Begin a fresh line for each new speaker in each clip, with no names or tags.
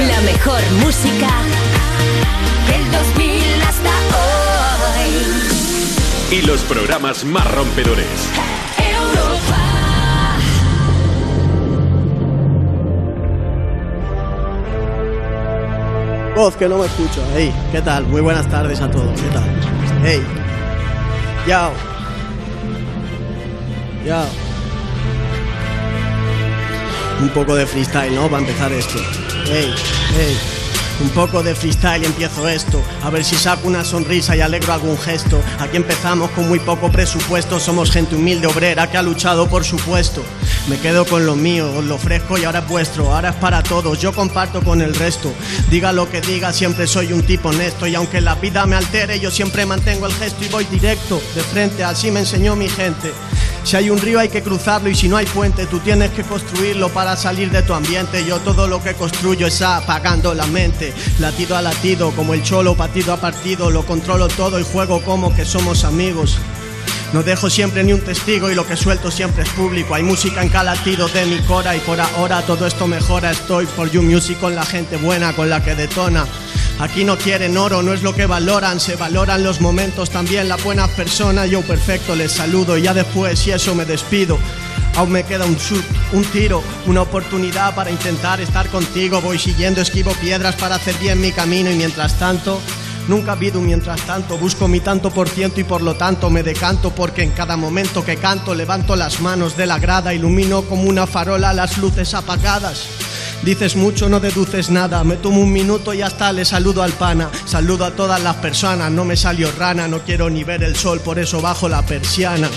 música.
La mejor música del 2000 hasta hoy.
Y los programas más rompedores.
Europa.
Voz que no me escucho. Hey, ¿qué tal? Muy buenas tardes a todos. ¿Qué tal? Hey. Yao. Yao. Un poco de freestyle, ¿no? Para empezar esto. Un poco de freestyle empiezo esto. A ver si saco una sonrisa y alegro algún gesto. Aquí empezamos con muy poco presupuesto. Somos gente humilde, obrera, que ha luchado por su puesto. Me quedo con lo mío, os lo ofrezco y ahora es vuestro. Ahora es para todos, yo comparto con el resto. Diga lo que diga, siempre soy un tipo honesto. Y aunque la vida me altere, yo siempre mantengo el gesto y voy directo, de frente. Así me enseñó mi gente. Si hay un río hay que cruzarlo y si no hay puente tú tienes que construirlo para salir de tu ambiente. Yo todo lo que construyo es apagando la mente, latido a latido, como el cholo partido a partido. Lo controlo todo y juego como que somos amigos. No dejo siempre ni un testigo y lo que suelto siempre es público. Hay música en cada latido de mi cora y por ahora todo esto mejora. Estoy por You Music con la gente buena, con la que detona. Aquí no quieren oro, no es lo que valoran, se valoran los momentos, también la buena persona. Yo perfecto les saludo y ya después, si eso me despido. Aún me queda un un tiro, una oportunidad para intentar estar contigo. Voy siguiendo, esquivo piedras para hacer bien mi camino y mientras tanto. Nunca ha habido un mientras tanto, busco mi tanto por ciento y por lo tanto me decanto porque en cada momento que canto levanto las manos de la grada, ilumino como una farola las luces apagadas. Dices mucho, no deduces nada. Me tomo un minuto y hasta le saludo al pana. Saludo a todas las personas, no me salió rana, no quiero ni ver el sol, por eso bajo la persiana.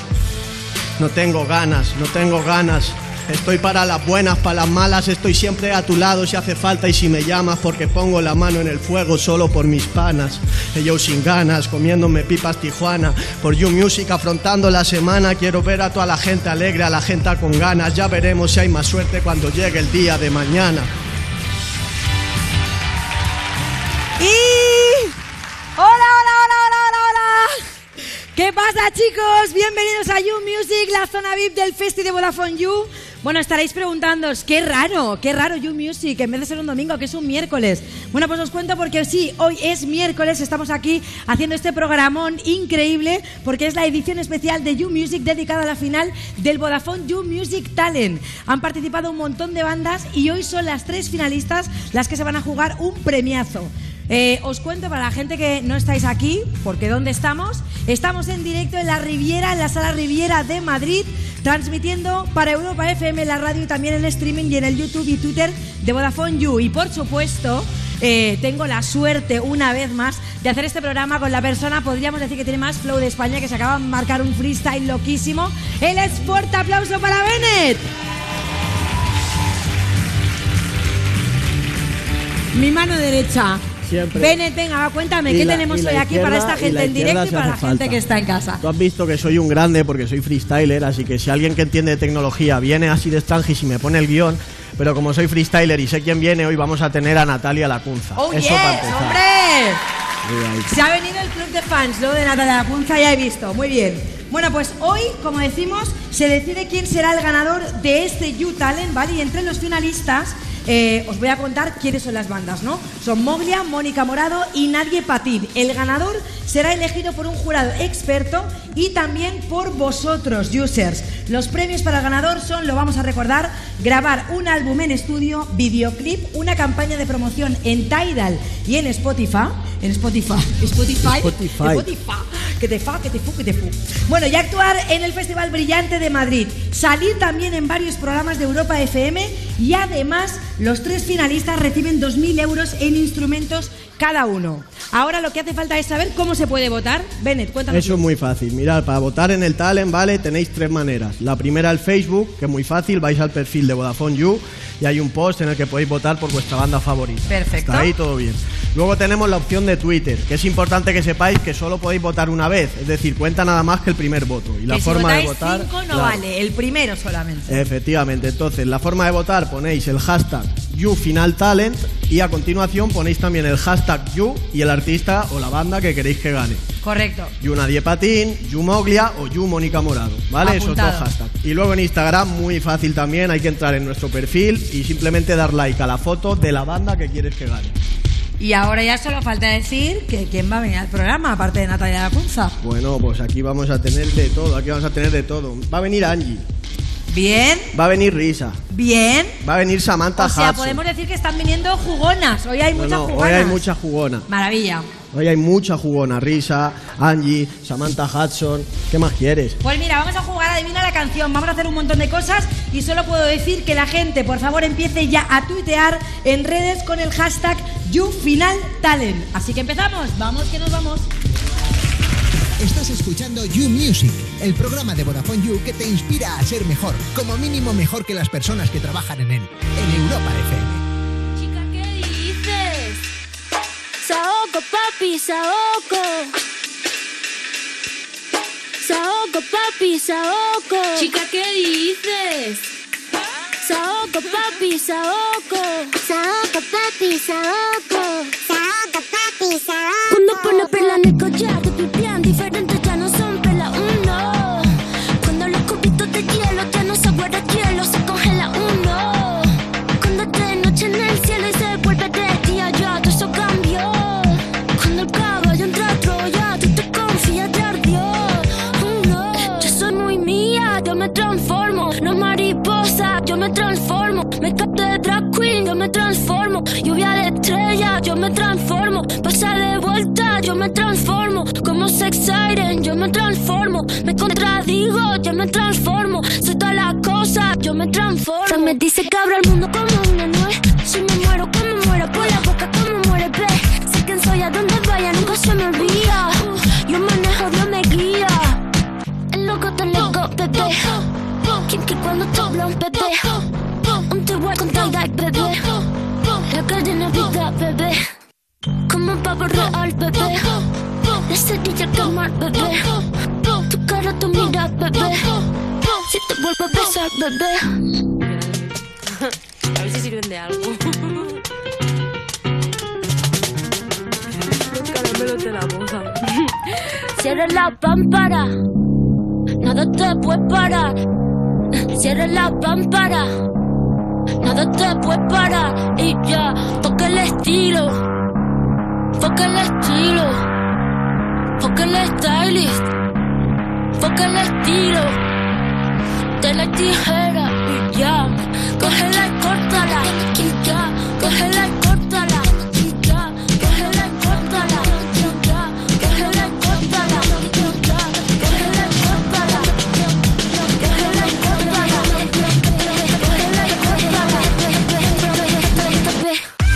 No tengo ganas, no tengo ganas. Estoy para las buenas, para las malas, estoy siempre a tu lado si hace falta y si me llamas porque pongo la mano en el fuego solo por mis panas. Yo sin ganas, comiéndome pipas Tijuana, por You Music afrontando la semana, quiero ver a toda la gente alegre, a la gente con ganas, ya veremos si hay más suerte cuando llegue el día de mañana.
Y... ¡Hola, hola, hola, hola, hola, hola! ¿Qué pasa, chicos? Bienvenidos a You Music, la zona VIP del Festi de Vodafone You. Bueno, estaréis preguntándoos, qué raro, qué raro You Music, en vez de ser un domingo, que es un miércoles. Bueno, pues os cuento porque sí, hoy es miércoles, estamos aquí haciendo este programón increíble, porque es la edición especial de You Music dedicada a la final del Vodafone You Music Talent. Han participado un montón de bandas y hoy son las tres finalistas las que se van a jugar un premiazo. Eh, os cuento para la gente que no estáis aquí, porque ¿dónde estamos? Estamos en directo en la Riviera, en la sala Riviera de Madrid, transmitiendo para Europa FM, la radio y también en streaming y en el YouTube y Twitter de Vodafone You. Y por supuesto, eh, tengo la suerte una vez más de hacer este programa con la persona, podríamos decir que tiene más flow de España, que se acaba de marcar un freestyle loquísimo. Él es fuerte aplauso para Bennett. Mi mano derecha.
Siempre.
Bennett, venga, va, cuéntame,
Y
¿qué
la-
tenemos hoy aquí para esta gente en directo y para la gente
falta.
que está en casa?
Tú has visto que soy un grande porque soy freestyler, así que si alguien que entiende de tecnología viene así de extranjis y me pone el guion, pero como soy freestyler y sé quién viene, hoy vamos a tener a Natalia Lacunza.
¡Oh,
Eso
yes, hombre! Se ha venido el club de fans, lo de Natalia Lacunza, ya he visto. Muy bien. Bueno, pues hoy, como decimos, se decide quién será el ganador de este You Talent, ¿vale? Y entre los finalistas eh, os voy a contar quiénes son las bandas, ¿no? Son Moglia, Mónica Morado y Nadie Patín. El ganador será elegido por un jurado experto y también por vosotros, users. Los premios para el ganador son, lo vamos a recordar, grabar un álbum en estudio, videoclip, una campaña de promoción en Tidal y en Spotify. En Spotify. Spotify.
Spotify.
Spotify. Que te fa, que te fu, que te fu. Bueno, y actuar en el Festival Brillante de Madrid. Salir también en varios programas de Europa FM y además los tres finalistas reciben 2.000 euros en instrumentos cada uno. Ahora lo que hace falta es saber cómo se puede votar. Bennett, cuéntanos.
Eso es muy fácil. Mirad, para votar en el Talent, ¿vale? Tenéis tres maneras. La primera, el Facebook, que es muy fácil. Vais al perfil de Vodafone You y hay un post en el que podéis votar por vuestra banda favorita.
Perfecto.
Hasta ahí todo bien. Luego tenemos la opción de Twitter, que es importante que sepáis que solo podéis votar una vez. Es decir, cuenta nada más que el primer voto. Y la
que
forma
si
de votar.
cinco no
claro.
vale, el primero solamente.
Efectivamente, entonces la forma de votar ponéis el hashtag YouFinalTalent y a continuación ponéis también el hashtag You y el artista o la banda que queréis que gane.
Correcto.
You Nadie Patín, You Moglia o You Mónica Morado, ¿vale? Esos dos
Apuntado.
hashtags. Y luego en Instagram, muy fácil también, hay que entrar en nuestro perfil y simplemente dar like a la foto de la banda que quieres que gane.
Y ahora ya solo falta decir que quién va a venir al programa, aparte de Natalia Lacunza.
Bueno, pues aquí vamos a tener de todo, aquí vamos a tener de todo. Va a venir Angie,
Bien,
va a venir Risa,
bien.
va a venir Samantha
O sea,
Hudson.
podemos decir que están viniendo jugonas. Hoy hay muchas jugonas.
hoy hay mucha jugona.
Maravilla.
Hoy hay mucha jugona. Risa, Angie, Samantha Hudson. ¿Qué más quieres?
Pues mira, vamos a jugar, adivina la canción, vamos a hacer un montón de cosas y solo puedo decir que la gente, por favor, empiece ya a tuitear en redes con el hashtag YouFinalTalent. Así que empezamos, vamos que nos vamos.
Estás escuchando You Music, el programa de Vodafone You que te inspira a ser mejor, como mínimo mejor que las personas que trabajan en él, en Europa FM.
Chica, ¿qué dices? Saoco, papi, saoco. Saoco, papi, saoco. Chica, ¿qué dices? Saoco, papi, saoco. Saoco, papi, saoco. Cuando pone perla en el collar, te pipián diferentes yo me transformo. Pasa de vuelta, yo me transformo. Como sex siren, yo me transformo. Me contradigo, yo me transformo. Soy todas las cosas, yo me transformo. Se me dice que abro el mundo como una nuez. Si me muero, como muero por la boca, como muere, ve. Sé quién soy, a donde vaya, nunca se me olvida. Yo manejo, Dios me guía. El loco te loco, bebé. Quien que cuando te habla un bebé. Un te voy con tal bebé. Navidad, bebé. Como pavo real, bebé. La cerilla quemar, bebé. Tu cara, tu mira, bebé. Si te vuelvo a besar, bebé.
A ver si sirven de algo. Los caramelos de la boca.
Cierra la pámpara, nada te puede parar. Cierra la pámpara, nada te puede parar. Y ya, toca el estilo, foca el estilo, foca el stylist, foca el estilo. De la tijera y ya, cógela y córtala. Y ya, cógela y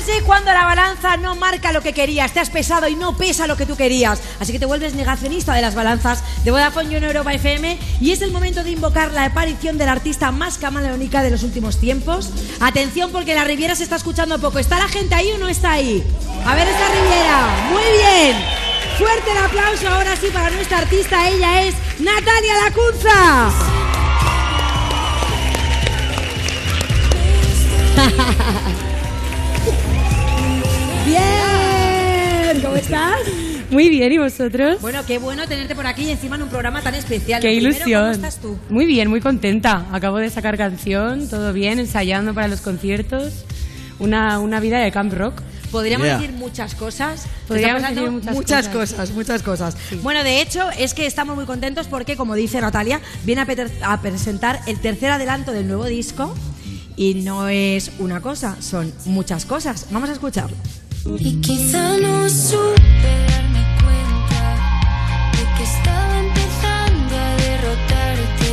Music cuando la balanza no marca lo que querías, te has pesado y no pesa lo que tú querías. Así que te vuelves negacionista de las balanzas de Vodafone You Europa FM y es el momento de invocar la aparición del artista más camaleónica de los últimos tiempos. Atención porque la Riviera se está escuchando poco. ¿Está la gente ahí o no está ahí? A ver esta Riviera. Muy bien. Fuerte el aplauso ahora sí para nuestra artista. Ella es Natalia Lacunza. Bien. ¿Cómo estás?
Muy bien, ¿y vosotros?
Bueno, qué bueno tenerte por aquí y encima en un programa tan especial.
Qué
primero,
ilusión.
¿Cómo estás tú?
Muy bien, muy contenta. Acabo de sacar canción, todo bien, ensayando para los conciertos. Una, una vida de camp rock.
Podríamos
Yeah.
decir muchas cosas.
Podríamos decir muchas cosas.
cosas, muchas cosas. Bueno, de hecho, es que estamos muy contentos porque, como dice Natalia, viene a, a presentar el tercer adelanto del nuevo disco. Y no es una cosa, son muchas cosas. Vamos a escucharlo.
Y quizá no supe darme cuenta de que estaba empezando a derrotarte.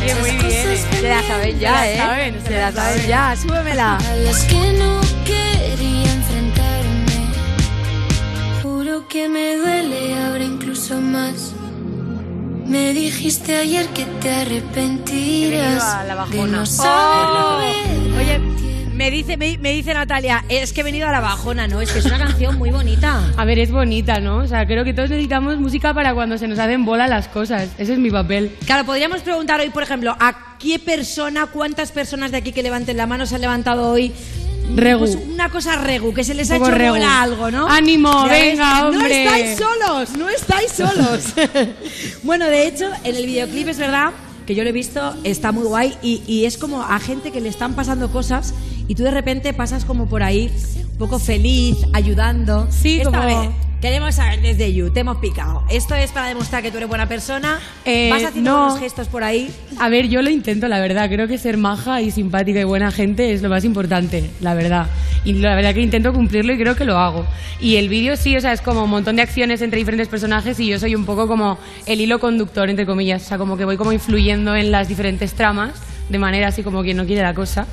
Muchas
muy bien, eh.
Se la saben ya,
Se
¿eh?
la saben, se
se
la
la saben
saben.
ya. Súbemela.
a las que no quería enfrentarme. Juro que me duele ahora incluso más. Me dijiste ayer que te arrepentirás de no
Oh, oye, me dice, me, me dice Natalia, es que he venido a la bajona, ¿no? Es que es una canción muy bonita.
A ver, es bonita, ¿no? O sea, creo que todos necesitamos música para cuando se nos hacen bola las cosas. Ese es mi papel.
Claro, podríamos preguntar hoy, por ejemplo, ¿a qué persona, cuántas personas de aquí que levanten la mano se han levantado hoy?
Regu.
Pues una cosa regu, que se les ha hecho bola algo, ¿no?
Ánimo,
Ya ves,
venga, hombre.
No estáis solos, no estáis solos. bueno, de hecho, en el videoclip es verdad que yo lo he visto, está muy guay y, y es como a gente que le están pasando cosas y tú de repente pasas como por ahí un poco feliz, ayudando.
Sí,
Esta
como-
vez queremos saber desde You, te hemos picado. ¿Esto es para demostrar que tú eres buena persona?
Eh,
¿Vas haciendo
no.
unos gestos por ahí?
A ver, yo lo intento, la verdad. Creo que ser maja y simpática y buena gente es lo más importante, la verdad. Y la verdad que intento cumplirlo y creo que lo hago. Y el vídeo sí, o sea, es como un montón de acciones entre diferentes personajes y yo soy un poco como el hilo conductor, entre comillas. O sea, como que voy como influyendo en las diferentes tramas de manera así como quien no quiere la cosa.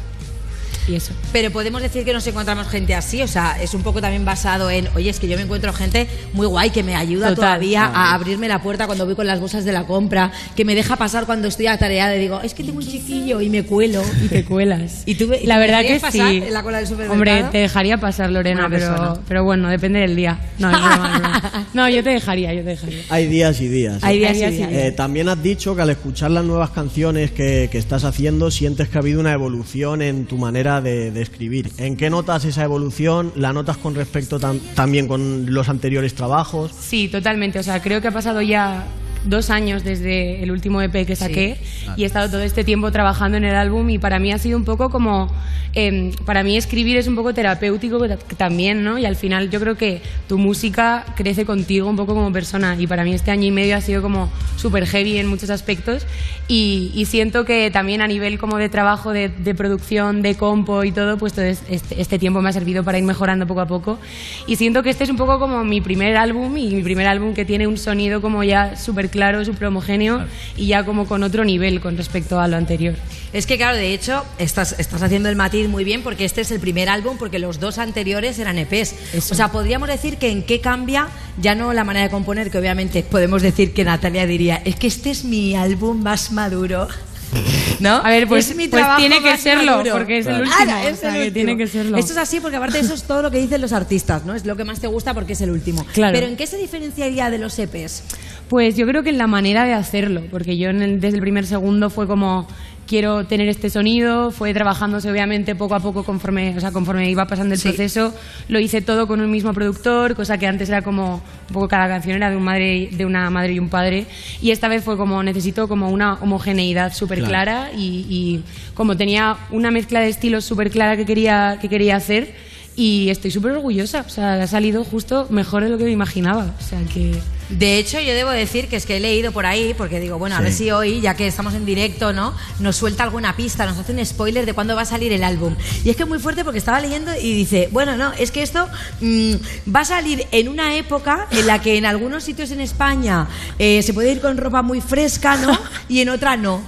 Y eso.
Pero podemos decir que nos encontramos gente así, o sea, es un poco también basado en, oye, es que yo me encuentro gente muy guay que me ayuda
Total.
todavía a abrirme la puerta cuando voy con las bolsas de la compra, que me deja pasar cuando estoy atareada y digo, es que tengo un chiquillo y me cuelo.
Y te cuelas.
¿Y tú
la
me
verdad que
pasar
sí.
en la cola del supermercado?
Hombre, te dejaría pasar, Lorena, pero, pero bueno, depende del día. No, es broma, es broma. No, yo te dejaría, yo te dejaría.
Hay días y días.
Hay días y
Hay días y
días.
días.
Eh, también has dicho que al escuchar las nuevas canciones que, que estás haciendo sientes que ha habido una evolución en tu manera de, escribir. ¿En qué notas esa evolución? ¿La notas con respecto tam- también con los anteriores trabajos?
Sí, totalmente. O sea, creo que ha pasado ya dos años desde el último EP que saqué y he estado todo este tiempo trabajando en el álbum y para mí ha sido un poco como, em, para mí escribir es un poco terapéutico ta- también, ¿no? Y al final yo creo que tu música crece contigo un poco como persona y para mí este año y medio ha sido como súper heavy en muchos aspectos y, y siento que también a nivel como de trabajo, de, de producción, de compo y todo, pues todo es- este, este tiempo me ha servido para ir mejorando poco a poco. Y siento que este es un poco como mi primer álbum y mi primer álbum que tiene un sonido como ya súper claro, súper homogéneo y ya como con otro nivel con respecto a lo anterior.
Es que claro, de hecho, estás, estás haciendo el matiz muy bien porque este es el primer álbum, porque los dos anteriores eran EPs.
Eso.
O sea, podríamos decir que en qué cambia, ya no la manera de componer, que obviamente podemos decir que Natalia diría, es que este es mi álbum más maduro. ¿No?
A ver, pues-
Es mi
pues tiene que serlo,
maduro.
porque es el
Claro.
último,
Claro, es
o sea,
el
que
último.
tiene que serlo.
Esto es así porque aparte eso es todo lo que dicen los artistas, ¿no? Es lo que más te gusta porque es el último.
Claro.
Pero ¿en qué se diferenciaría de los EPs?
Pues yo creo que en la manera de hacerlo, porque yo en el- desde el primer segundo fue como quiero tener este sonido, fue trabajándose obviamente poco a poco conforme, o sea, conforme iba pasando el
Sí.
proceso, lo hice todo con un mismo productor, cosa que antes era como un poco cada canción era de un madre de una madre y un padre y esta vez fue como necesito como una homogeneidad súper
Claro.
clara y, y como tenía una mezcla de estilos súper clara que quería que quería hacer y estoy súper orgullosa, o sea, ha salido justo mejor de lo que me imaginaba, o sea que
De hecho, yo debo decir que es que he leído por ahí, porque digo, bueno, a
Sí.
ver si hoy, ya que estamos en directo, ¿no? Nos suelta alguna pista, nos hace un spoiler de cuándo va a salir el álbum. Y es que es muy fuerte porque estaba leyendo y dice, bueno, no, es que esto mm, va a salir en una época en la que en algunos sitios en España eh, se puede ir con ropa muy fresca, ¿no? Y en otra no.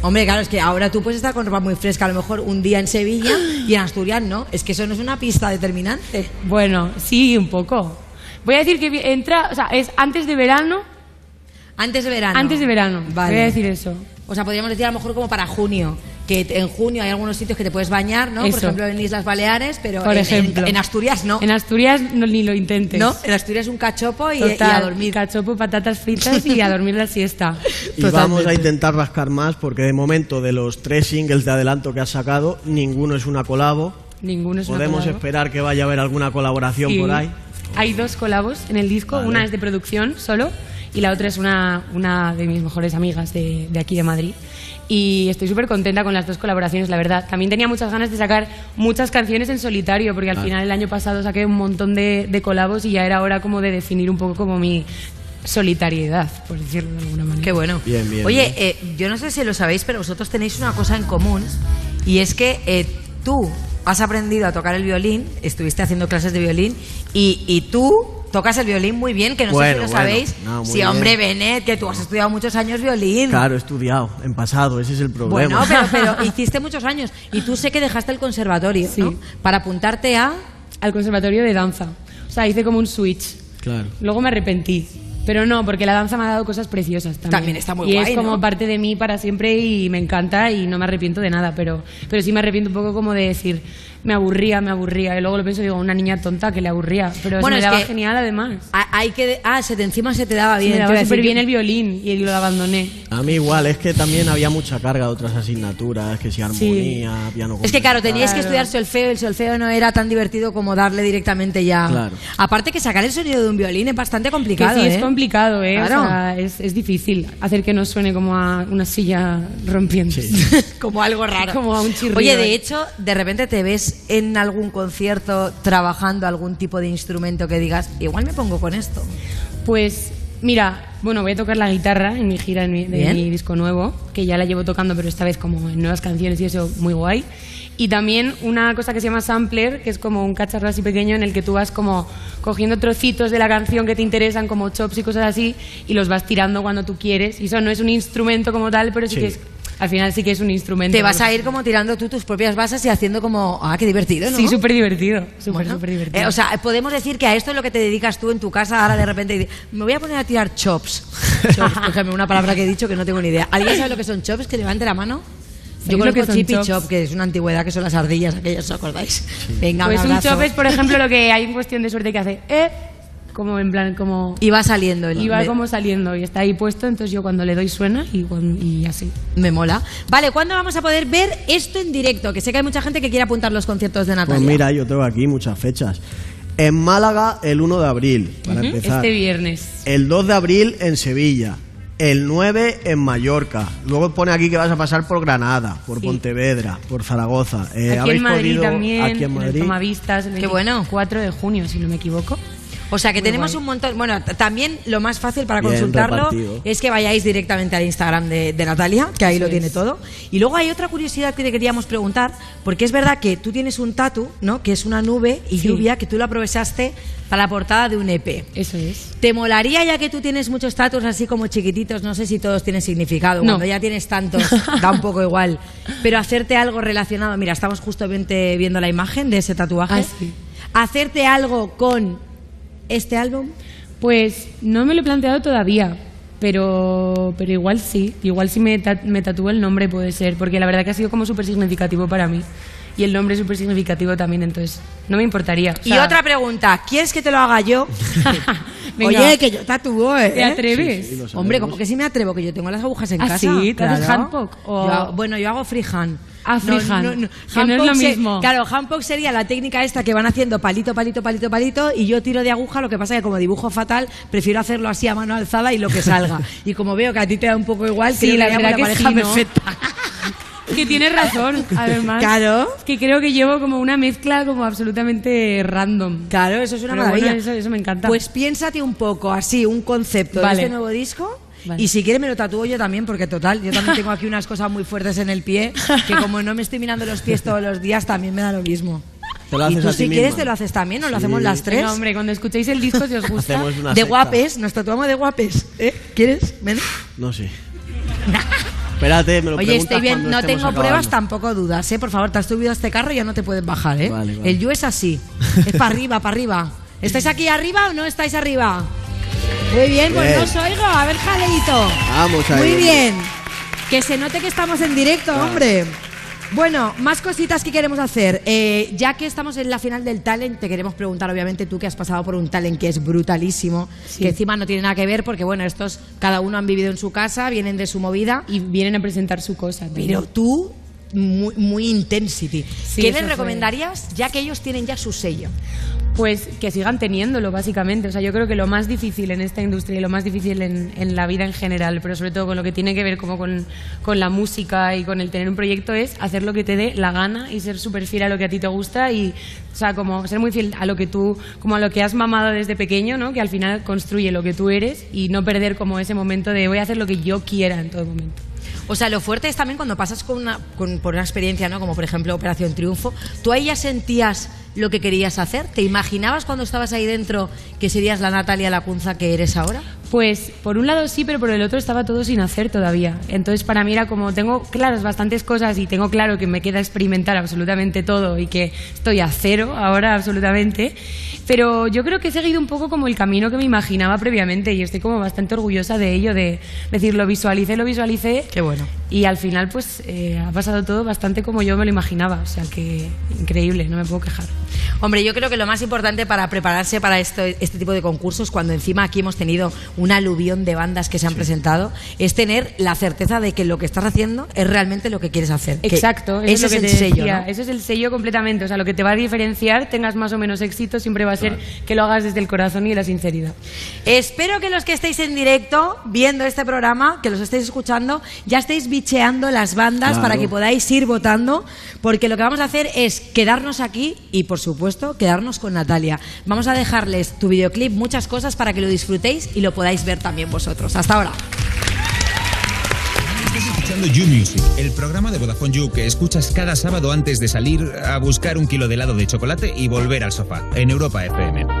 Hombre, claro, es que ahora tú puedes estar con ropa muy fresca, a lo mejor un día en Sevilla y en Asturias no. Es que eso no es una pista determinante.
Bueno, sí, un poco. Voy a decir que entra, o sea, es antes de verano,
Antes de verano.
antes de verano.
Vale.
Voy a decir eso.
O sea, podríamos decir a lo mejor como para junio. Que en junio hay algunos sitios que te puedes bañar, ¿no? Por
Eso.
ejemplo, en Islas Baleares, pero
Por
en,
ejemplo.
en- en Asturias no.
En Asturias no, ni lo intentes.
¿No? En Asturias un cachopo y, y
Total,
a dormir.
Cachopo, patatas fritas y a dormir la siesta.
Y vamos a intentar rascar más porque de momento de los tres singles de adelanto que has sacado, ninguno es una colabo.
Ninguno es una
Podemos
colabo.
esperar que vaya a haber alguna colaboración
Sí.
por ahí.
Hay dos colabos en el disco,
Vale.
una es de producción solo y la otra es una, una de mis mejores amigas de, de aquí de Madrid. Y estoy súper contenta con las dos colaboraciones, la verdad. También tenía muchas ganas de sacar muchas canciones en solitario, porque al
Claro.
final el año pasado saqué un montón de, de colabos y ya era hora como de definir un poco como mi solitariedad, por decirlo de alguna manera.
Qué bueno.
Bien, bien,
Oye,
bien.
eh, yo no sé si lo sabéis, pero vosotros tenéis una cosa en común y es que eh, tú has aprendido a tocar el violín, estuviste haciendo clases de violín y, y tú tocas el violín muy bien, que no sé si lo
bueno.
sabéis.
No,
sí,
bien.
hombre, Benet, que tú has estudiado muchos años violín.
Claro, he estudiado en pasado, ese es el problema.
Bueno, pero, pero hiciste muchos años y tú sé que dejaste el conservatorio,
Sí.
¿no? Para apuntarte a...
Al conservatorio de danza. O sea, hice como un switch.
Claro.
Luego me arrepentí. Pero no, porque la danza me ha dado cosas preciosas también.
También está muy
y
guay,
es como
¿no?
parte de mí para siempre y me encanta y no me arrepiento de nada, pero, pero sí me arrepiento un poco como de decir, me aburría, me aburría. Y luego lo pienso y digo, una niña tonta que le aburría. Pero
Bueno,
se me daba genial además.
Ah, Hay que, ah, se te, encima se te daba
Se
bien.
me
te
daba súper
decir
bien
que-
el violín y lo abandoné.
A mí igual, es que también había mucha carga de otras asignaturas, que si armonía, piano
Es que claro, teníais que estudiar solfeo, el solfeo no era tan divertido como darle directamente ya.
Claro.
Aparte que sacar el sonido de un violín es bastante
Que
complicado,
sí,
¿eh?
es complicado, ¿eh? O
Claro.
sea, es, es difícil hacer que no suene como a una silla rompiendo.
como algo raro.
Como a un chirrido.
Oye, de hecho, de repente te ves en algún concierto trabajando algún tipo de instrumento que digas, igual me pongo con esto.
Pues mira, bueno, voy a tocar la guitarra en mi gira mi- de mi disco nuevo, que ya la llevo tocando, pero esta vez como en nuevas canciones y eso, muy guay. Y también una cosa que se llama sampler, que es como un cacharro así pequeño en el que tú vas como cogiendo trocitos de la canción que te interesan, como chops y cosas así, y los vas tirando cuando tú quieres. Y eso no es un instrumento como tal, pero sí,
Sí.
que es, al final sí que es un instrumento.
Te vas a ir como tirando tú tus propias bases y haciendo como, ah, qué divertido, ¿no?
Sí, súper divertido. Súper,
Bueno,
súper divertido.
eh, o sea, podemos decir que a esto es lo que te dedicas tú en tu casa ahora de repente. Me voy a poner a tirar chops. chops, ejemplo, una palabra que he dicho que no tengo ni idea. ¿Alguien sabe lo que son chops? Que levante la mano. Yo
¿Sabéis lo que
conozco
son
chip y chop, que es una antigüedad, que son las ardillas aquellas, ¿os acordáis? Venga,
pues
un
un chop es, por ejemplo, lo que hay en cuestión de suerte que hace, eh, como en plan, como...
Y va saliendo el
Y va
me-
como saliendo y está ahí puesto, entonces yo cuando le doy suena y, cuan- y así.
Me mola. Vale, ¿cuándo vamos a poder ver esto en directo? Que sé que hay mucha gente que quiere apuntar los conciertos de Natalia.
Pues mira, yo tengo aquí muchas fechas. En Málaga, el 1 de abril, para empezar.
Este viernes.
El 2 de abril en Sevilla. El 9 en Mallorca. Luego pone aquí que vas a pasar por Granada, por
Sí.
Pontevedra, por Zaragoza. Eh,
aquí
¿habéis
en Madrid
podido-
también,
Aquí en Madrid.
Tomavistas, el
Qué bueno.
4 de junio, si no me equivoco.
O sea que
Muy
tenemos
guay.
un montón. Bueno, también lo más fácil para
Bien
consultarlo
repartido.
es que vayáis directamente al Instagram de, de Natalia, que ahí lo tiene
es.
todo. Y luego hay otra curiosidad que te queríamos preguntar, porque es verdad que tú tienes un tatu, ¿no? Que es una nube y
Sí.
lluvia que tú lo aprovechaste para la portada de un EP.
Eso es.
¿Te molaría ya que tú tienes muchos tatus así como chiquititos? No sé si todos tienen significado.
No.
Cuando ya tienes tantos, da un poco igual. Pero hacerte algo relacionado. Mira, estamos justamente viendo la imagen de ese tatuaje.
Ah, sí.
Hacerte algo con este álbum.
Pues no me lo he planteado todavía, pero, pero igual sí. Igual si me, ta- me tatúo el nombre puede ser, porque la verdad que ha sido como súper significativo para mí. Y el nombre es súper significativo también, entonces no me importaría. O
y otra pregunta, ¿quieres que te lo haga yo?
Venga.
Oye, que yo tatúo, ¿eh?
¿Te atreves?
Sí, sí.
Hombre, como que sí me atrevo, que yo tengo las agujas en
¿Ah,
casa.
sí? ¿Te haces
Claro.
handpoke o-
Yo hago- bueno, yo hago freehand.
Ah, freehand, que no es lo
se-
mismo.
claro, handpoke sería la técnica esta que van haciendo palito, palito, palito, palito, y yo tiro de aguja, lo que pasa que como dibujo fatal, prefiero hacerlo así a mano alzada y lo que salga. y como veo que a ti te da un poco igual,
Sí,
creo
la
que
verdad
haríamos
que
la
sí,
pareja
¿no?
perfecta.
Que tienes razón, además.
Claro.
Que creo que llevo como una mezcla como absolutamente random.
Claro, eso es una
Pero
maravilla.
bueno, eso- eso me encanta.
Pues piénsate un poco así, un concepto
Vale.
de este nuevo disco.
Vale.
Y si quieres me lo tatúo yo también, porque total, yo también tengo aquí unas cosas muy fuertes en el pie, que como no me estoy mirando los pies todos los días, también me da lo mismo.
Te lo
y
haces
tú
a
si
ti
quieres
misma.
te lo haces también, o lo
Sí.
hacemos las tres.
Venga, hombre, cuando escuchéis el disco, si os gusta.
Hacemos una
de
secta.
guapes, nos tatuamos de guapes. ¿Eh? ¿Quieres? Ven.
No sé. Espérate, me lo
Oye, estoy bien, no tengo pruebas, tampoco dudas, ¿eh? Por favor, te has subido a este carro y ya no te puedes bajar, ¿eh?
Vale, vale.
El you es así, es para arriba, para arriba. ¿Estáis aquí arriba o no estáis arriba? Muy bien, pues no os oigo, a ver, jaleito.
Vamos ahí,
Muy bien, que se note que estamos en directo, hombre. Bueno, más cositas que queremos hacer. Eh, ya que estamos en la final del talent, te queremos preguntar, obviamente, tú que has pasado por un talent que es brutalísimo,
Sí.
que encima no tiene nada que ver, porque bueno, estos cada uno han vivido en su casa, vienen de su movida.
Y vienen a presentar su cosa. también.
Pero tú, muy, muy intensity.
Sí,
¿Qué les
fue.
recomendarías ya que ellos tienen ya su sello?
Pues que sigan teniéndolo, básicamente. O sea, yo creo que lo más difícil en esta industria y lo más difícil en, en la vida en general, pero sobre todo con lo que tiene que ver como con, con la música y con el tener un proyecto, es hacer lo que te dé la gana y ser súper fiel a lo que a ti te gusta y, o sea, como ser muy fiel a lo que tú, como a lo que has mamado desde pequeño, ¿no? Que al final construye lo que tú eres y no perder como ese momento de voy a hacer lo que yo quiera en todo momento.
O sea, lo fuerte es también cuando pasas con una, con- por una experiencia, ¿no? Como por ejemplo Operación Triunfo, ¿tú ahí ya sentías lo que querías hacer? ¿Te imaginabas cuando estabas ahí dentro que serías la Natalia Lacunza que eres ahora?
Pues por un lado sí, pero por el otro estaba todo sin hacer todavía. Entonces para mí era como, tengo claras bastantes cosas y tengo claro que me queda experimentar absolutamente todo y que estoy a cero ahora absolutamente. Pero yo creo que he seguido un poco como el camino que me imaginaba previamente y estoy como bastante orgullosa de ello, de decir, lo visualicé, lo visualicé.
Qué bueno.
Y al final pues eh, ha pasado todo bastante como yo me lo imaginaba. O sea que increíble, no me puedo quejar.
Hombre, yo creo que lo más importante para prepararse para esto, este tipo de concursos, cuando encima aquí hemos tenido un aluvión de bandas que se han presentado, es tener la certeza de que lo que estás haciendo es realmente lo que quieres hacer.
Exacto,
ese es,
lo que
el
te
sello.
decía,
¿no?
Ese es el sello completamente. O sea, lo que te va a diferenciar, tengas más o menos éxito, siempre va a ser que lo hagas desde el corazón y la sinceridad.
Espero que los que estéis en directo viendo este programa, que los estéis escuchando, ya estéis bicheando las bandas
Claro.
para que podáis ir votando, porque lo que vamos a hacer es quedarnos aquí y, por supuesto, quedarnos con Natalia. Vamos a dejarles tu videoclip, muchas cosas para que lo disfrutéis y lo podáis ver también vosotros. Hasta ahora.
You Music, el programa de Vodafone You que escuchas cada sábado antes de salir a buscar un kilo de helado de chocolate y volver al sofá, en Europa FM.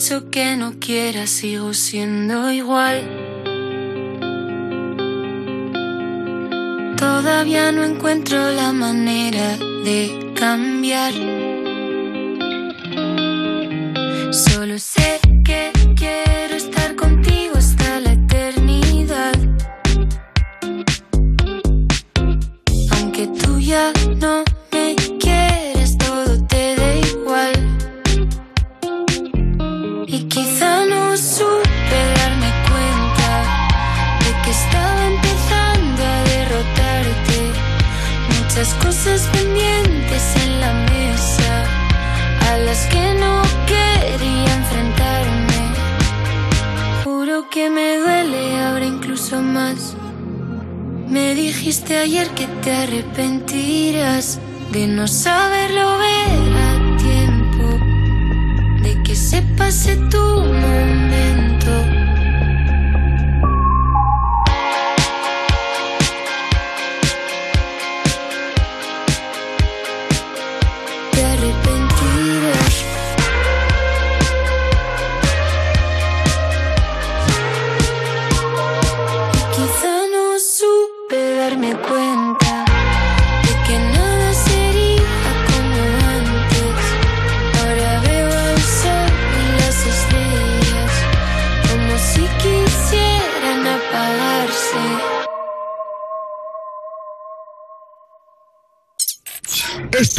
Mucho que no quiera sigo siendo igual. Todavía no encuentro la manera de cambiar. Solo sé que quiero estar contigo hasta la eternidad. Aunque tú ya no que no quería enfrentarme. Juro que me duele ahora incluso más. Me dijiste ayer que te arrepentirás de no saberlo ver a tiempo, de que se pase tu momento.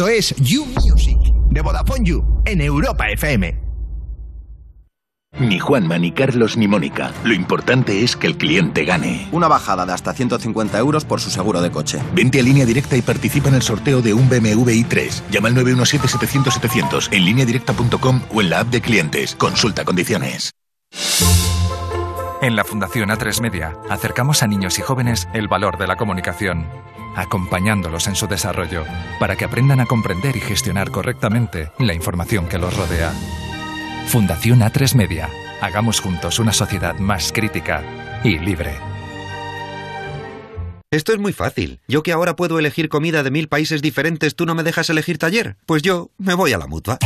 Esto es You Music de Vodafone You en Europa FM.
Ni Juanma, ni Carlos, ni Mónica. Lo importante es que el cliente gane.
Una bajada de hasta 150 euros por su seguro de coche.
Vente a línea directa y participa en el sorteo de un BMW i3. Llama al 917-700-700 en lineadirecta.com o en la app de clientes. Consulta condiciones.
En la Fundación A3 Media acercamos a niños y jóvenes el valor de la comunicación, acompañándolos en su desarrollo para que aprendan a comprender y gestionar correctamente la información que los rodea. Fundación A3 Media. Hagamos juntos una sociedad más crítica y libre.
Esto es muy fácil. Yo que ahora puedo elegir comida de mil países diferentes, ¿tú no me dejas elegir taller? Pues yo me voy a la mutua.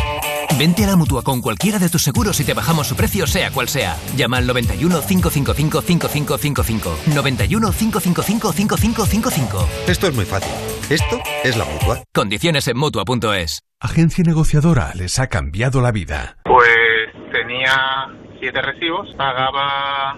Vente a la mutua con cualquiera de tus seguros y te bajamos su precio, sea cual sea. Llama al 91 555 5555. 91 555 5555.
Esto es muy fácil. Esto es la mutua.
Condiciones en mutua.es.
Agencia negociadora les ha cambiado la vida.
Pues tenía siete recibos, pagaba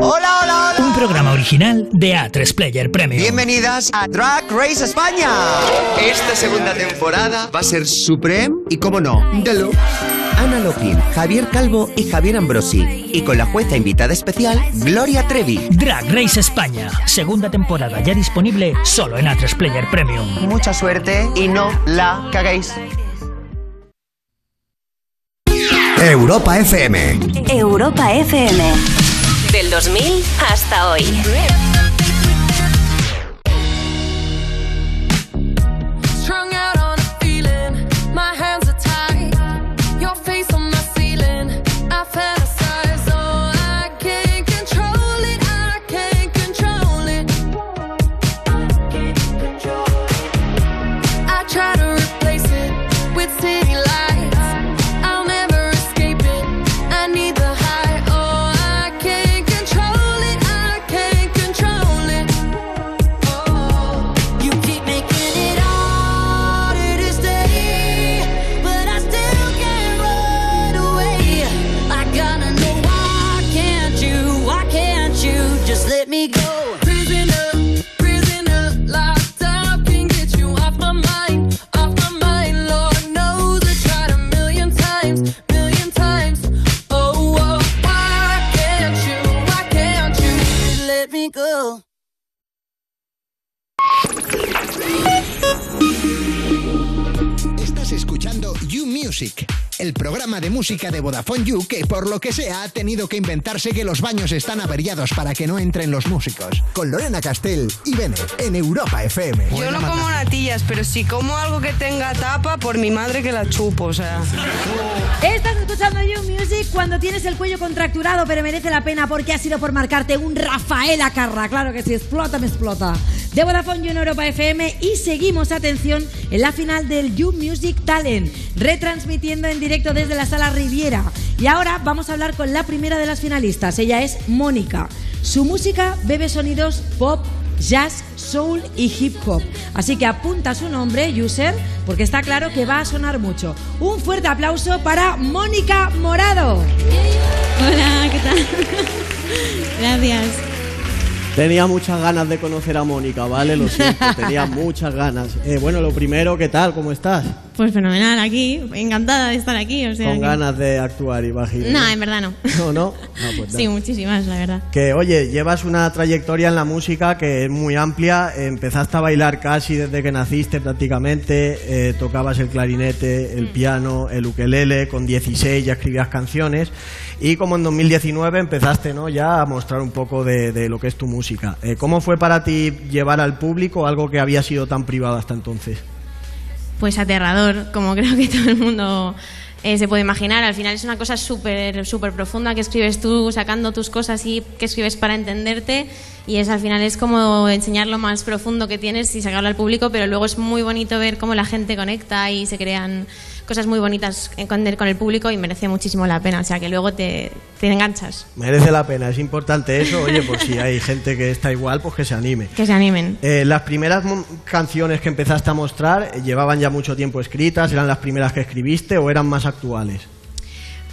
Hola, hola, hola. Un programa original de A3 Player Premium.
Bienvenidas a Drag Race España. Esta segunda temporada va a ser Supreme y, como no, Deluxe. Ana Lopin, Javier Calvo y Javier Ambrosi. Y con la jueza invitada especial, Gloria Trevi.
Drag Race España. Segunda temporada ya disponible solo en A3 Player Premium.
Mucha suerte y no la caguéis.
Europa FM.
Europa FM. Del 2000 hasta hoy.
Música de Vodafone You que por lo que sea ha tenido que inventarse que los baños están averiados para que no entren los músicos. Con Lorena Castell y Bennett en Europa FM.
Yo no como natillas, pero si como algo que tenga tapa, por mi madre que la chupo, o sea.
Estás escuchando You Music cuando tienes el cuello contracturado, pero merece la pena porque ha sido por marcarte un Rafael Acarra. Claro que si explota, me explota. De Vodafone You en Europa FM y seguimos, atención, en la final del You Music Talent, retransmitiendo en directo desde la sala Riviera. Y ahora vamos a hablar con la primera de las finalistas. Ella es Mónica. Su música bebe sonidos pop, jazz, soul y hip hop. Así que apunta su nombre, user, porque está claro que va a sonar mucho. Un fuerte aplauso para Mónica Morado.
Hola, ¿qué tal? Gracias.
Tenía muchas ganas de conocer a Mónica, ¿vale? Lo siento, tenía muchas ganas. Eh, bueno, lo primero, ¿qué tal? ¿Cómo estás?
Pues fenomenal, aquí, encantada de estar aquí. O sea,
Con
que-
ganas de actuar, imagino.
No, en verdad no.
No, no. No, pues
Sí, muchísimas, la verdad.
Que oye, llevas una trayectoria en la música que es muy amplia. Empezaste a bailar casi desde que naciste prácticamente. Eh, tocabas el clarinete, el piano, el ukelele. Con 16 ya escribías canciones. Y como en 2019 empezaste ¿no? ya a mostrar un poco de, de lo que es tu música. Eh, ¿Cómo fue para ti llevar al público algo que había sido tan privado hasta entonces?
Pues aterrador, como creo que todo el mundo eh, se puede imaginar. Al final es una cosa súper súper profunda que escribes tú sacando tus cosas y que escribes para entenderte. Y es al final es como enseñar lo más profundo que tienes y sacarlo al público, pero luego es muy bonito ver cómo la gente conecta y se crean cosas muy bonitas con con el público y merece muchísimo la pena. O sea que luego te, te enganchas.
Merece la pena, es importante eso. Oye, por si hay gente que está igual, pues que se anime.
Que se animen.
Eh, las primeras canciones que empezaste a mostrar eh, llevaban ya mucho tiempo escritas, eran las primeras que escribiste o eran más actuales.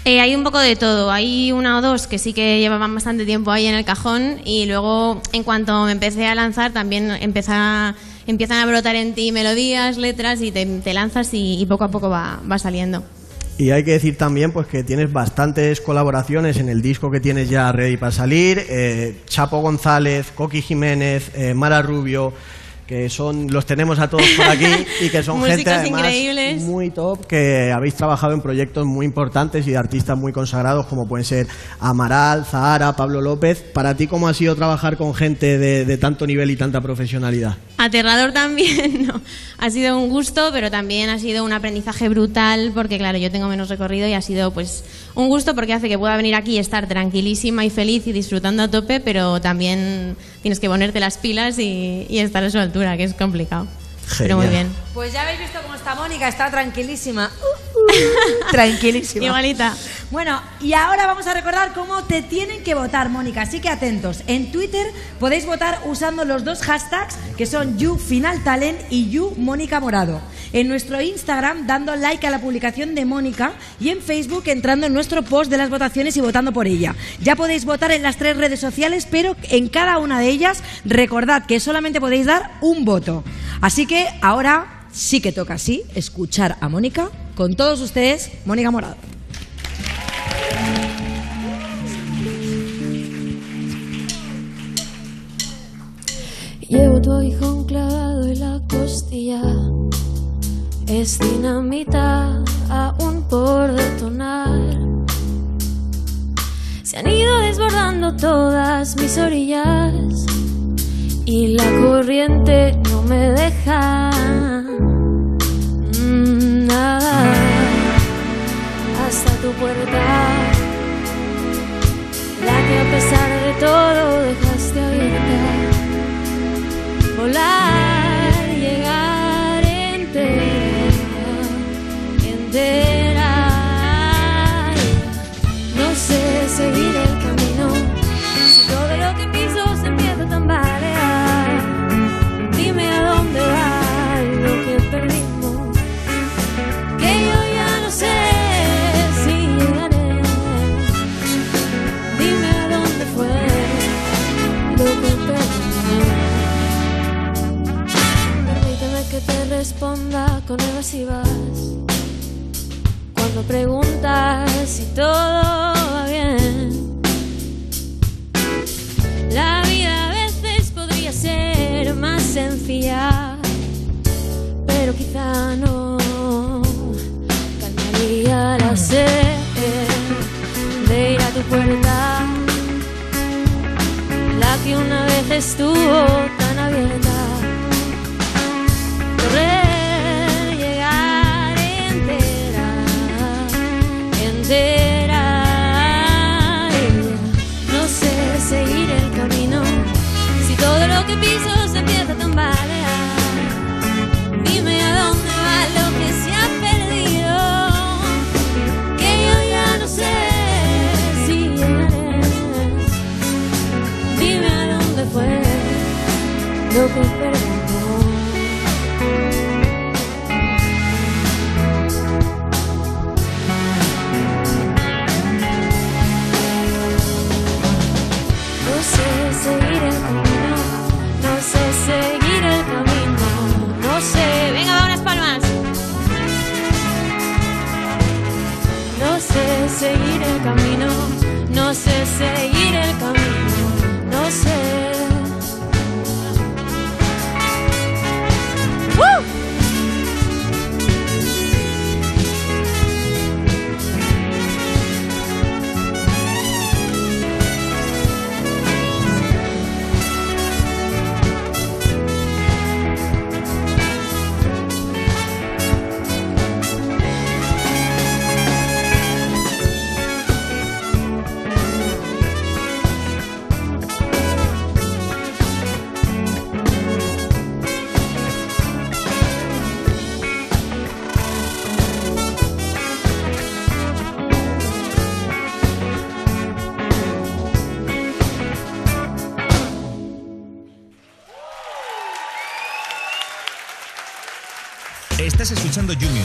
Eh, hay un poco de todo. Hay una o dos que sí que llevaban bastante tiempo ahí en el cajón y luego, en cuanto me empecé a lanzar, también empieza, empiezan a brotar en ti melodías, letras y te, lanzas y, poco a poco va, va saliendo.
Y hay que decir también pues que tienes bastantes colaboraciones en el disco que tienes ya ready para salir. eh, Chapo González, Coqui Jiménez, eh, Mara Rubio, que son los tenemos a todos por aquí y que son gente además
increíbles.
muy top que habéis trabajado en proyectos muy importantes y de artistas muy consagrados como pueden ser Amaral, Zahara, Pablo López. Para ti, ¿cómo ha sido trabajar con gente de, de tanto nivel y tanta profesionalidad?
Aterrador también, no. Ha sido un gusto, pero también ha sido un aprendizaje brutal porque, claro, yo tengo menos recorrido y ha sido, pues, un gusto porque hace que pueda venir aquí y estar tranquilísima y feliz y disfrutando a tope, pero también tienes que ponerte las pilas y, y estar a su altura, que es complicado. Pero muy bien.
Pues ya habéis visto cómo está Mónica, está tranquilísima. Uh, uh, tranquilísima.
Igualita.
Bueno, y ahora vamos a recordar cómo te tienen que votar, Mónica. Así que atentos. En Twitter podéis votar usando los dos hashtags que son YouFinalTalent y YouMónicaMorado. En nuestro Instagram dando like a la publicación de Mónica y en Facebook entrando en nuestro post de las votaciones y votando por ella. Ya podéis votar en las tres redes sociales, pero en cada una de ellas recordad que solamente podéis dar un voto. Así que ahora sí que toca así escuchar a Mónica con todos ustedes, Mónica Morado.
Llevo tu aguijón clavado en la costilla. Es dinamita aún por detonar. Se han ido desbordando todas mis orillas. Y la corriente no me deja mm, nada. Hasta tu puerta. La que a pesar de todo dejaste abierta volar, Cuando preguntas si todo va bien. La vida a veces podría ser más sencilla, pero quizá no. Calmaría la sed de ir a tu puerta, la que una vez estuvo piso se empieza a tambalear. Dime a dónde va lo que se ha perdido, que yo ya no sé si llegaré. Dime a dónde fue lo que perdimos. No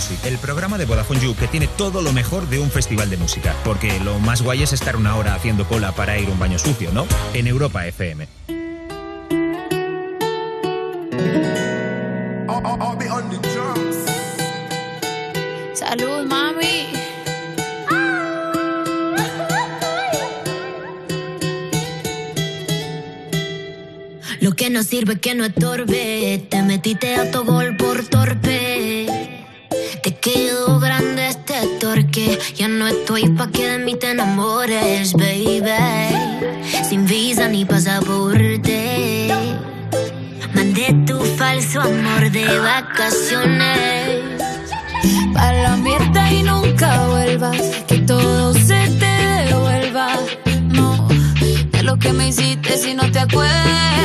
Music, el programa de Vodafone You que tiene todo lo mejor de un festival de música. Porque lo más guay es estar una hora haciendo cola para ir a un baño sucio, ¿no? En Europa FM.
Salud, mami.
Lo que no sirve que no estorbe. Te metiste a tu gol por torpe. Ya no estoy pa' que de mí te enamores, baby. Sin visa ni pasaporte.
De tu falso amor de vacaciones.
Pa' la mierda y nunca vuelvas, que todo se te devuelva. No, de lo que me hiciste si no te acuerdas.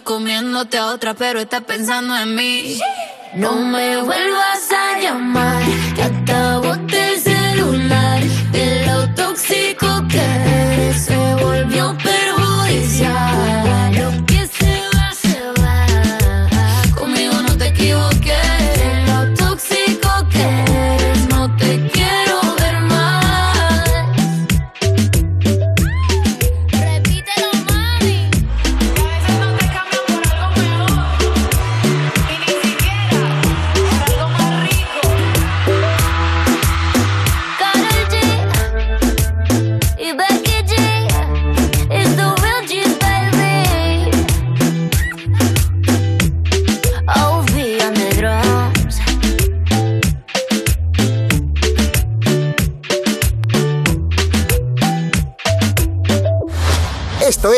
Comiéndote a otra, pero estás pensando en mí.
No me vuelvas a llamar, que boté el celular. De lo tóxico que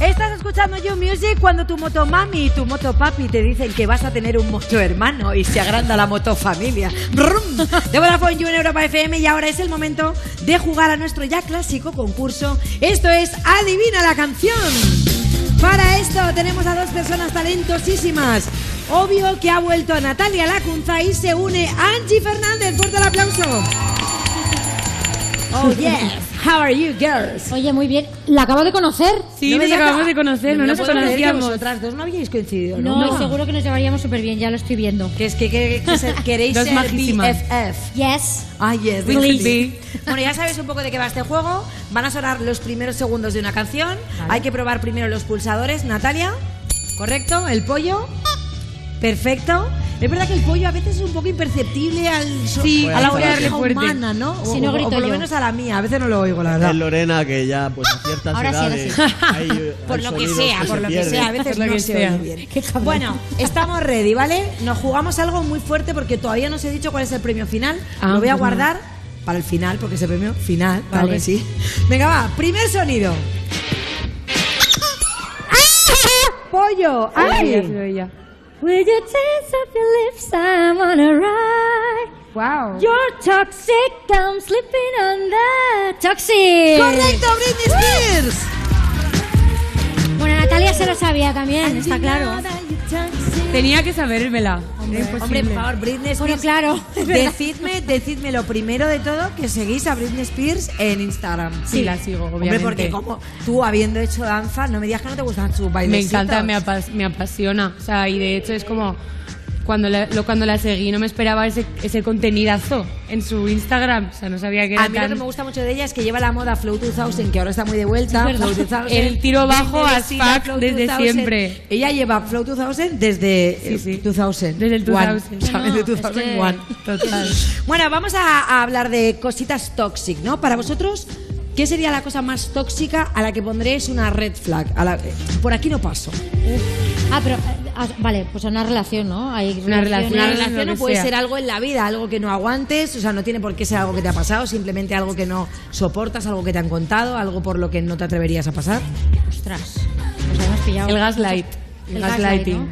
Estás escuchando You Music cuando tu motomami y tu motopapi te dicen que vas a tener un moto hermano y se agranda la motofamilia. De Vodafone You en Europa FM y ahora es el momento de jugar a nuestro ya clásico concurso. Esto es Adivina la canción. Para esto tenemos a dos personas talentosísimas. Obvio que ha vuelto a Natalia Lacunza y se une Angie Fernández. Fuerte el aplauso. Oh yes. How are you girls?
Oye, muy bien. ¿La acabo de conocer?
Sí, nos acabamos de conocer, no nos conocíamos.
vosotras
dos no habíais coincidido,
No, y seguro que nos llevaríamos súper bien, ya lo estoy viendo.
Que es que, que- que se- queréis
Dos
ser
majísimas.
BFF.
Yes.
Ah, yes.
Please.
please. Bueno, ya sabéis un poco de qué va este juego. Van a sonar los primeros segundos de una canción. Hay que probar primero los pulsadores. Natalia, ¿correcto? ¿El pollo? Perfecto. Es verdad que el pollo a veces es un poco imperceptible al so-
Sí,
a la oreja humana, ¿no? O,
Si no
o- o
grito
por lo
yo.
menos a la mía. A veces no lo oigo, la verdad.
Es Lorena que ya pues a ciertas
Ahora sí, ahora
edades
sí.
hay- hay
Por lo que sea,
se
por lo que sea, a veces no se oye bien. Bueno, estamos ready, ¿vale? Nos jugamos algo muy fuerte porque todavía no os he dicho cuál es el premio final.
Ah,
lo voy a
pues
guardar para el final porque es el premio final, claro
Vale.
que sí. Venga, va, primer sonido. Pollo,
Ay, With your taste of your lips, I'm on a ride.
Wow.
You're toxic, I'm slipping on that toxic.
Correcto, Britney Spears.
Bueno, Natalia se lo sabía también, está claro.
Tenía que sabérmela.
Hombre, hombre, por favor, Britney Spears.
Bueno, claro.
Decidme, decidme lo primero de todo que seguís a Britney Spears en Instagram.
Sí, la sigo,
Hombre,
obviamente.
porque como tú habiendo hecho danza, no me digas que no te gustan sus
Me
bailecitos.
encanta, me, apas- me apasiona. O sea, y de hecho es como cuando la, lo- cuando la seguí no me esperaba ese, ese contenidazo en su Instagram. O sea, no sabía que era
A mí lo
tan...
que me gusta mucho de ella es que lleva la moda Flow 2000, que ahora está muy de vuelta. Flow 2000,
El tiro bajo fuck
Flow
desde
2000.
siempre.
Ella lleva Flow 2000 desde eh, 2000.
Desde el 2000.
One,
No,
¿sabes?
no,
De
es que-
2001.
Total.
Bueno, vamos a, a hablar de cositas toxic, ¿no? Para vosotros, ¿qué sería la cosa más tóxica a la que pondréis una red flag? A la- por aquí no paso.
Ah, pero, eh, ah, vale, pues una relación, ¿no? Hay
Una relación.
Una relación no puede
sea.
ser algo en la vida, algo que no aguantes, o sea, no tiene por qué ser algo que te ha pasado, simplemente algo que no soportas, algo que te han contado, algo por lo que no te atreverías a pasar.
Ostras, nos hemos pillado.
El gaslight. El,
El gaslight,
gaslighting.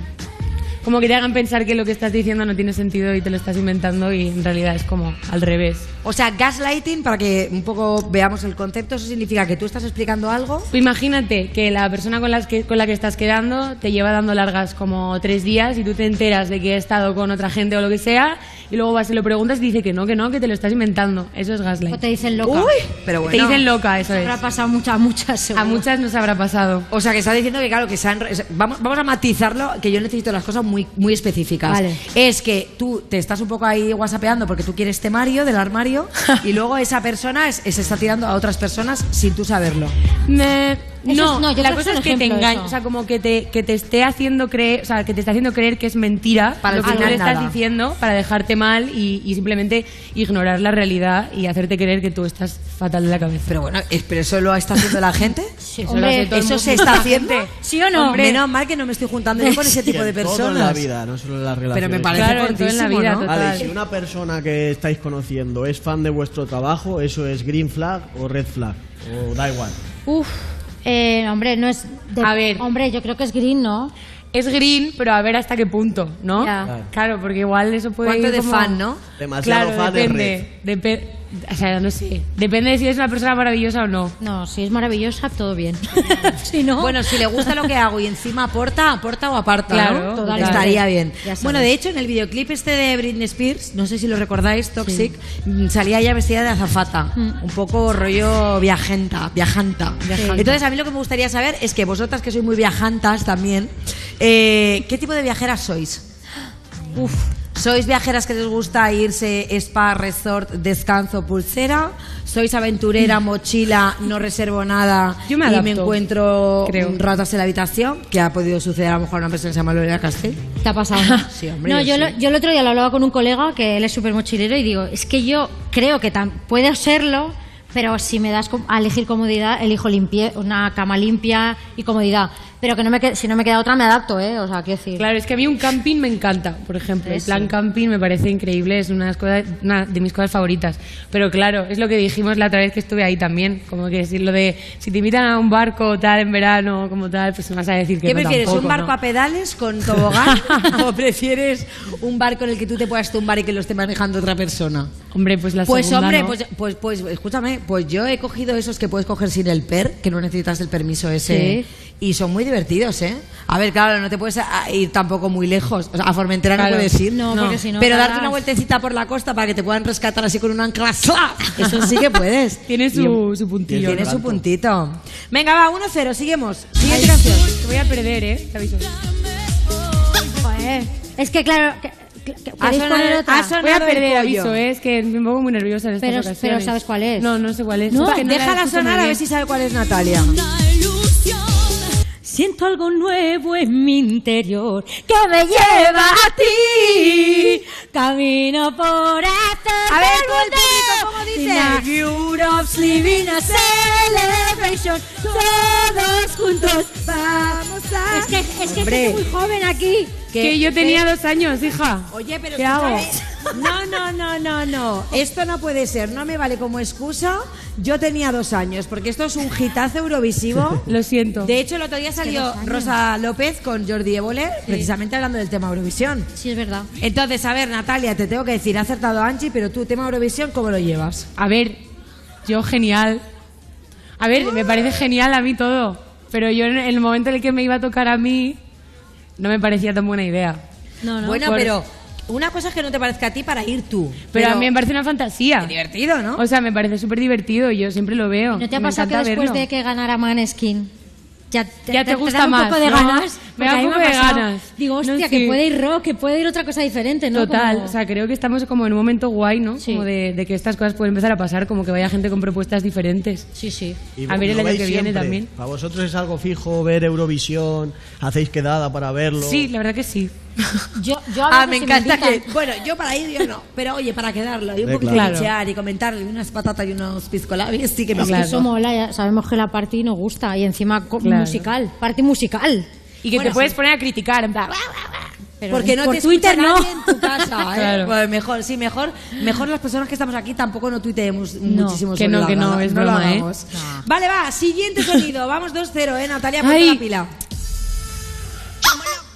Como que te hagan pensar que lo que estás diciendo no tiene sentido y te lo estás inventando y en realidad es como al revés.
O sea, gaslighting, para que un poco veamos el concepto, eso significa que tú estás explicando algo.
Imagínate que la persona con, las que, con la que estás quedando te lleva dando largas como tres días y tú te enteras de que ha estado con otra gente o lo que sea y luego vas y lo preguntas y dice que no, que no, que te lo estás inventando. Eso es gaslight.
O te dicen loca.
pero
Te dicen loca, eso es.
Habrá pasado muchas, muchas.
A muchas nos habrá pasado.
O sea, que está diciendo que, claro, que se han vamos, vamos a matizarlo, que yo necesito las cosas muy, muy específicas.
Vale.
Es que tú te estás un poco ahí whatsappeando porque tú quieres temario del armario y luego esa persona es- se está tirando a otras personas sin tú saberlo.
Me- no,
es- no, yo
la cosa
es
que te
eso.
o sea, como que te, que te esté haciendo creer, o sea, que te está haciendo creer que es mentira
Para
lo
al
que tú
final
le estás
nada.
diciendo para dejarte mal y, y simplemente ignorar la realidad y hacerte creer que tú estás fatal de la cabeza.
Pero bueno, es- ¿pero eso lo está haciendo la gente?
Sí, eso
Hombre,
lo hace todo el
¿eso se está haciendo?
¿Sí o no?
Hombre, menos mal que no me estoy juntando yo con ese tipo de personas.
Todo en la vida, no solo en las relaciones.
Pero me parece
Claro, todo en la vida,
¿no?
total.
Vale, si una persona que estáis conociendo es fan de vuestro trabajo, ¿eso es green flag o red flag? O da igual.
Uf, eh, hombre, no es. de-
A ver.
Hombre, yo creo que es green, ¿no?
Es green, pero a ver hasta qué punto, ¿no?
Ya.
Claro, porque igual eso puede
¿Cuánto
ir
de
como-
fan, no?
Demasiado
claro,
fan es
depende. depe- o sea, no sé. Depende de si es una persona maravillosa o no.
No, si es maravillosa, todo bien. si no.
Bueno, si le gusta lo que hago y encima aporta, aporta o aparta,
Claro.
Estaría bien. Bueno, de hecho, en el videoclip este de Britney Spears, no sé si lo recordáis, Toxic, salía ella vestida de azafata,
Mm.
un poco rollo viajenta, viajanta.
Viajanta.
Entonces, a mí lo que me gustaría saber es que vosotras que sois muy viajantas también, eh, ¿qué tipo de viajeras sois? Uf. ¿Sois viajeras que les gusta irse spa, resort, descanso, pulsera? ¿Sois aventurera, mochila, no reservo nada
Yo me
y me
adapto,
encuentro
creo.
mm, ratas en la habitación? Que ha podido suceder a lo mejor a una persona que se llama Lorena Castell.
¿Te ha pasado? no?
Sí, hombre,
No,
yo sí.
lo- yo el otro día lo hablaba con un colega que él es súper mochilero y digo, es que yo creo que tan, puede serlo, pero si me das a elegir comodidad, elijo limpie, una cama limpia y comodidad. Pero que no me si no me queda otra, me adapto, ¿eh? O sea, quiero decir.
Claro, es que a mí un camping me encanta, por ejemplo. El plan camping me parece increíble, es una de, las cosas- una de mis cosas favoritas. Pero claro, es lo que dijimos la otra vez que estuve ahí también. Como que si lo de si te invitan a un barco tal en verano, como tal, pues me vas a decir que
¿Qué
no
prefieres,
tampoco,
un barco
¿no?
a pedales con tobogán o prefieres un barco en el que tú te puedas tumbar y que lo esté manejando otra persona?
Hombre, pues la
Pues
segunda,
hombre,
¿no?
pues, pues, pues escúchame, pues yo he cogido esos que puedes coger sin el PER, que no necesitas el permiso ese, y son muy divertidos, ¿eh? A ver, claro, no te puedes ir tampoco muy lejos, o sea, a Formentera
Claro.
no puedes ir,
No, porque si no,
pero darte una vueltecita por la costa para que te puedan rescatar así con un ancla, ¡slap! eso sí que puedes.
Tiene su, su puntillo.
Tiene
¿no?
su puntito. Venga, va, 1-0, seguimos. Siguiente canción.
Te voy a perder, ¿eh? Te aviso.
Joder. Es que claro. que-
Ha
¿Queréis
sonado- ha sonado
Voy a
el
perder, aviso, ¿eh? Es que me pongo muy nerviosa en estas
Pero-
ocasiones.
pero ¿sabes cuál es?
No, no sé cuál es.
No,
Es que no la
Déjala sonar a ver si sabe cuál es Natalia.
Siento algo nuevo en mi interior que me lleva a ti. Camino por hacer
A ver, todo el público, ¿cómo dice?
Europe's living a celebration. Todos juntos
Vamos a...
Es que, es que estoy muy joven aquí.
Que yo tenía dos años, hija.
Oye, pero
¿Qué hago?
No, no, no, no, no. Esto no puede ser. No me vale como excusa. Yo tenía dos años, porque esto es un hitazo eurovisivo.
Lo siento.
De hecho, el otro día salió. Rosa López con Jordi Évole, precisamente hablando del tema Eurovisión.
Sí, es verdad.
Entonces, a ver, Natalia, te tengo que decir, ha acertado Angie, pero tú, tema Eurovisión, ¿cómo lo llevas?
A ver, yo genial. A ver, me parece genial a mí todo. Pero yo en el momento en el que me iba a tocar a mí, no me parecía tan buena idea.
No, Bueno,
Por-
pero una cosa es que no te parezca a ti para ir tú.
Pero, a mí me parece una fantasía.
divertido, ¿no?
O sea, me parece súper divertido, yo siempre lo veo.
¿No te ha
Me
pasado que
encanta
después
verlo.
de que ganara Maneskin ya te,
Ya te gusta
da un
más,
poco de
¿no?
ganas?
Me da un poco de ganas.
Digo,
No,
hostia,
sí.
que puede ir rock, que puede ir otra cosa diferente, ¿no?
Total,
Como-
o sea, creo que estamos como en un momento guay, ¿no? Como de, de que estas cosas pueden empezar a pasar, como que vaya gente con propuestas diferentes.
Sí, sí.
Y
A ver el año que viene
siempre.
también.
Para vosotros es algo fijo ver Eurovisión, hacéis quedada para verlo.
Sí, la verdad que sí.
Yo, yo a
Ah, me encanta
invitan-
que. Bueno, yo para ir, yo no. Pero oye, para quedarlo y un
Sí,
poquito
claro.
de bichear y comentarle unas patatas y unos piscolabis, sí que me gusta.
eso mola, ya sabemos que la party nos gusta y encima
Claro.
musical, party musical.
Y que
Bueno,
te puedes
sí.
poner a criticar, en plan,
Pero
Porque no
por
te
Twitter no.
en tu casa, ¿eh?
Claro.
Pues mejor, sí, mejor, mejor las personas que estamos aquí tampoco no tuiteemos
No,
muchísimo
que no,
la
que no,
gala.
es
lo
broma, ¿eh?
Vale, va, siguiente sonido. Vamos 2-0, ¿eh? Natalia, ponte la pila.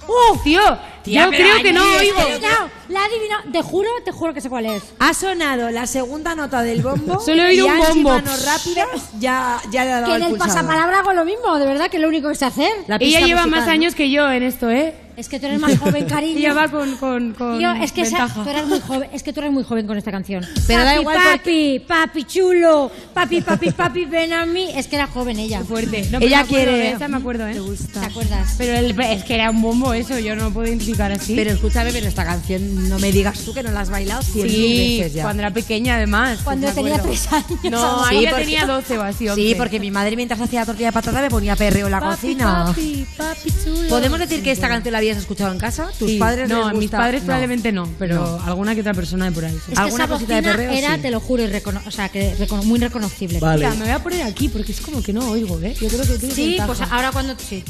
¡Uh, tío!
Tía,
yo creo que no oigo.
No, la he adivinado, te juro, te juro que sé cuál es.
Ha sonado la segunda nota del bombo.
Solo he oído
y
un
Angie,
bombo.
manos rápidas, ya, ya le ha dado
Que
el
en el pasapalabra hago lo mismo, de verdad que es lo único que sé hacer.
La
Ella lleva
musical,
más años que yo en esto, ¿eh?
Es que tú eres más joven, cariño.
Ella va con, con, con
Tío, es que esa- tú eres muy joven, es que tú eres muy joven con esta canción.
Pero
papi,
da igual
papi, papi chulo, papi, papi, papi, ven a mí. Es que era joven ella.
Qué fuerte. No,
Ella
me acuerdo
quiere-
de esa me acuerdo, ¿eh?
¿Te acuerdas?
Pero el- es que era un bombo eso, yo no lo puedo identificar así.
Pero escúchame, pero esta canción no me digas tú que no la has bailado cien
sí,
veces ya.
cuando era pequeña además.
Cuando
me
tenía tres años.
No,
Sí,
ahí
porque-
tenía 12 o así, 11.
Sí, porque mi madre mientras hacía tortilla de patata me ponía perreo en la
Papi,
cocina.
papi, papi chulo.
¿Podemos decir que esta canción la habías escuchado en casa? ¿Tus
Sí.
padres
No,
les
mis
gusta?
padres
No.
probablemente no, pero alguna que otra persona de por ahí. sí.
Es que
¿Alguna
esa
cosita de perreo?
era,
Sí.
te lo juro, o sea, que recono- muy reconocible.
Vale.
Mira, me voy a poner aquí porque es como que no oigo, ¿eh? Yo creo que tienes
Sí,
ventaja.
pues ahora cuando... Sí,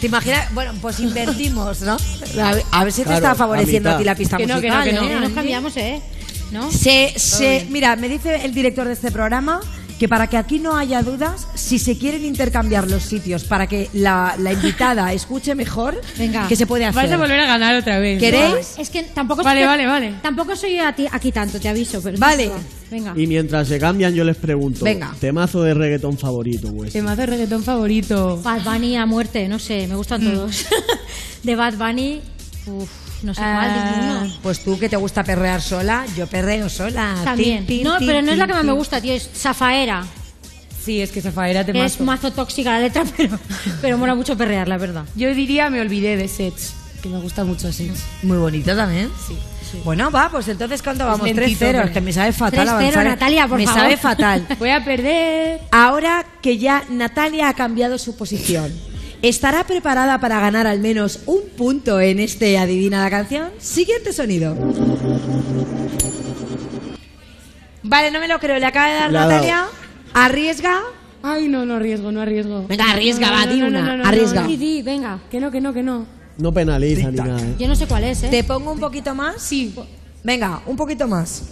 ¿Te imaginas? Bueno, pues invertimos, ¿no? A ver, a ver si te está favoreciendo a ti la pista
Que no, que
musical.
no, que no.
¿eh?
no nos cambiamos, ¿eh? ¿No?
Se, se, mira, me dice el director de este programa que para que aquí no haya dudas, si se quieren intercambiar los sitios para que la, la invitada escuche mejor,
Venga.
¿qué se puede hacer?
Vas a volver a ganar otra vez.
¿Queréis?
Es que tampoco
Vale,
soy,
vale, vale.
Tampoco soy a ti- aquí tanto, te aviso. Pero
Vale.
Venga.
Y mientras se cambian, yo les pregunto:
Venga.
temazo de reggaetón favorito, pues.
Temazo de reggaetón favorito.
Bad Bunny a muerte, no sé, me
Mm.
gustan todos. de Bad Bunny, uff, no sé cuál,
Ah,
ninguno.
Pues tú que te gusta perrear sola, yo perreo sola.
También.
Tin, tin,
no,
tin,
pero no es la que más me gusta, tío, es Zafaera.
Sí, es que Zafaera te
Es mazo tóxica la letra, pero, pero mola mucho perrear, la verdad.
Yo diría me olvidé de Sets, que me gusta mucho Sets.
Muy bonito también. Sí. Bueno, va, pues entonces ¿cuánto vamos?
lentito,
3-0,
pero-
es que me sabe fatal
3-0,
avanzar.
Natalia, por
me
favor.
sabe fatal.
Voy a perder.
Ahora que ya Natalia ha cambiado su posición, ¿estará preparada para ganar al menos un punto en este Adivina la canción? Siguiente sonido. Vale, no me lo creo, le acaba de dar Natalia. Arriesga.
Ay, no, no arriesgo, no arriesgo.
Venga, arriesga,
No,
va,
no,
di
no,
una,
no, no, no,
arriesga.
no.
Di, di, venga.
Que no, que no, que no.
No penaliza ni nada, ¿eh?
Yo no sé cuál es, ¿eh?
¿Te pongo un poquito más?
Sí.
Venga, un poquito más.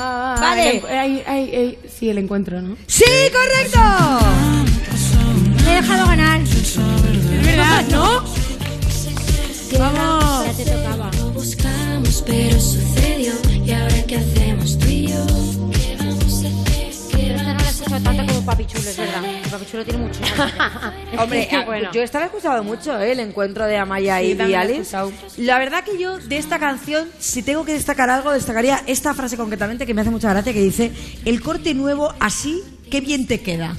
Ah,
Vale.
ay, ay, ay, sí, el encuentro, ¿no?
¡Sí, correcto!
Me he dejado ganar.
Es verdad, ¿no?
Vamos. Ya te tocaba.
buscamos, pero sucedió. ¿Y ahora qué hacemos tú y yo?
Tanto como Papi Chulo, es verdad. El Papi Chulo tiene mucho.
Hombre, a-
Bueno.
yo esta la he escuchado mucho, ¿eh? el encuentro de Amaya
Sí,
y
también la
verdad que yo de esta canción, si tengo que destacar algo, destacaría esta frase concretamente que me hace mucha gracia, que dice, el corte nuevo así, qué bien te queda.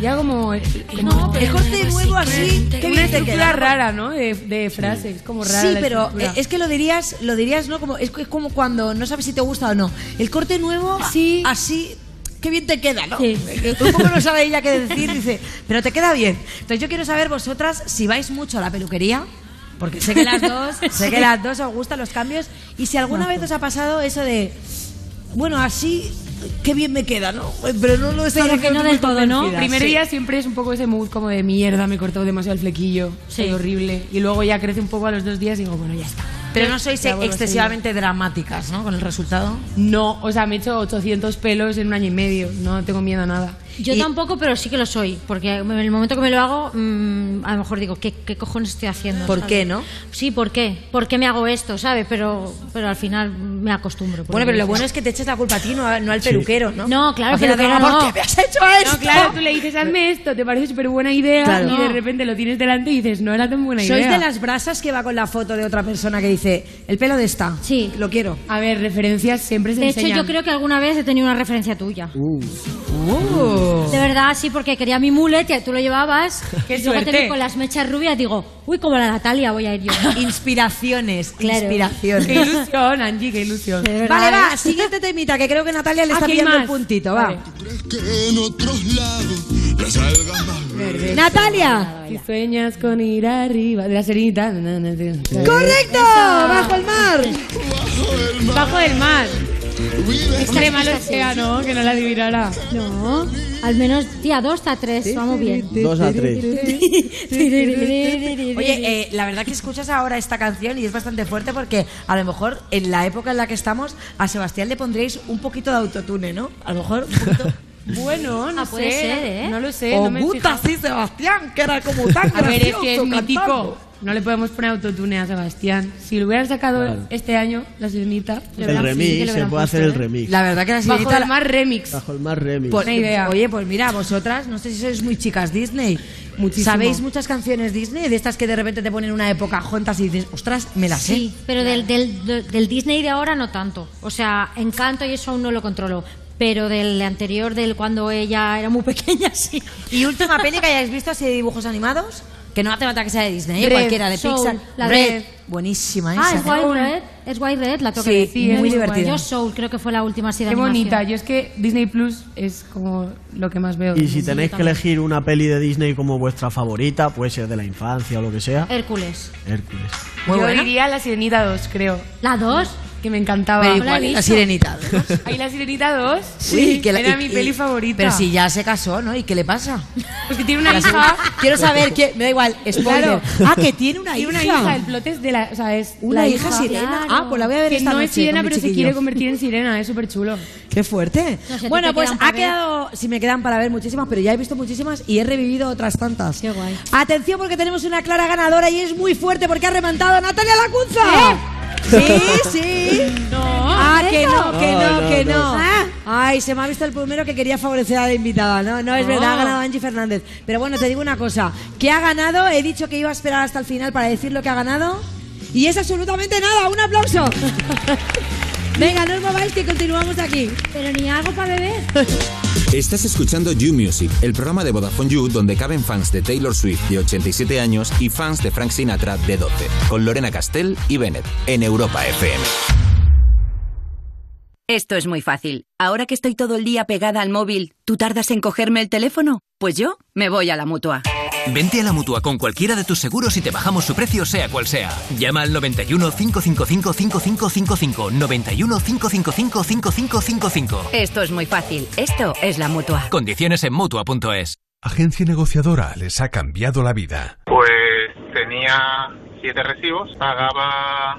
Ya como, como
el corte nuevo así, qué
una
bien te
estructura rara, ¿no? De, de frases, como rara
Sí, pero
estructura.
es que lo dirías, lo dirías, ¿no? Como, es, es como cuando no sabes si te gusta o no. El corte nuevo,
Sí.
así, qué bien te queda, ¿no?
Sí.
Un poco no sabe ella qué decir, dice, pero te queda bien. Entonces yo quiero saber vosotras si vais mucho a la peluquería. Porque sé que las dos, sé que las dos os gustan los cambios. Y si alguna vez os ha pasado eso de, bueno, así, qué bien me queda, ¿no? Pero no lo estoy
Pero que no del todo, ¿no?
primer
Sí.
día siempre es un poco ese mood como de mierda, me cortó demasiado el flequillo,
Sí.
soy horrible. Y luego ya crece un poco a los dos días y digo, bueno, ya está.
Pero no sois
Ya
excesivamente dramáticas, ¿no? Con el resultado.
No, o sea, me he hecho 800 pelos en un año y medio, no tengo miedo a nada.
Yo
Y-
tampoco, pero sí que lo soy. Porque en el momento que me lo hago, mm, a lo mejor digo, ¿qué, qué cojones estoy haciendo?
¿Por
¿sabes?
qué, no?
Sí, ¿por qué? ¿Por qué me hago esto, sabes? Pero, pero al final me acostumbro.
Bueno, pero lo bueno es que te eches la culpa a ti, no, a- no al
Sí.
peluquero, ¿no?
No, claro, peluquero
digo, ¿Por
no.
qué me has hecho esto?
No, claro, tú le dices, hazme esto, te parece súper buena idea
Claro.
y de repente lo tienes delante y dices, no era tan buena
Sois
idea.
de las brasas que va con la foto de otra persona que dice, el pelo de esta.
Sí.
Lo quiero.
A ver, referencias siempre se
De hecho, yo creo que alguna vez he tenido una referencia tuya.
Uh.
De verdad, sí, porque quería mi mulet, y tú lo llevabas.
Qué
y luego te vi con las mechas rubias, digo, uy, como la Natalia voy a ir yo.
Inspiraciones,
Claro.
inspiraciones.
Qué ilusión, Angie, qué ilusión.
Verdad,
Vale, va,
¿eh?
siguiente temita, que creo que Natalia le está
Aquí hay
pillando el
más.
puntito, va.
Vale.
Que en otros lados las algas más verdes.
Natalia.
Si sueñas con ir arriba de la serenita. na, na, na,
¡Correcto! ¡Bajo el mar!
Bajo del mar. Extrema lo
Esta sí.
sea, ¿no? Que no la adivinará.
No, al menos, tía, dos a tres, vamos bien.
Dos a tres.
Oye, eh, la verdad que escuchas ahora esta canción y es bastante fuerte porque a lo mejor en la época en la que estamos a Sebastián le pondréis un poquito de autotune, ¿no? A lo mejor un poquito.
Bueno, no
Ah,
sé.
puede ser, ¿eh?
No lo sé.
o
no me
gusta así Sebastián, que era como tan
A ver, es
gracioso
que es mítico. No le podemos poner autotune a Sebastián. Si lo hubieran sacado
Claro.
este año, la sirenita.
El remix, se puede hacer el remix.
La verdad que la
Bajo el mar remix.
Bajo el mar remix.
Pues,
Una idea.
Oye, pues mira, vosotras, no sé si sois muy chicas Disney.
Muchísimo.
¿Sabéis muchas canciones Disney? De estas que de repente te ponen una época juntas y dices, ostras, me las sé.
Sí, pero del, del, del Disney de ahora no tanto. O sea, Encanto y eso aún no lo controlo. Pero del anterior, del cuando ella era muy pequeña, sí.
¿Y última peli que hayáis visto así de dibujos animados? Que no hace falta que sea de Disney, ¿eh?
Red,
cualquiera, de
Soul,
Pixar.
la
Red.
Red.
Buenísima
Ah,
esa.
es White Red. Es White Red, la tengo que
Sí,
ver.
muy
guay.
divertida.
Yo Soul creo que fue la última así de
Qué
animación.
bonita. Yo es que Disney Plus es como lo que más veo.
Y si tenéis que elegir una peli de Disney como vuestra favorita, puede ser de la infancia o lo que sea,
Hércules.
Hércules.
Muy
Yo
buena.
diría La Sirenita 2, creo.
¿La 2?
Que me encantaba.
No la
la sirenita.
¿Hay La Sirenita 2?
Sí, que la-
Era
y-
mi
y-
peli favorita.
Pero si ya se casó, ¿no? ¿Y qué le pasa?
Pues que tiene una hija.
Quiero saber que me da igual, spoiler.
Claro.
Ah, que tiene una
Tiene
hija.
una hija, el plot es de la. O sea, es.
Una hija sirena.
claro.
Ah, pues la voy a ver
Que
esta
no es
noche
sirena,
con mi
pero se quiere convertir en sirena, es súper chulo.
Qué fuerte.
No sé, ¿a ti
bueno, pues ha quedado, si me quedan para ver muchísimas, pero ya he visto muchísimas y he revivido otras tantas.
Qué guay.
Atención porque tenemos una clara ganadora y es muy fuerte porque ha remontado a Natalia Lacunza. Sí, sí.
No.
Ah, que no, que no,
No,
que
no,
no. Ay, se me ha visto el primero que quería favorecer a la invitada. No, no es verdad, ha ganado Angie Fernández. Pero bueno, te digo una cosa. ¿Qué ha ganado? He dicho que iba a esperar hasta el final para decir lo que ha ganado. Y es absolutamente nada. Un aplauso. Venga, no os mováis que continuamos aquí.
Pero ni algo para beber.
Estás escuchando You Music, el programa de Vodafone You donde caben fans de Taylor Swift de 87 años y fans de Frank Sinatra de 12, con Lorena Castell y Bennett en Europa FM.
Esto es muy fácil. Ahora que estoy todo el día pegada al móvil, ¿tú tardas en cogerme el teléfono? Pues yo me voy a la mutua.
Vente a la mutua con cualquiera de tus seguros y te bajamos su precio, sea cual sea. Llama al 91 555 5555. 91 555 5555.
Esto es muy fácil. Esto es la mutua.
Condiciones en mutua.es.
Agencia negociadora les ha cambiado la vida.
Pues tenía siete recibos, pagaba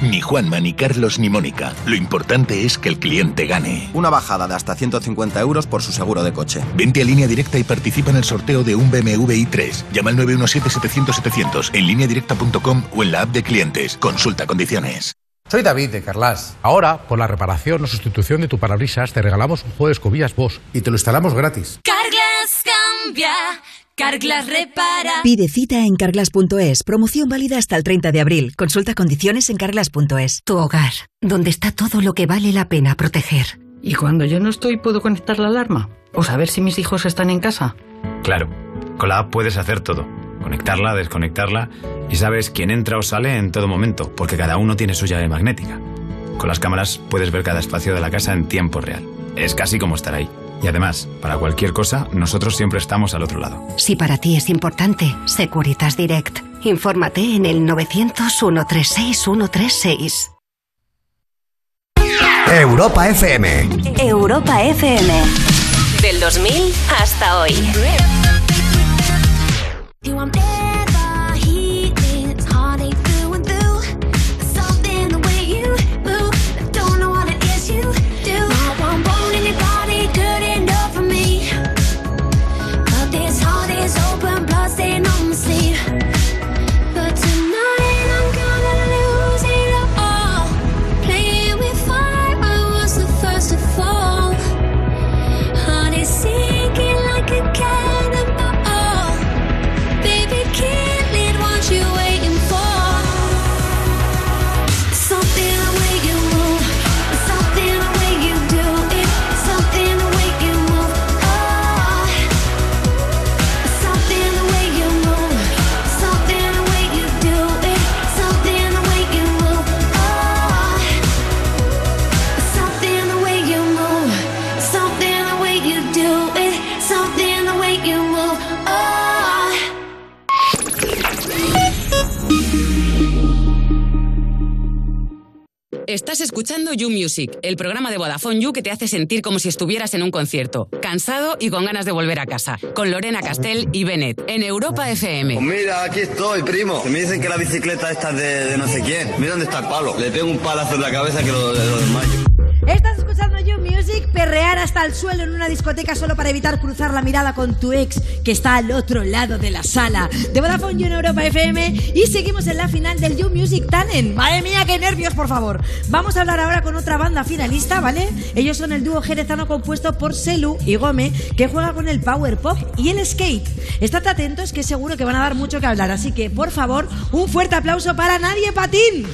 Ni Juanma, ni Carlos, ni Mónica. Lo importante es que el cliente gane.
Una bajada de hasta 150 euros por su seguro de coche.
Vente a línea directa y participa en el sorteo de un BMW i3. Llama al 917-700-700 en lineadirecta.com o en la app de clientes. Consulta condiciones.
Soy David de Carlas. Ahora, por la reparación o sustitución de tu parabrisas, te regalamos un juego de escobillas Bosch y te lo instalamos gratis.
Carglass cambia, Carglass repara.
Pide cita en carglass.es. Promoción válida hasta el 30 de abril. Consulta condiciones en carglass.es.
Tu hogar, donde está todo lo que vale la pena proteger.
¿Y cuando yo no estoy puedo conectar la alarma? ¿O saber si mis hijos están en casa?
Claro, con la app puedes hacer todo. Conectarla, desconectarla y sabes quién entra o sale en todo momento, porque cada uno tiene su llave magnética. Con las cámaras puedes ver cada espacio de la casa en tiempo real. Es casi como estar ahí. Y además, para cualquier cosa, nosotros siempre estamos al otro lado.
Si para ti es importante, Securitas Direct. Infórmate en el 900-136-136.
Europa FM.
Europa FM. Del 2000 hasta hoy.
Estás escuchando You Music, el programa de Vodafone You que te hace sentir como si estuvieras en un concierto, cansado y con ganas de volver a casa, con Lorena Castell y Bennett, en Europa FM.
Pues mira, aquí estoy, primo. Me dicen que la bicicleta esta es de, de no sé quién. Mira dónde está el palo. Le pego un palazo en la cabeza que lo, lo desmayo.
Estás escuchando You Music, perrear hasta el suelo en una discoteca solo para evitar cruzar la mirada con tu ex que está al otro lado de la sala. De Vodafone You en Europa FM y seguimos en la final del You Music Talent. Madre mía, qué nervios, por favor. Vamos a hablar ahora con otra banda finalista, ¿vale? Ellos son el dúo jerezano compuesto por Selu y Gome, que juega con el power pop y el skate. Estad atentos que seguro que van a dar mucho que hablar, así que por favor, un fuerte aplauso para Nadie Patín.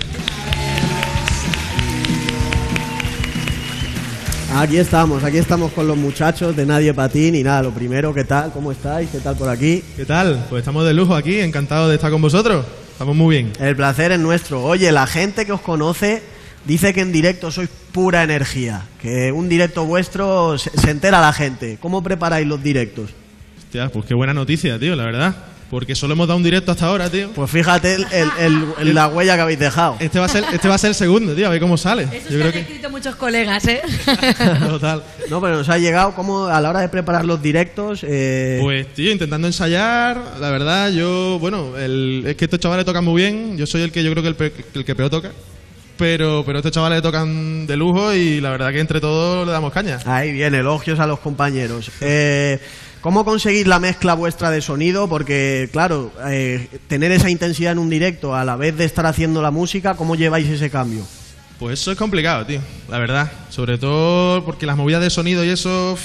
Aquí estamos, aquí estamos con los muchachos de Nadie Patín y nada, lo primero, ¿qué tal? ¿Cómo estáis? ¿Qué tal por aquí?
¿Qué tal? Pues estamos de lujo aquí, encantados de estar con vosotros. Estamos muy bien.
El placer es nuestro. Oye, la gente que os conoce dice que en directo sois pura energía, que un directo vuestro se, se entera la gente. ¿Cómo preparáis los directos?
Hostia, pues qué buena noticia, tío, la verdad. Porque solo hemos dado un directo hasta ahora, tío.
Pues fíjate el- el- el- el- la huella que habéis dejado.
Este va a ser, este va a ser el segundo, tío, a ver cómo sale.
Eso
Yo creo
han
que.
escrito muchos colegas, ¿eh?
Total.
No, pero nos ha llegado como a la hora de preparar los directos. eh,
Pues, tío, intentando ensayar, la verdad, yo, bueno, el- es que estos chavales tocan muy bien. Yo soy el que yo creo que el, pe- el que peor toca. Pero, pero estos chavales tocan de lujo y la verdad que entre todos le damos caña.
Ahí bien, elogios a los compañeros. Eh, ¿Cómo conseguís la mezcla vuestra de sonido? Porque, claro, eh, tener esa intensidad en un directo a la vez de estar haciendo la música, ¿cómo lleváis ese cambio?
Pues eso es complicado, tío, la verdad. Sobre todo porque las movidas de sonido y eso,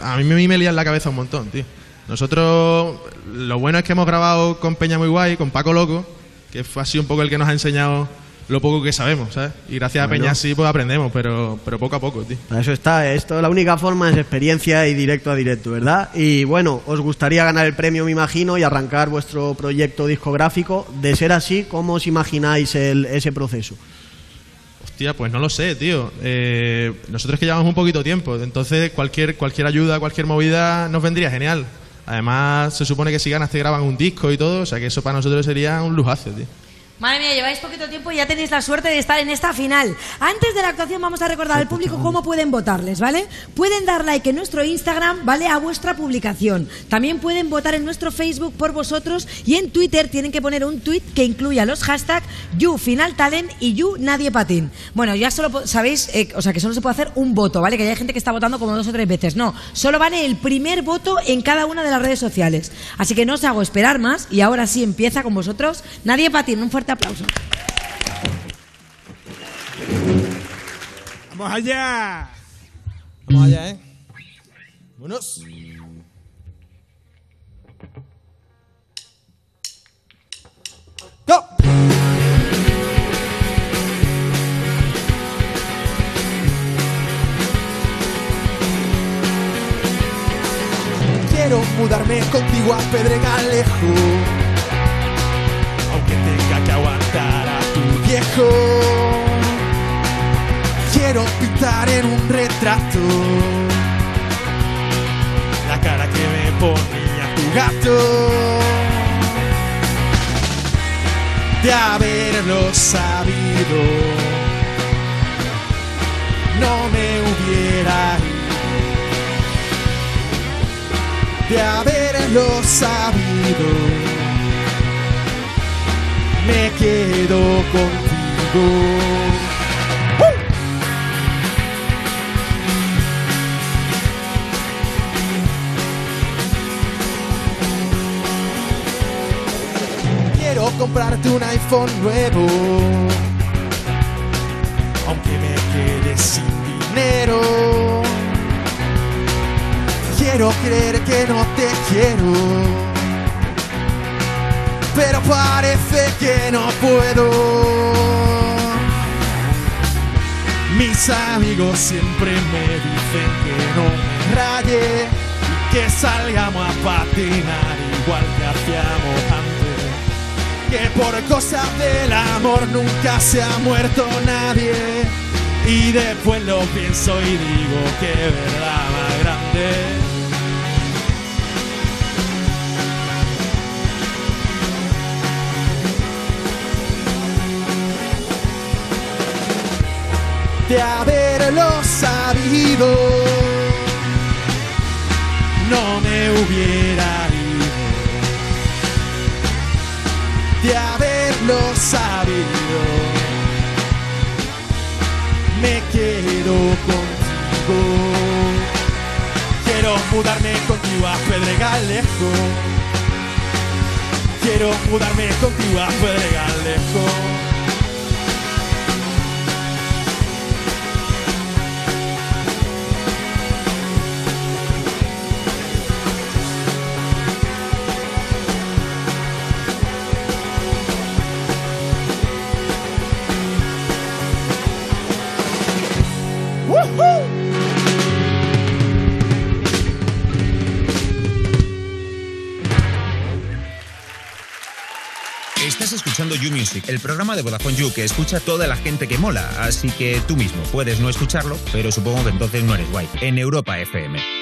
a mí me, me lían la cabeza un montón, tío. Nosotros, lo bueno es que hemos grabado con Peña Muy Guay, con Paco Loco, que fue así un poco el que nos ha enseñado lo poco que sabemos, ¿sabes? Y gracias a. Peña sí, pues aprendemos, pero, pero poco a poco, tío.
Eso está, esto la única forma es experiencia y directo a directo, ¿verdad? Y bueno, os gustaría ganar el premio, me imagino, y arrancar vuestro proyecto discográfico. De ser así, ¿cómo os imagináis el- ese proceso?
Hostia, pues no lo sé, tío. Eh, nosotros que llevamos un poquito tiempo, entonces cualquier, cualquier ayuda, cualquier movida nos vendría genial. Además, se supone que si ganas te graban un disco y todo, o sea que eso para nosotros sería un lujazo, tío.
Madre mía, lleváis poquito tiempo y ya tenéis la suerte de estar en esta final. Antes de la actuación vamos a recordar al público cómo pueden votarles, ¿vale? Pueden dar like en nuestro Instagram, ¿vale? A vuestra publicación. También pueden votar en nuestro Facebook por vosotros y en Twitter tienen que poner un tweet que incluya los hashtags YouFinalTalent y YouNadiePatín. Bueno, ya solo sabéis, eh, o sea, que solo se puede hacer un voto, ¿vale? Que ya hay gente que está votando como dos o tres veces. No, solo vale el primer voto en cada una de las redes sociales. Así que no os hago esperar más y ahora sí empieza con vosotros. Nadie Patín, un fuerte aplauso.
¡Vamos allá! Vamos allá, ¿eh? Vámonos. ¡Go! Quiero mudarme contigo a Pedregalejo viejo Quiero pintar en un retrato
la cara que me ponía tu gato. De haberlo sabido, no me hubiera ido. De haberlo sabido, me quedo contigo. Comprarte un iPhone nuevo, aunque me quede sin dinero. Quiero creer que no te quiero, pero parece que no puedo. Mis amigos siempre me dicen que no me raye y que salgamos a patinar igual que hacíamos antes. Que por cosas del amor nunca se ha muerto nadie. Y después lo pienso y digo que verdad de haberlo sabido, no me hubiera ido. De haberlo sabido, me quedo contigo. Quiero mudarme contigo a Pedregalejo. Quiero mudarme contigo a Pedregalejo.
El programa de Vodafone You que escucha toda la gente que mola, así que tú mismo puedes no escucharlo, pero supongo que entonces no eres guay. En Europa FM.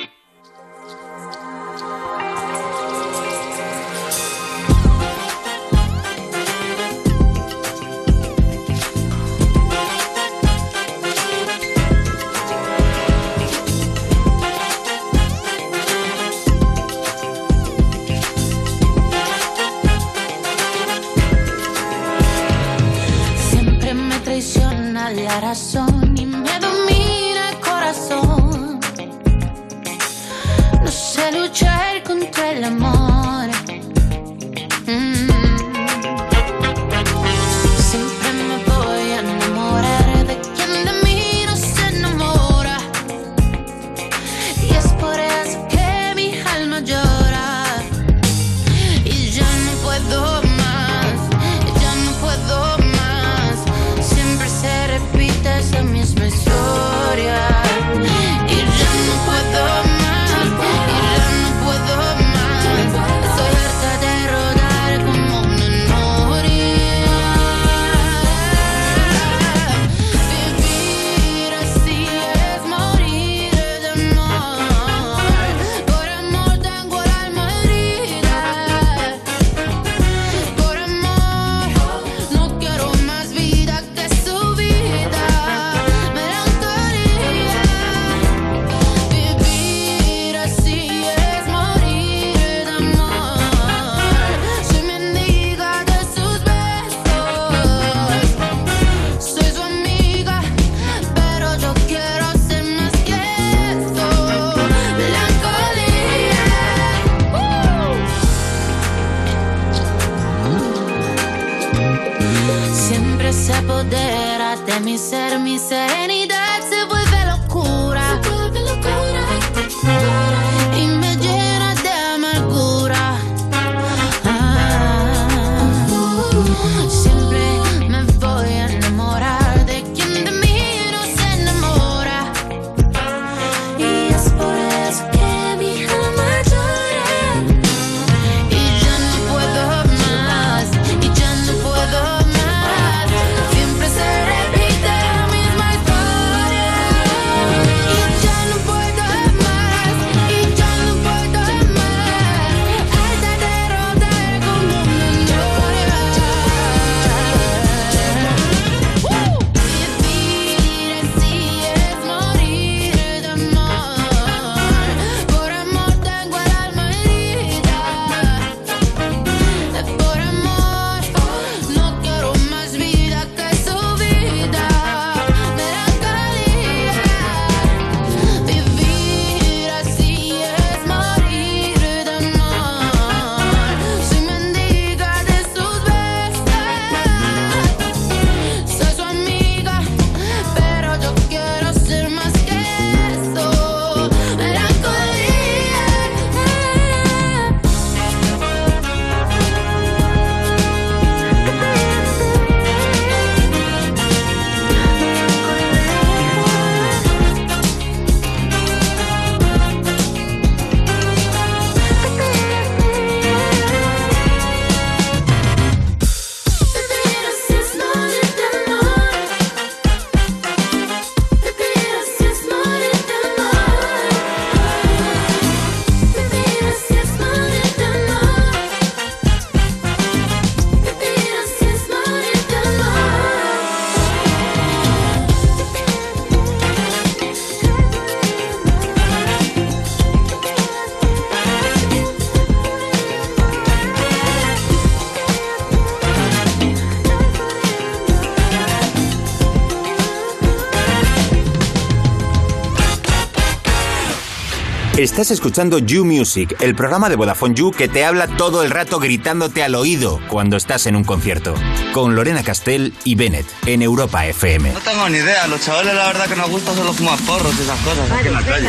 Estás escuchando You Music, el programa de Vodafone You que te habla todo el rato gritándote al oído cuando estás en un concierto. Con Lorena Castell y Bennett en Europa FM.
No tengo ni idea, los chavales la verdad que nos gusta solo fumar porros y esas cosas aquí en la calle.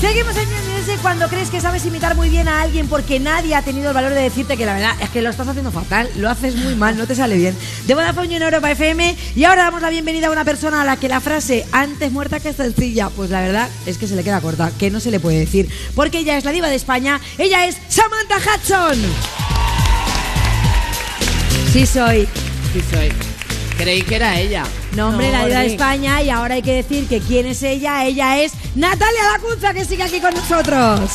Seguimos en New Music cuando crees que sabes imitar muy bien a alguien porque nadie ha tenido el valor de decirte que la verdad es que lo estás haciendo fatal, lo haces muy mal, no te sale bien. De Vodafone en Europa FM y ahora damos la bienvenida a una persona a la que la frase antes muerta que sencilla, pues la verdad es que se le queda corta, que no se le puede decir, porque ella es la diva de España, ella es Samantha Hudson. Sí soy.
Sí soy. Creí que era ella.
No, hombre,
No,
la diva de. España y ahora hay que decir que quién es ella, ella es Natalia Lacunza que sigue aquí con nosotros.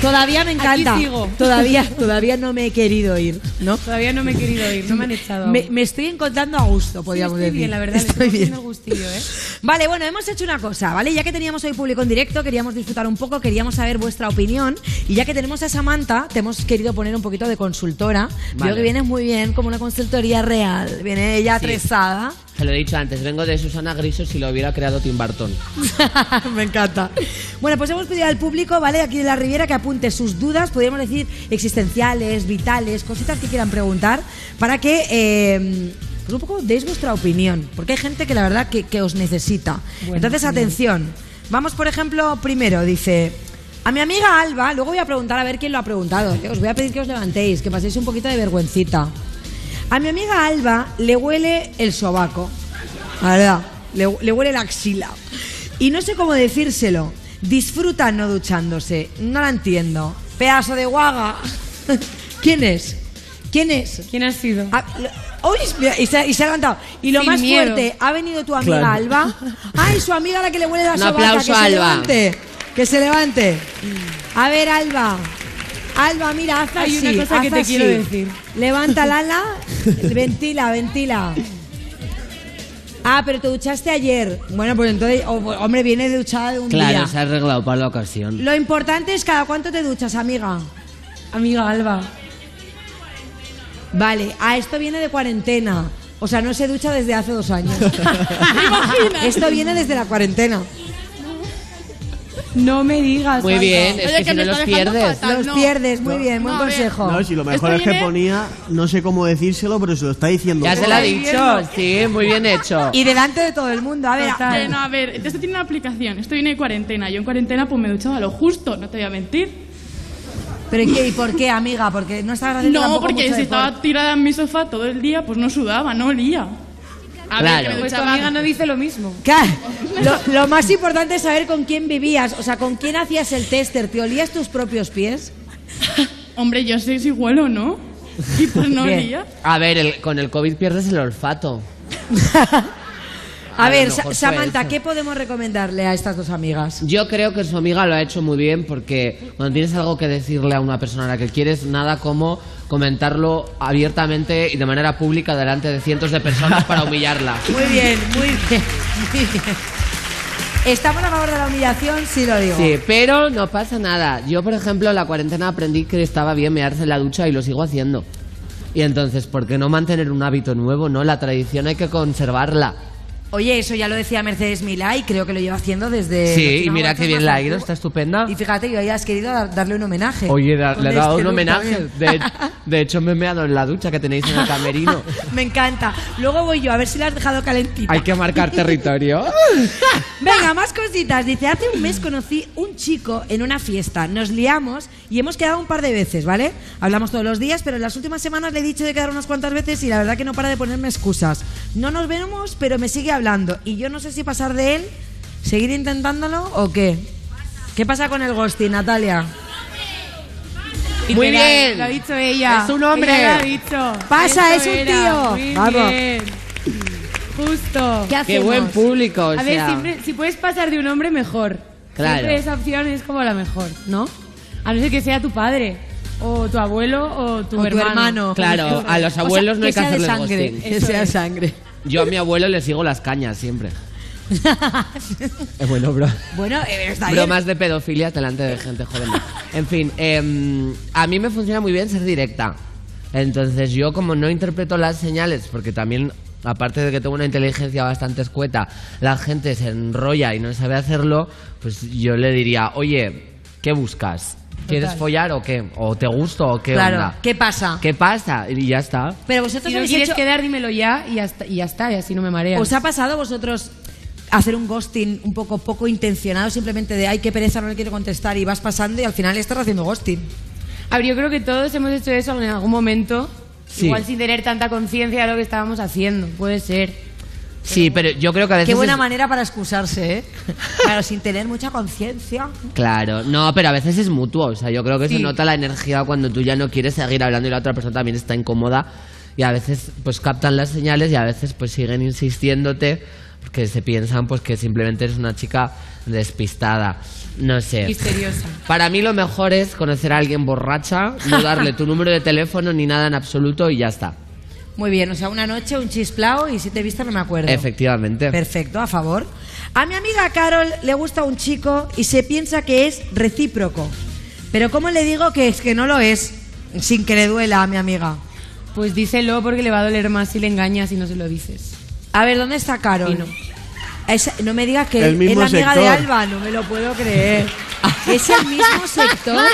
Todavía me encanta.
Aquí sigo.
Todavía, todavía no me he querido ir, ¿no?
Todavía no me he querido ir, no me han echado.
Me, me estoy encontrando a gusto, podríamos
estoy
decir.
bien, la verdad,
Estoy
estoy
bien.
gustillo, ¿eh?
Vale, bueno, hemos hecho una cosa, ¿vale? Ya que teníamos hoy público en directo, queríamos disfrutar un poco, queríamos saber vuestra opinión. Y ya que tenemos a Samantha, te hemos querido poner un poquito de consultora.
Vale.
Creo que vienes muy bien, como una consultoría real. Viene ella
Sí.
atresada.
Te lo he dicho antes, vengo de Susana Griso si lo hubiera creado Tim Burton.
Me encanta. Bueno, pues hemos pedido al público, ¿vale? Aquí de la Riviera que apunte sus dudas, podríamos decir existenciales, vitales, cositas que quieran preguntar, para que eh, pues un poco deis vuestra opinión, porque hay gente que la verdad que, que os necesita.
Bueno,
Entonces, atención. Vamos, por ejemplo, primero, dice. A mi amiga Alba, luego voy a preguntar a ver quién lo ha preguntado. ¿eh? Os voy a pedir que os levantéis, que paséis un poquito de vergüencita. A mi amiga Alba le huele el sobaco. La verdad, le, le huele la axila. Y no sé cómo decírselo. Disfruta no duchándose. No la entiendo. Pedazo de guaga. ¿Quién es? ¿Quién es?
¿Quién ha sido?
Mira, y, se, y se ha levantado. Y lo
Sin
más
miedo.
fuerte, ha venido tu amiga
Claro.
Alba. Ay, su amiga la que le huele la
Un
sobaca.
aplauso,
que se
Alba.
levante. Que se levante. A ver, Alba. Alba, mira, haz
Hay
así.
una cosa que te
así.
quiero decir.
Levanta la ala, ventila, ventila. Ah, pero te duchaste ayer. Bueno, pues entonces, oh, pues, hombre, viene duchada de un
Claro,
día.
se ha arreglado para la ocasión.
Lo importante es cada cuánto te duchas, amiga.
Amiga Alba.
Vale, ah, esto viene de cuarentena. O sea, no se ducha desde hace dos años. esto viene desde la cuarentena.
No me digas.
Muy bien, es que, si no los pierdes.
Los pierdes, muy bien, buen
No, a
consejo.
No, si lo mejor es que
viene-
ponía, no sé cómo decírselo, pero se lo está diciendo.
Ya se lo ha dicho, sí, muy bien hecho.
Y delante de todo el mundo. A ver, a-
no, a ver, esto tiene una aplicación. Esto viene de cuarentena. Yo en cuarentena pues me duchaba lo justo, no te voy a mentir.
¿Pero ¿y qué, y por qué, amiga? Porque no estabas haciendo
No,
tampoco
porque
mucho
si
deporte.
estaba tirada en mi sofá todo el día, pues no sudaba, no olía. A
Claro.
ver, que me Pues tu duchaba- amiga no dice lo mismo.
Claro, Lo, lo más importante es saber con quién vivías, o sea, con quién hacías el tester. ¿Te olías tus propios pies?
Hombre, yo sé si huelo, ¿no? Y pues no
Bien.
olía.
A ver, el- con el COVID pierdes el olfato.
A, ver, Sa- Samantha. ¿qué podemos recomendarle a estas dos amigas?
Yo creo que su amiga lo ha hecho muy bien porque cuando tienes algo que decirle a una persona a la que quieres, nada como comentarlo abiertamente y de manera pública delante de cientos de personas para humillarla.
Muy bien, muy bien, muy bien. ¿Estamos a favor de la humillación? Sí lo digo.
Sí, pero no pasa nada. Yo, por ejemplo, en la cuarentena aprendí que estaba bien mearse en la ducha y lo sigo haciendo. Y entonces, ¿por qué no mantener un hábito nuevo? No, la tradición hay que conservarla.
Oye, eso ya lo decía Mercedes Milá y creo que lo lleva haciendo desde...
sí, y mira qué bien la ha ido, está estupenda.
Y fíjate que hoy has querido dar- darle un homenaje.
Oye, da-
Con
le he dado
este
un
look
homenaje.
también.
De, de hecho, me he meado en la ducha que tenéis en el camerino.
Me encanta. Luego voy yo, a ver si la has dejado calentita.
Hay que marcar territorio.
Venga, más cositas. Dice, hace un mes conocí un chico en una fiesta. Nos liamos y hemos quedado un par de veces, ¿vale? Hablamos todos los días, pero en las últimas semanas le he dicho de quedar unas cuantas veces y la verdad que no para de ponerme excusas. No nos vemos, pero me sigue hablando. Y yo no sé si pasar de él, seguir intentándolo o qué. ¿Qué pasa con el ghosting, Natalia?
Muy bien.
Lo ha dicho ella.
Es un hombre.
Ella lo ha dicho.
Pasa,
Eso
es un
era.
tío.
Muy
Vamos.
bien. Justo.
¿Qué
Qué
hacemos?
buen público, o
A ver,
sea.
siempre, si puedes pasar de un hombre, mejor.
Claro.
Siempre esa opción es como la mejor, ¿no? A no ser que sea tu padre, o tu abuelo, o tu
O tu
hermano.
Claro, a los
O sea,
abuelos no hay que hacerles
sangre.
ghosting.
Que sea
es.
sangre.
Yo a mi abuelo le sigo las cañas siempre. Es bueno, bro.
Bueno, eh, está bien.
Bromas de pedofilia delante de gente joven. En fin, em, a mí me funciona muy bien ser directa. Entonces yo como no interpreto las señales, porque también aparte de que tengo una inteligencia bastante escueta, la gente se enrolla y no sabe hacerlo, pues yo le diría, oye, ¿qué buscas? ¿Quieres follar o qué? ¿O te gusto o qué
Claro.
onda?
¿Qué pasa?
¿Qué pasa? Y ya está.
Pero vosotros
Si no quieres
hecho-
quedar, dímelo ya y ya está, y ya está, y así no me mareas.
¿Os ha pasado vosotros hacer un ghosting un poco poco intencionado, simplemente de ay, qué pereza, no le quiero contestar y vas pasando y al final estás haciendo ghosting?
A ver, yo creo que todos hemos hecho eso en algún momento,
Sí.
igual sin tener tanta conciencia de lo que estábamos haciendo, puede ser.
Sí, pero yo creo que a veces
Qué buena
es-
manera para excusarse, ¿eh? Claro, sin tener mucha conciencia.
Claro, no, pero a veces es mutuo. O sea, yo creo que se nota la energía cuando tú ya no quieres seguir hablando y la otra persona también está incómoda. Y a veces, pues captan las señales y a veces, pues siguen insistiéndote porque se piensan, pues que simplemente eres una chica despistada. No sé.
Misteriosa.
Para mí lo mejor es conocer a alguien borracha, no darle tu número de teléfono ni nada en absoluto y ya está.
Muy bien, o sea, una noche, un chisplao y si te he visto no me acuerdo.
Efectivamente.
Perfecto, a favor. A mi amiga Carol le gusta un chico y se piensa que es recíproco. Pero ¿cómo le digo que es que no lo es? Sin que le duela a mi amiga.
Pues díselo porque le va a doler más si le engañas y no se lo dices.
A ver, ¿dónde está Carol?
No.
Me digas que
El
es la amiga de. Alba, no me lo puedo creer. ¿Es el mismo sector?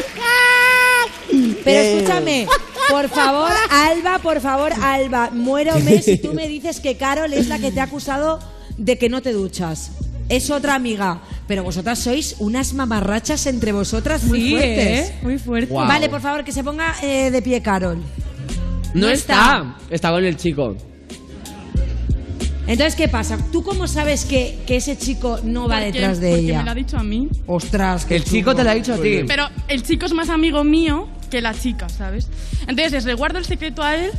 Pero escúchame, por favor, Alba, por favor, Alba, muérome si tú me dices que Carol es la que te ha acusado de que no te duchas. Es otra amiga. Pero vosotras sois unas mamarrachas entre vosotras muy
Sí,
fuertes.
¿eh? Muy fuerte.
Guau.
Vale, por favor, que se ponga eh, de pie Carol.
No,
No
está. está. con el chico.
Entonces, ¿qué pasa? ¿Tú cómo sabes que, que ese chico no va
Porque-
detrás de
porque
ella?
me lo ha dicho a mí.
Ostras, que
El chico te lo ha dicho a ti.
Pero el chico es más amigo mío que la chica, ¿sabes? Entonces le guardo el secreto a él,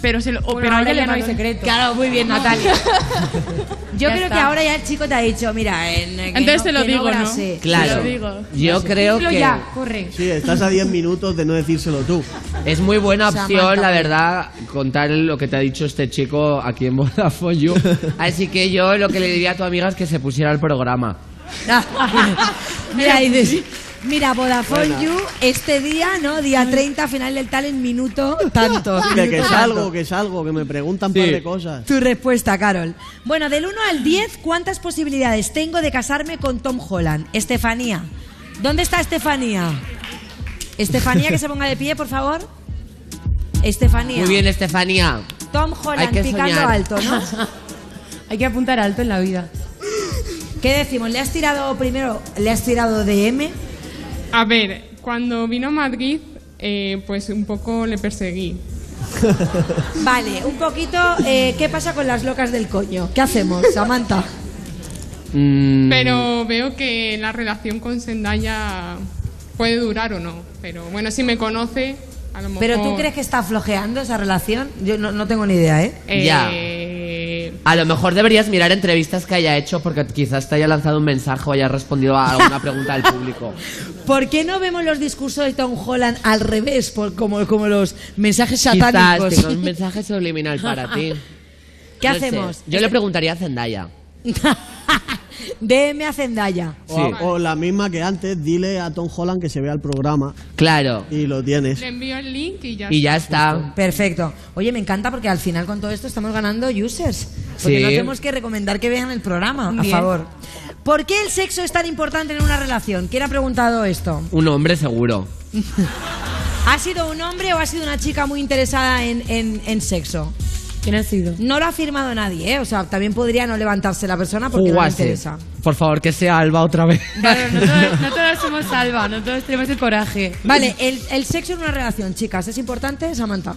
pero se lo.
Bueno,
pero
ahora ya no hay secreto. Claro, muy bien, Natalia. Yo
Ya
creo
está.
que ahora ya el chico te ha dicho, mira, en, que
Entonces
no-
te lo
que
digo, ¿no?
grase.
Claro.
Te lo digo.
Yo creo que
ya, corre.
Sí, estás a 10 minutos de no decírselo tú.
es muy buena opción,
Samantha.
la verdad, contar lo que te ha dicho este chico aquí en Vodafone You. Así que yo lo que le diría a tu amiga es que se pusiera al programa.
mira, dices, mira, Vodafone
Buena.
You, este día, ¿no? Día 30, final del tal, en minuto tanto.
Dile que salgo, que salgo, que me preguntan un
Sí.
par de cosas.
Tu respuesta, Carol. Bueno, del 1 al 10, ¿cuántas posibilidades tengo de casarme con Tom Holland? Estefanía. ¿Dónde está Estefanía? Estefanía, que se ponga de pie, por favor. Estefanía.
Muy bien, Estefanía.
Tom
Hay
Holland
que
picando
soñar.
alto, ¿no?
Hay que apuntar alto en la vida.
¿Qué decimos? ¿Le has tirado primero, le has tirado DM?
A ver, cuando vino a Madrid, eh, pues un poco le perseguí.
Vale, un poquito, eh, ¿qué pasa con las locas del coño? ¿Qué hacemos, Samantha?
Mm,
Pero veo que la relación con Zendaya puede durar o no. Pero bueno, si me conoce, a lo mejor.
¿Pero tú crees que está flojeando esa relación? Yo no, no tengo ni idea, ¿eh?
eh,
Ya. A lo mejor deberías mirar entrevistas que haya hecho porque quizás te haya lanzado un mensaje o haya respondido a alguna pregunta del público.
¿Por qué no vemos los discursos de Tom Holland al revés, por, como, como los mensajes
Quizás
satánicos?
tenga un mensaje subliminal para ti.
¿Qué
No sé.
hacemos?
Yo le preguntaría a Zendaya.
DM a Zendaya.
O, o la misma que antes, dile a Tom Holland que se vea el programa
Claro.
y lo tienes.
Le envío el link y ya
Y ya está.
Perfecto. Oye, me encanta porque al final con todo esto estamos ganando users. Porque
Sí.
no tenemos que recomendar que vean el programa, a
Bien.
favor. ¿Por qué el sexo es tan importante en una relación? ¿Quién ha preguntado esto?
Un hombre seguro.
¿Ha sido un hombre o ha sido una chica muy interesada en, en- en sexo?
¿Quién ha sido?
No lo ha afirmado nadie, ¿eh? O sea, también podría no levantarse la persona porque no le
Jugase.
interesa.
Por favor, que sea Alba otra vez.
Claro, no todos, no todos somos salva, no todos tenemos el coraje.
Vale, el, el sexo en una relación, chicas, ¿es importante, Samantha?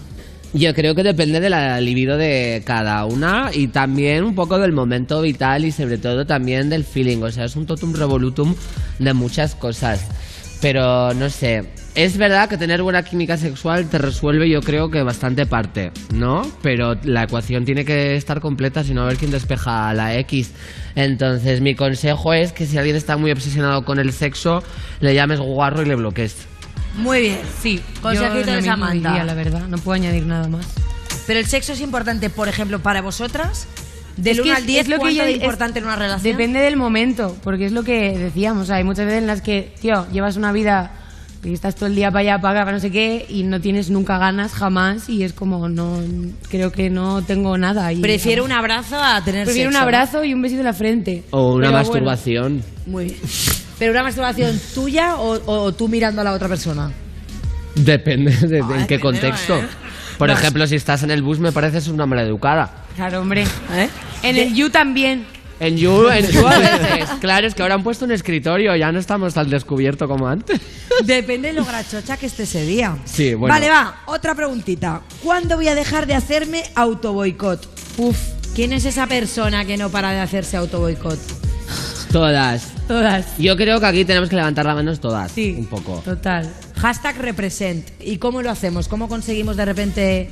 Yo creo que depende de la libido de cada una y también un poco del momento vital y sobre todo también del feeling. O sea, es un totum revolutum de muchas cosas. Pero no sé, es verdad que tener buena química sexual te resuelve yo creo que bastante parte, ¿no? Pero la ecuación tiene que estar completa, si no a ver quién despeja la X. Entonces mi consejo es que si alguien está muy obsesionado con el sexo, le llames guarro y le bloquees.
Muy bien.
Sí,
Consejito
yo lo
de Samantha.
diría, la verdad, no puedo añadir nada más.
Pero el sexo es importante, por ejemplo, para vosotras. Del
Es que
1
es-
al 10,
es lo que
¿cuánto
yo-
de
es-
importante en una relación?
Depende del momento, porque es lo que decíamos. Hay muchas veces en las que, tío, llevas una vida Y estás todo el día para allá, para acá, para no sé qué, y no tienes nunca ganas, jamás, y es como, no, creo que no tengo nada. Y,
Prefiero un abrazo a tener
Prefiero un abrazo y un besito en la frente.
O una
Pero bueno,
masturbación.
Muy bien. ¿Pero una masturbación tuya o, o tú mirando a la otra persona?
Depende de, de en qué contexto.
¿eh?
Por
No.
ejemplo, si estás en el bus me pareces una maleducada.
Claro, hombre. En el You también.
En You, en You a veces. Claro, es que ahora han puesto un escritorio, ya no estamos tan descubierto como antes.
Depende de lo grachocha que esté ese día.
Sí, bueno.
Vale, va, otra preguntita. ¿Cuándo voy a dejar de hacerme autoboicot? Uf, ¿quién es esa persona que no para de hacerse autoboicot?
Todas.
Todas.
Yo creo que aquí tenemos que levantar la mano todas.
Sí.
Un poco.
Total. Hashtag represent. ¿Y cómo lo hacemos? ¿Cómo conseguimos de repente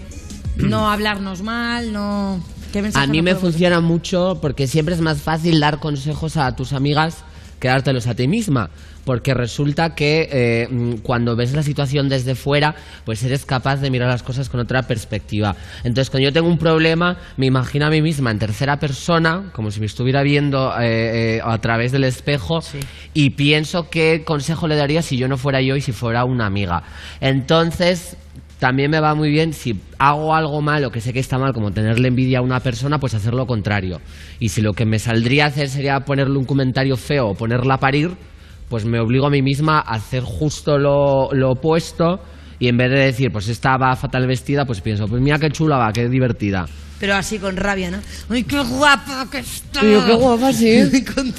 no hablarnos mal? No... ¿Qué mensaje
A mí me funciona mucho porque siempre es más fácil dar consejos a tus amigas que dártelos a ti misma. Porque resulta que eh, mm, cuando ves la situación desde fuera, pues eres capaz de mirar las cosas con otra perspectiva. Entonces, cuando yo tengo un problema, me imagino a mí misma en tercera persona, como si me estuviera viendo eh, eh, a través del espejo, y pienso qué consejo le daría si yo no fuera yo y si fuera una amiga. Entonces, también me va muy bien si hago algo malo que sé que está mal, como tenerle envidia a una persona, pues hacer lo contrario. Y si lo que me saldría a hacer sería ponerle un comentario feo o ponerla a parir, pues me obligo a mí misma a hacer justo lo, lo opuesto. Y en vez de decir, pues esta va fatal vestida, pues pienso, pues mira qué chula va, qué divertida.
Pero así con rabia, ¿no? ¡Ay, qué guapa que está!
Y yo, qué guapa, sí.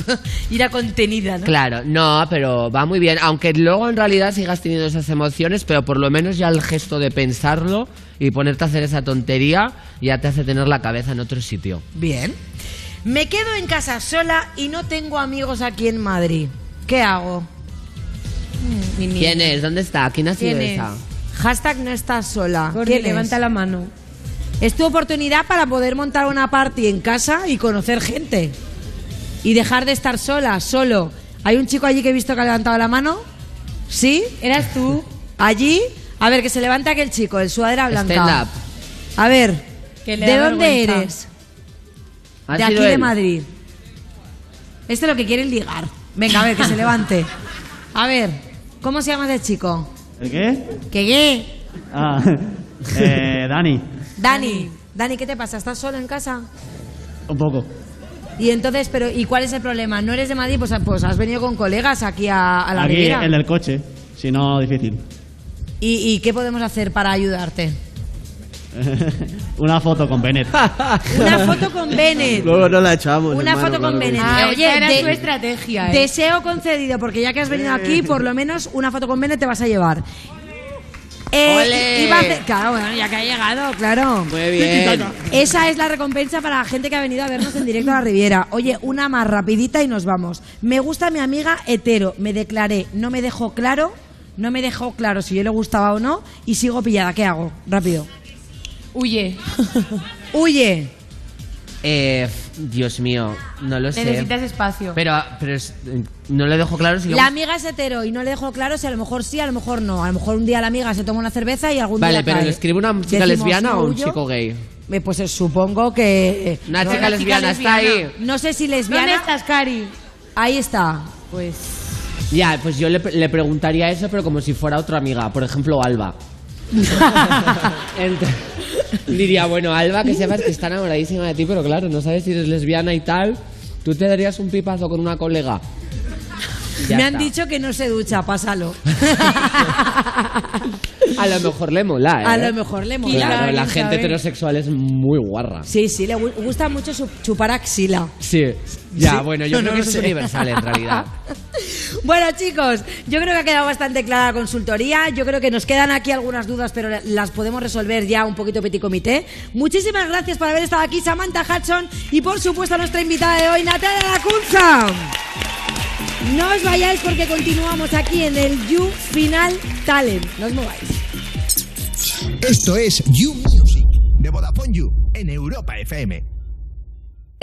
Ira contenida, ¿no?
Claro, no, pero va muy bien. Aunque luego en realidad sigas teniendo esas emociones, pero por lo menos ya el gesto de pensarlo y ponerte a hacer esa tontería ya te hace tener la cabeza en otro sitio.
Bien. Me quedo en casa sola y no tengo amigos aquí en Madrid. ¿Qué hago?
¿Quién es? ¿Dónde está? ¿Quién ha sido
¿Quién es? Hashtag no estás sola.
Gordi,
¿Quién
levanta
es?
la mano.
Es tu oportunidad para poder montar una party en casa y conocer gente. Y dejar de estar sola, solo. Hay un chico allí que he visto que ha levantado la mano. ¿Sí?
¿Eras tú?
Allí. A ver, que se levanta aquel chico, el sudadera blanca.
Stand up.
A ver,
Que le
¿de dónde
vergüenza.
eres?
¿Ha
De aquí de? Madrid. Este es lo que quieren ligar. Venga, a ver, que se levante. A ver, ¿cómo se llama ese chico?
¿El qué?
¿Qué qué?
Ah, eh, Dani,
Dani. Dani, ¿qué te pasa? ¿Estás solo en casa?
un poco.
Y entonces, pero ¿y cuál es el problema? ¿No eres de Madrid? Pues, pues has venido con colegas aquí a, a la
Aquí
Riviera.
el del coche, si no, difícil.
¿Y, y qué podemos hacer para ayudarte?
Una foto con Bennett.
Una foto con Bennett.
Luego no la echamos.
Una
hermano,
foto con
claro
Bennett.
Ah,
Oye,
esa era
de-
su estrategia, ¿eh?
Deseo concedido, porque ya que has venido aquí, por lo menos una foto con Bennett te vas a llevar. Eh,
¡Ole!
iba a hacer- claro, bueno, ya que ha llegado, claro.
Muy bien.
Esa es la recompensa para la gente que ha venido a vernos en directo a la Riviera. Oye, una más rapidita y nos vamos. Me gusta mi amiga hetero. Me declaré, no me dejó claro, no me dejó claro si yo le gustaba o no y sigo pillada. ¿Qué hago? Rápido.
Huye.
Huye.
Eh, Dios mío, no lo sé.
Necesitas espacio.
Pero, pero es- no le dejo claro si
La amiga es hetero y no le dejo claro si a lo mejor sí, a lo mejor no. A lo mejor un día la amiga se toma una cerveza y algún
Vale,
día
pero
cae.
¿le escribe una chica
Decimos
lesbiana o un
huyo.
chico gay?
Eh, Pues eh, supongo que...
Una
no,
chica lesbiana está ahí.
No sé si lesbiana...
¿Dónde estás, Cari?
Ahí está.
Pues.
Ya, pues yo le, le preguntaría eso, pero como si fuera otra amiga, por ejemplo, Alba. Ent- diría, bueno, Alba, que sepas que está enamoradísima de ti, pero claro, no sabes si eres lesbiana y tal. Tú te darías un pipazo con una colega.
Me han
está.
dicho que no se ducha, pásalo.
A lo mejor le mola, ¿eh?
A lo mejor le mola.
Claro, la
¿quién
gente
sabe?
heterosexual es muy guarra.
Sí, sí, le gu- gusta mucho su- chupar axila.
Sí. Ya,
Sí.
bueno, yo
No,
creo
no
que
lo
eso
sé.
es universal en realidad.
Bueno, chicos, yo creo que ha quedado bastante clara la consultoría. Yo creo que nos quedan aquí algunas dudas, pero las podemos resolver ya un poquito petit comité. Muchísimas gracias por haber estado aquí, Samantha Hudson, y por supuesto a nuestra invitada de hoy, Natalia Lacunza. No os vayáis porque continuamos aquí en el You Final Talent. No os mováis.
Esto es You Music de Vodafone You en Europa FM.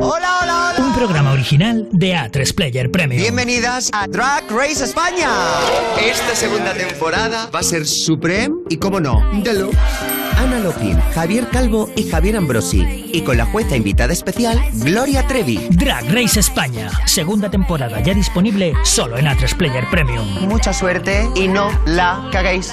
Hola, hola,
Un programa original de A3 Player Premium.
Bienvenidas a Drag Race España. Esta segunda temporada va a ser Supreme y, como no, Deluxe. Ana Lopin, Javier Calvo y Javier Ambrosi. Y con la jueza invitada especial, Gloria Trevi.
Drag Race España, segunda temporada ya disponible solo en A3 Player Premium.
Mucha suerte y no la caguéis.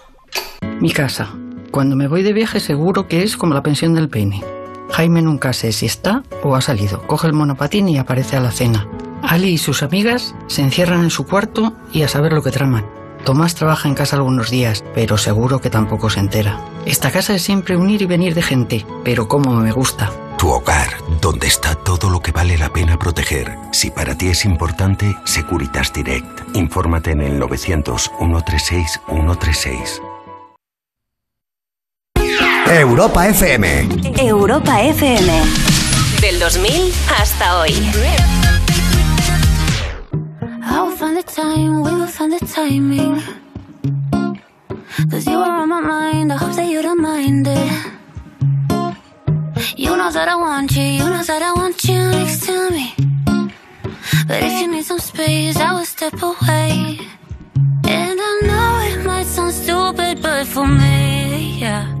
Mi casa. Cuando me voy de viaje seguro que es como la pensión del peine. Jaime nunca sé si está o ha salido. Coge el monopatín y aparece a la cena. Ali y sus amigas se encierran en su cuarto y a saber lo que traman. Tomás trabaja en casa algunos días, pero seguro que tampoco se entera. Esta casa es siempre un ir y venir de gente, pero como me gusta.
Tu hogar, donde está todo lo que vale la pena proteger. Si para ti es importante, Securitas Direct. Infórmate en el 900 136 136.
Europa FM.
Europa FM. Del 2000 hasta hoy.
I will find the time, we will find the timing. Cause you are on my mind, I hope that you don't mind it. You know that I want you, you know that I want you next to me. But if you need some space, I will step away. And I know it might sound stupid, but for me, yeah.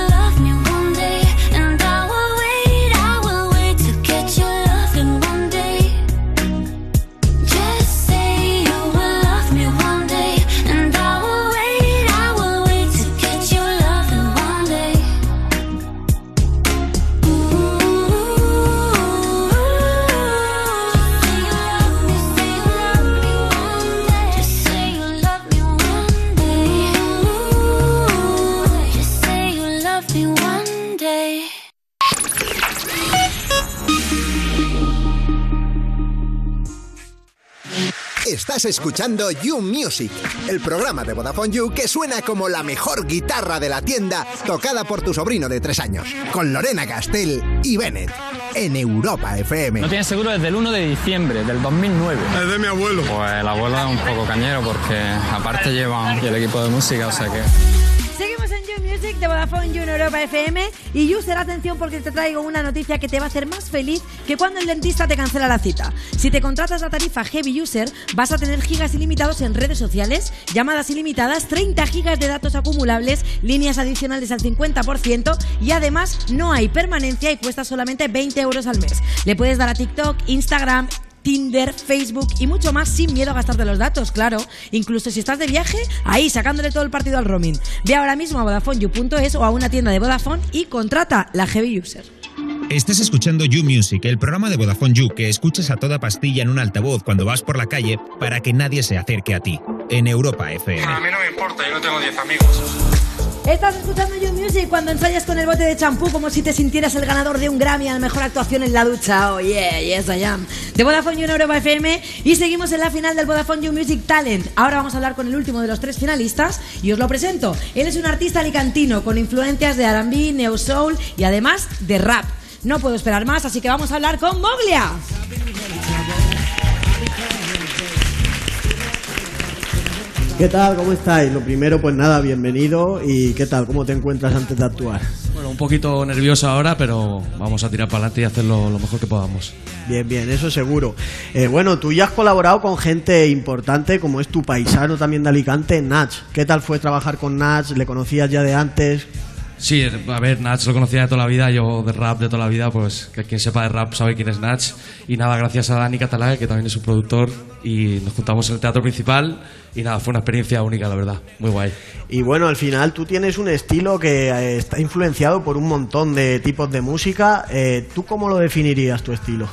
Estás escuchando You Music, el programa de Vodafone You que suena como la mejor guitarra de la tienda tocada por tu sobrino de tres años, con Lorena Castell y Bennett, en Europa FM.
No tienes seguro desde el 1 de diciembre del 2009.
Es de mi abuelo.
Pues el abuelo es un poco cañero porque aparte llevan el equipo de música, o sea que...
de Vodafone You en Europa FM y User, atención porque te traigo una noticia que te va a hacer más feliz que cuando el dentista te cancela la cita. Si te contratas la tarifa Heavy User, vas a tener gigas ilimitados en redes sociales, llamadas ilimitadas, 30 gigas de datos acumulables, líneas adicionales al 50% y además no hay permanencia y cuesta solamente 20 euros al mes. Le puedes dar a TikTok, Instagram, Tinder, Facebook y mucho más sin miedo a gastarte los datos, claro. Incluso si estás de viaje, ahí sacándole todo el partido al roaming. Ve ahora mismo a VodafoneYou.es o a una tienda de Vodafone y contrata la Heavy User.
Estás escuchando You Music, el programa de Vodafone You que escuchas a toda pastilla en un altavoz cuando vas por la calle para que nadie se acerque a ti. En Europa FM.
A mí no me importa, yo no tengo 10 amigos.
Estás escuchando You Music cuando ensayas con el bote de champú como si te sintieras el ganador de un Grammy a la mejor actuación en la ducha. Oh yeah, yes I am. De Vodafone You en Europa FM y seguimos en la final del Vodafone You Music Talent. Ahora vamos a hablar con el último de los tres finalistas y os lo presento. Él es un artista alicantino con influencias de R&B, neo soul y además de rap. No puedo esperar más, así que vamos a hablar con Moglia.
¿Qué tal? ¿Cómo estáis? Lo primero, pues nada, bienvenido. ¿Y qué tal? ¿Cómo te encuentras antes de actuar?
Bueno, un poquito nervioso ahora, pero vamos a tirar para adelante y hacerlo lo mejor que podamos.
Bien, bien, eso seguro. Eh, bueno, tú ya has colaborado con gente importante, como es tu paisano también de Alicante, Nach. ¿Qué tal fue trabajar con Nach? ¿Le conocías ya de antes?
Sí, a ver, Nach lo conocía de toda la vida, yo de rap de toda la vida, pues que quien sepa de rap sabe quién es Nach. Y nada, gracias a Dani Catalá, que también es su productor, y nos juntamos en el teatro principal. Y nada, fue una experiencia única, la verdad, muy guay.
Y bueno, al final tú tienes un estilo que eh, está influenciado por un montón de tipos de música. Eh, ¿Tú cómo lo definirías tu estilo?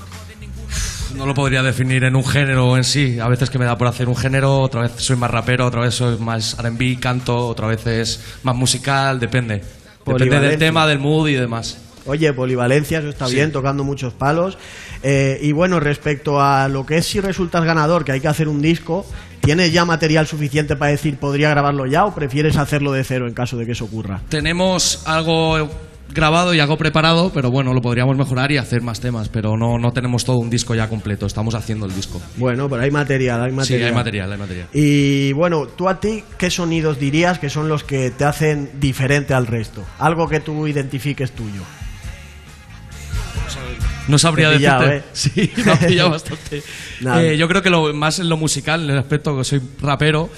No lo podría definir en un género en sí. A veces que me da por hacer un género, otra vez soy más rapero, otra vez soy más R&B, canto, otra vez es más musical, depende. Depende del tema, del mood y demás.
Oye, polivalencia, eso está
Sí.
bien, tocando muchos palos. Eh, y bueno, respecto a lo que es si resultas ganador, que hay que hacer un disco, ¿tienes ya material suficiente para decir podría grabarlo ya o prefieres hacerlo de cero en caso de que eso ocurra?
Tenemos algo grabado y algo preparado, pero bueno, lo podríamos mejorar y hacer más temas, pero no, no tenemos todo un disco ya completo, estamos haciendo el disco.
Bueno, pero hay material, hay material.
Sí, hay material, hay material.
Y bueno, tú a ti, ¿qué sonidos dirías que son los que te hacen diferente al resto? Algo que tú identifiques tuyo.
No sabría
pillado,
decirte.
¿eh?
Sí, me ha pillado bastante. Eh, yo creo que lo más en lo musical, en el aspecto que soy rapero,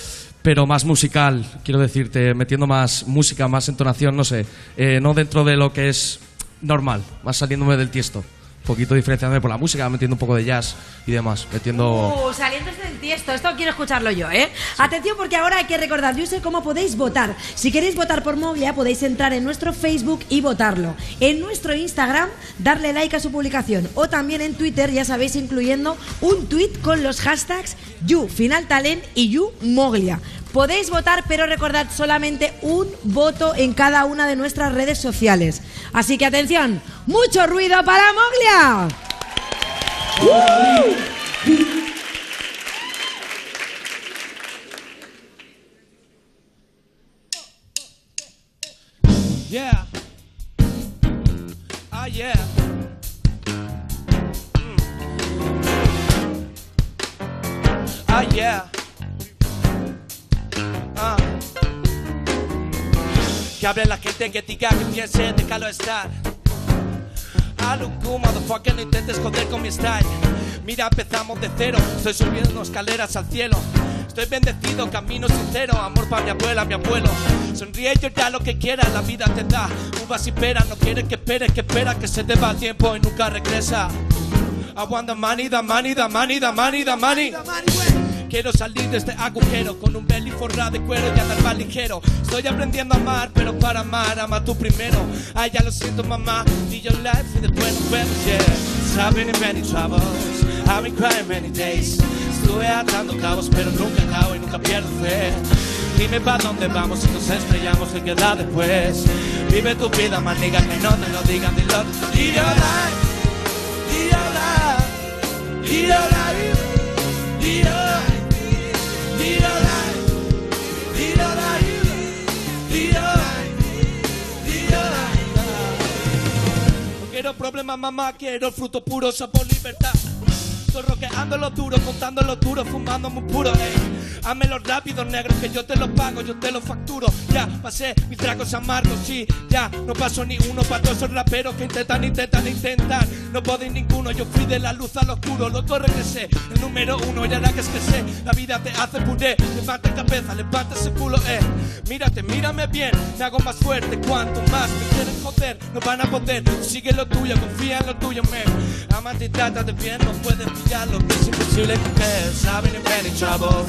pero más musical, quiero decirte, metiendo más música, más entonación, no sé, eh, no dentro de lo que es normal, más saliéndome del tiesto. Poquito diferenciándome por la música, metiendo un poco de jazz y demás, metiendo...
Uh, saliéndose del tiesto, esto quiero escucharlo yo, ¿eh? Atención porque ahora hay que recordar, yo sé cómo podéis votar. Si queréis votar por Moglia, podéis entrar en nuestro Facebook y votarlo. En nuestro Instagram, darle like a su publicación. O también en Twitter, ya sabéis, incluyendo un tweet con los hashtags YouFinalTalent y YouMoglia. Podéis votar, pero recordad solamente un voto en cada una de nuestras redes sociales. Así que atención, mucho ruido para Moglia.
Yeah. Que hable la gente que diga que piense, déjalo estar. Cool, motherfucker, no intentes joder con mi style. Mira, empezamos de cero, estoy subiendo escaleras al cielo. Estoy bendecido, camino sincero, amor para mi abuela, mi abuelo. Sonríe yo ya lo que quieras, la vida te da. Uvas y peras, no quieres que esperes, que espera que se te va el tiempo y nunca regresa. I want the money, the money, the money, the money, the money. Quiero salir de este agujero con un belly forrado de cuero y andar más ligero. Estoy aprendiendo a amar, pero para amar, ama tú primero. Ay, ya lo siento, mamá. Be your life y después nos vemos, yeah. I've been in many troubles, I've been crying many days. Estuve atando cabos, pero nunca acabo y nunca pierdo fe. Dime pa' dónde vamos si nos estrellamos, ¿qué queda después? Vive tu vida, maniga, que no te lo digan, dilo. Live your life, live your life, live your life, live your life. No quiero problemas, mamá, quiero fruto puro, sabor, libertad. Estoy roqueando lo duro, contando lo duro, fumando muy puro, ey. Hazme los rápidos, negros, que yo te los pago, yo te los facturo. Ya pasé mis tragos amargos, sí, ya no paso ni uno para todos esos raperos que intentan, intentan, intentan. No podéis ninguno, yo fui de la luz al oscuro, loco regresé, el número uno, y ahora que es que sé, la vida te hace puré. Levanta cabeza, levanta ese culo, eh. Mírate, mírame bien, me hago más fuerte. Cuanto más me quieren joder, no van a poder. Sigue lo tuyo, confía en lo tuyo, man. Amante y trata de bien, no puedes lo que es imposible que ves. I've been in many troubles,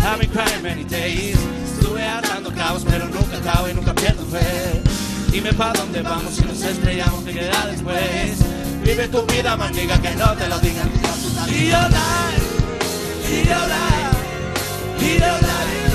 I've been crying many days. Estuve atando cabos, pero nunca acabo y nunca pierdo fe. Dime pa' dónde vamos si nos estrellamos, ¿qué queda después? Vive tu vida, maniga, que no te lo digan. Live your life, live your life, live your life.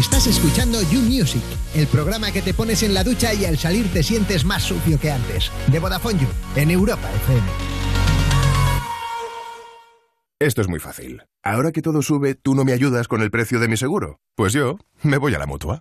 Estás escuchando You Music, el programa que te pones en la ducha y al salir te sientes más sucio que antes. De Vodafone You, en Europa FM.
Esto es muy fácil. Ahora que todo sube, ¿tú no me ayudas con el precio de mi seguro? Pues yo me voy a la mutua.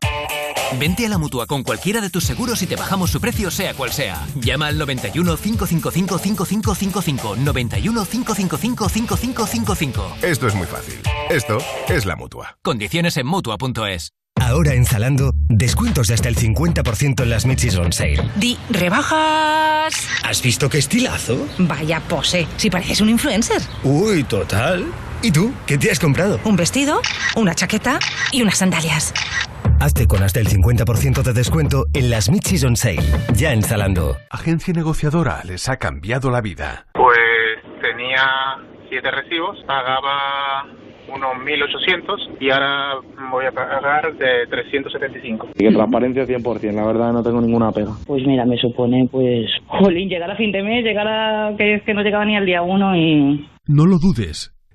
Vente a la mutua con cualquiera de tus seguros y te bajamos su precio, sea cual sea. Llama al 91 555 5555. 91 555 5555.
Esto es muy fácil. Esto es la mutua.
Condiciones en mutua.es.
Ahora en Zalando, descuentos de hasta el 50% en las mid-season sale.
Di, rebajas.
¿Has visto qué estilazo?
Vaya pose, si pareces un influencer.
Uy, total. ¿Y tú? ¿Qué te has comprado?
Un vestido, una chaqueta y unas sandalias.
Hazte con hasta el 50% de descuento en las mid-season sale. Ya en Zalando.
Agencia negociadora les ha cambiado la vida.
Pues tenía siete recibos, pagaba unos 1.800 y ahora voy a pagar de 375.
Y que transparencia 100%, la verdad no tengo ninguna pega.
Pues mira, me supone, pues, jolín, llegar a fin de mes, llegar a que es que no llegaba ni al día uno y...
No lo dudes.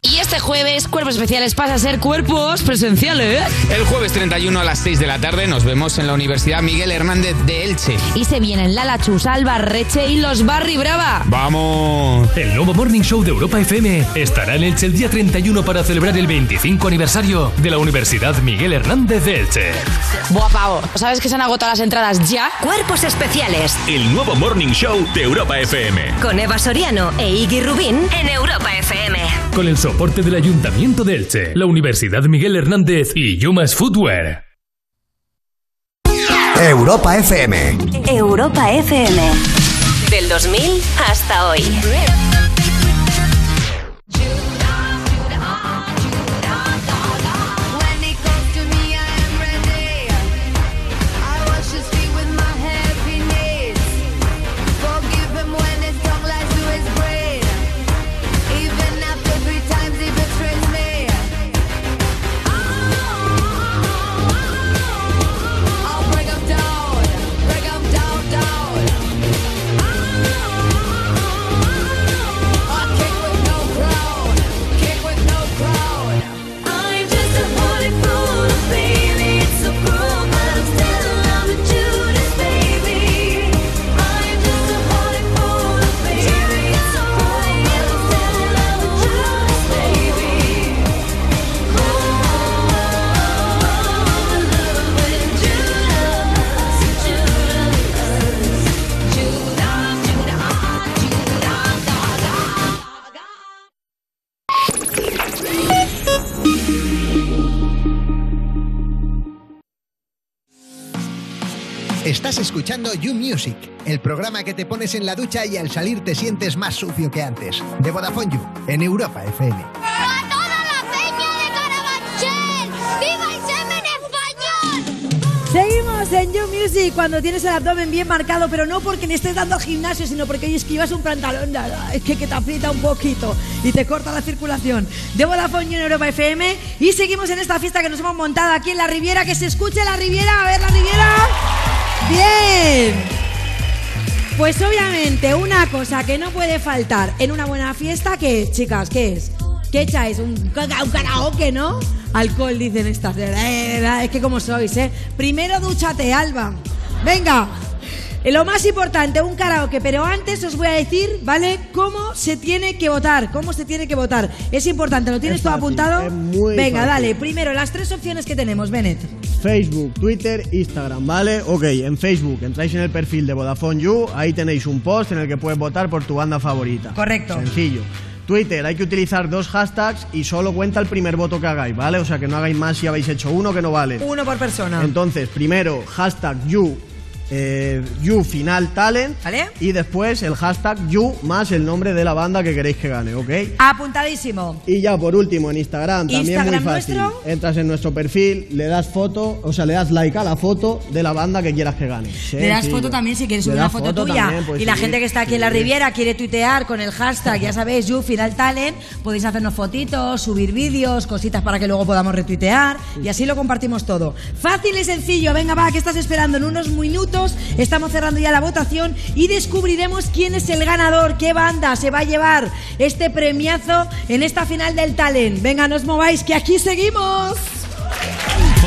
Y este jueves, Cuerpos Especiales pasa a ser cuerpos presenciales.
El jueves 31 a las 6 de la tarde nos vemos en la Universidad Miguel Hernández de Elche.
Y se vienen Lala Chus, Alba Reche y los Barry Brava.
¡Vamos!
El nuevo Morning Show de Europa FM estará en Elche el día 31 para celebrar el 25 aniversario de la Universidad Miguel Hernández de Elche.
Buah, pavo, ¿sabes que se han agotado las entradas ya?
Cuerpos Especiales.
El nuevo Morning Show de Europa FM.
Con Eva Soriano e Iggy Rubín en Europa FM.
Con el soporte del Ayuntamiento de Elche, la Universidad Miguel Hernández y Yumas Footwear.
Europa FM.
Europa FM. Del 2000 hasta hoy.
Estás escuchando You Music, el programa que te pones en la ducha y al salir te sientes más sucio que antes. De Vodafone You, en Europa FM.
¡A toda la peña de Carabanchel! ¡Viva el semen español!
Seguimos en You Music cuando tienes el abdomen bien marcado, pero no porque le estés dando al gimnasio, sino porque esquivas un pantalón es que, que te aprieta un poquito y te corta la circulación. De Vodafone You en Europa FM y seguimos en esta fiesta que nos hemos montado aquí en la Riviera, que se escuche la Riviera, a ver la Riviera. Bien. Pues obviamente una cosa que no puede faltar en una buena fiesta, ¿qué es, chicas? ¿Qué es? ¿Qué echáis? Un, karaoke, ¿no? Alcohol, dicen estas. Es que como sois, ¿eh? Primero dúchate, Alba. Venga. Eh, Lo más importante, un karaoke, pero antes os voy a decir, ¿vale? Cómo se tiene que votar, cómo se tiene que votar. Es importante, ¿lo tienes
Es
todo apuntado? Venga,
fácil.
dale. Primero, las tres opciones que tenemos, Bennett.
Facebook, Twitter, Instagram, ¿vale? Ok, en Facebook entráis en el perfil de Vodafone You, ahí tenéis un post en el que puedes votar por tu banda favorita.
Correcto.
Sencillo. Twitter, hay que utilizar dos hashtags y solo cuenta el primer voto que hagáis, ¿vale? O sea que no hagáis más si habéis hecho uno que no vale.
Uno por persona.
Entonces, primero, hashtag you, eh, you final talent.
¿Vale?
Y después el hashtag you más el nombre de la banda que queréis que gane, ¿ok?
Apuntadísimo.
Y ya por último, en Instagram también
Instagram
muy fácil.
nuestro.
Entras en nuestro perfil, le das foto, o sea, le das like a la foto de la banda que quieras que gane.
Le das
Sencillo.
foto también si quieres
Le
subir una foto,
foto
tuya.
también, pues
y la
sí,
gente que está aquí en la
sí.
Riviera quiere tuitear con el hashtag, ya sabéis, You Final Talent. Podéis hacernos fotitos, subir vídeos, cositas para que luego podamos retuitear. Y así lo compartimos todo. Fácil y sencillo. Venga, va, ¿qué estás esperando? En unos minutos estamos cerrando ya la votación y descubriremos quién es el ganador, qué banda se va a llevar este premiazo en esta final del talent. Venga, no os mováis, que aquí seguimos.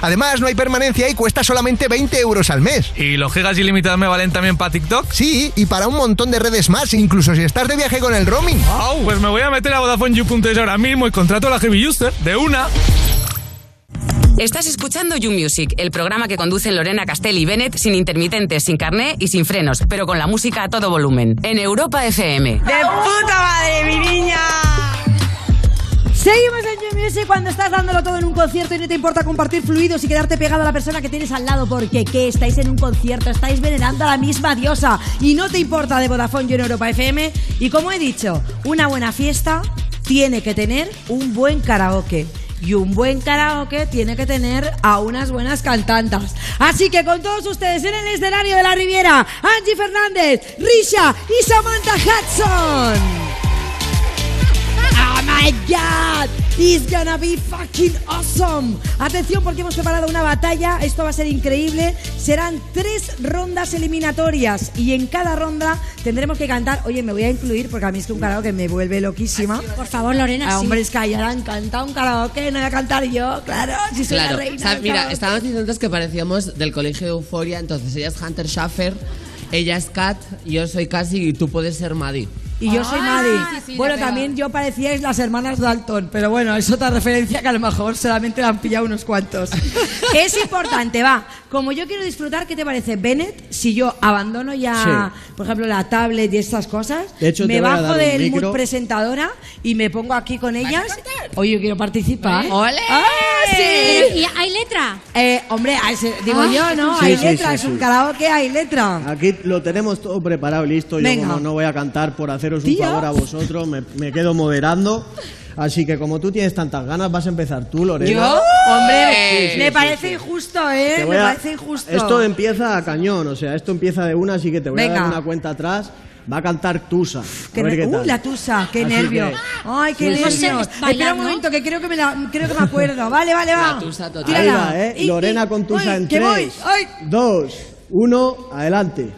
Además, no hay permanencia y cuesta solamente 20 euros al mes.
¿Y los gigas ilimitados me valen también para TikTok?
Sí, y para un montón de redes más, incluso si estás de viaje con el roaming.
Wow, pues me voy a meter a VodafoneYou.es ahora mismo y contrato a la Heavy User de una.
Estás escuchando You Music, el programa que conducen Lorena Castell y Bennett sin intermitentes, sin carné y sin frenos, pero con la música a todo volumen. En Europa FM.
¡De puta madre, mi niña! Seguimos en You Music cuando estás dándolo todo en un concierto y no te importa compartir fluidos y quedarte pegado a la persona que tienes al lado porque ¿qué? Estáis en un concierto, estáis venerando a la misma diosa y no te importa de Vodafone You en Europa FM y como he dicho, una buena fiesta tiene que tener un buen karaoke. Y un buen karaoke tiene que tener a unas buenas cantantas. Así que con todos ustedes en el escenario de la Riviera, Angie Fernández, Risha y Samantha Hudson. My god, it's gonna be fucking awesome. Atención porque hemos preparado una batalla, esto va a ser increíble. Serán tres rondas eliminatorias y en cada ronda tendremos que cantar. Oye, me voy a incluir porque a mí es que un karaoke me vuelve loquísima.
Por favor, Lorena,
Ah,
sí.
hombre, es que ayer han cantado un karaoke, no voy a cantar yo, claro, si soy
Claro,
la reina.
o sea, mira,
karaoke.
estábamos diciendo antes que parecíamos del colegio de Euforia, entonces ella es Hunter Schaffer, ella es Kat, yo soy Cassie y tú puedes ser Maddie.
Y yo soy Maddie.
sí, sí, sí,
bueno, también yo parecíais las hermanas Dalton, pero bueno, es otra referencia que a lo mejor solamente la han pillado unos cuantos. es importante, va. Como yo quiero disfrutar, ¿qué te parece, Bennett? Si yo abandono ya, por ejemplo, la tablet y estas cosas,
De hecho, te
me bajo del mood presentadora y me pongo aquí con ellas. Oye, yo quiero participar.
¡Ole!
¡Ah,
Pero,
sí!
¿y ¿Hay letra?
Eh, hombre, hay- digo
Ah,
yo, ¿no?
sí,
hay
sí,
letra,
sí,
es un karaoke, hay letra.
Aquí lo tenemos todo preparado y listo. Yo
Venga.
como no voy a cantar por haceros un
Tío.
favor a vosotros, me, me quedo moderando. Así que como tú tienes tantas ganas, vas a empezar tú, Lorena.
¿Yo? Hombre,
Sí, sí,
me
sí,
parece
sí.
injusto, ¿eh? Me
a-
parece injusto.
Esto empieza a cañón, o sea, esto empieza de una, así que te voy a
Venga.
dar una cuenta atrás. Va a cantar Tusa.
Qué
a ver qué
uh,
tal.
la tusa, qué
Así
nervio.
que-
Ay, qué
Sí, sí, sí.
nervio.
No sé,
Espera
bailar,
un
¿no?
momento, que creo que me, la- creo que me acuerdo. Vale, vale, va.
La tusa total.
Tírala.
Ahí va, ¿eh?
Y-
Lorena
y-
con Tusa
Uy,
en
que
3,
voy. Ay.
2, 1, adelante.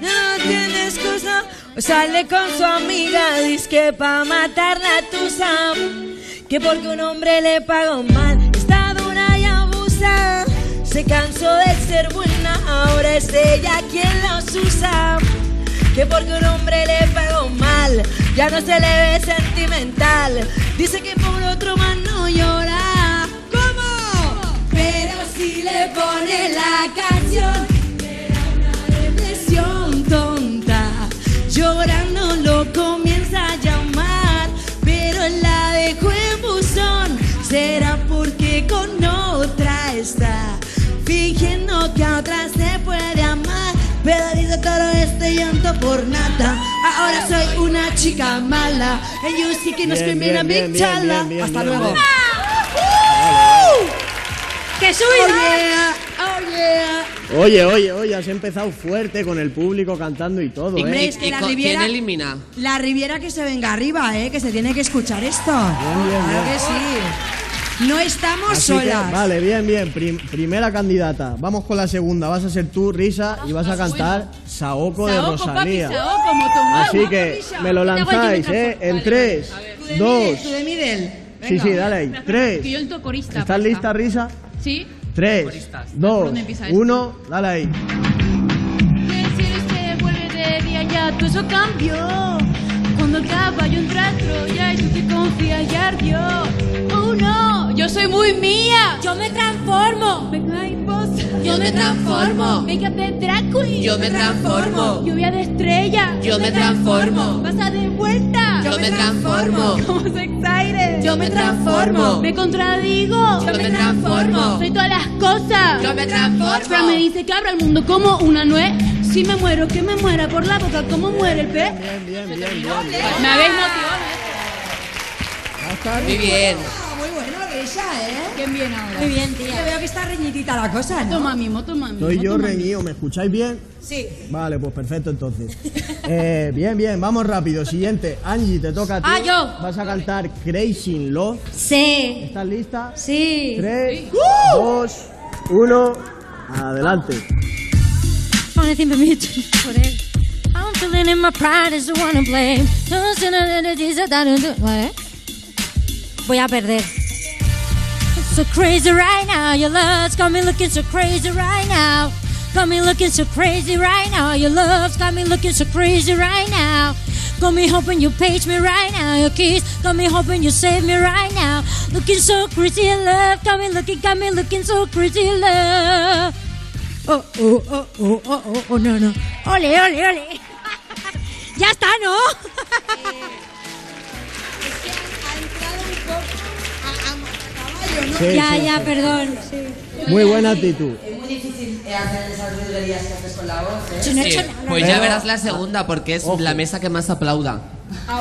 No tienes excusa. Sale con su amiga, dice que pa' matar la tusa. Que porque un hombre le pagó mal, está dura y abusa. Se cansó de ser buena, ahora es ella quien los usa. Que porque un hombre le pagó mal, ya no se le ve sentimental. Dice que por otro más no llora. ¿Cómo? Pero si le pone la canción, dice todo este llanto por nada. Ahora soy una chica mala. And you see que no
Bien,
screaming a
bien,
big
bien, bien,
chala.
bien, bien,
Hasta
bien,
luego.
bien.
¡Qué
Oh
subida!
yeah, oh yeah.
Oye, oye, oye, has empezado fuerte con el público cantando y todo,
Hombre,
¿eh?
es que
¿Y
la Riviera,
quién elimina?
la Riviera que se venga arriba, ¿eh? Que se tiene que escuchar esto.
Bien, bien,
claro
bien.
que sí. No estamos
Así que,
solas.
vale, bien, bien. Prim- primera candidata. Vamos con la segunda. Vas a ser tú, Risa, y vas a cantar Saoko de
papi,
Rosalía. Así que me lo lanzáis, ¿eh? En tres,
Tú
dos.
middle, tú de middle.
Sí, sí, dale ahí. Tres. ¿Estás lista, Risa?
Sí.
Tres, dos, uno, dale ahí.
Decir se vuelve de día ya, todo eso cambió. Cuando caballo entra a Troya y tú te confías y ardió. Oh no, yo soy muy mía. Yo me transformo. Yo me transformo. Venga de Drácula.
Yo me transformo.
Lluvia de estrella.
Yo me transformo.
Pasa de vuelta.
Yo me transformo.
Como se excited.
Yo me transformo.
Me contradigo.
Yo me transformo.
Soy todas las cosas.
Yo me transformo.
Fran me dice que abra el mundo como una nuez. Si me muero, que me muera por la boca como muere el pez.
Bien, bien, bien, bien.
Me habéis motivado.
Muy bien.
Reisa, ¿eh?
¿Quién viene ahora?
Muy bien, tía. Yo veo que está reñidita la cosa, ¿no?
Toma mimo, toma mimo.
Soy yo reñido, ¿me escucháis bien?
Sí.
Vale, pues perfecto entonces. Eh, bien, bien, vamos rápido. Siguiente, Angie, te toca a ti.
Ah, yo.
Vas a cantar Crazy in Love.
Sí.
¿Estás lista?
Sí.
Tres, dos, uno, adelante.
Me. I'm feeling in my pride is the one to blame. What? Voy a perder. So crazy right now, your love's got me looking so crazy right now. Got me looking so crazy right now. Your love's got me looking so crazy right now. Got me hoping you page me right now. Your kiss got me hoping you save me right now. Looking so crazy love. Got me looking, got me looking so crazy love. Oh, oh, oh, oh, oh, oh, oh, no, no. Ole, ole, ole. ya está, ¿no?
Sí,
ya,
sí,
ya,
sí.
perdón. Sí.
Muy buena actitud.
Es muy difícil hacer esas virguerías que haces con la voz, ¿eh?
Yo no he hecho nada.
Pues ya verás la segunda, porque es la mesa que más aplauda.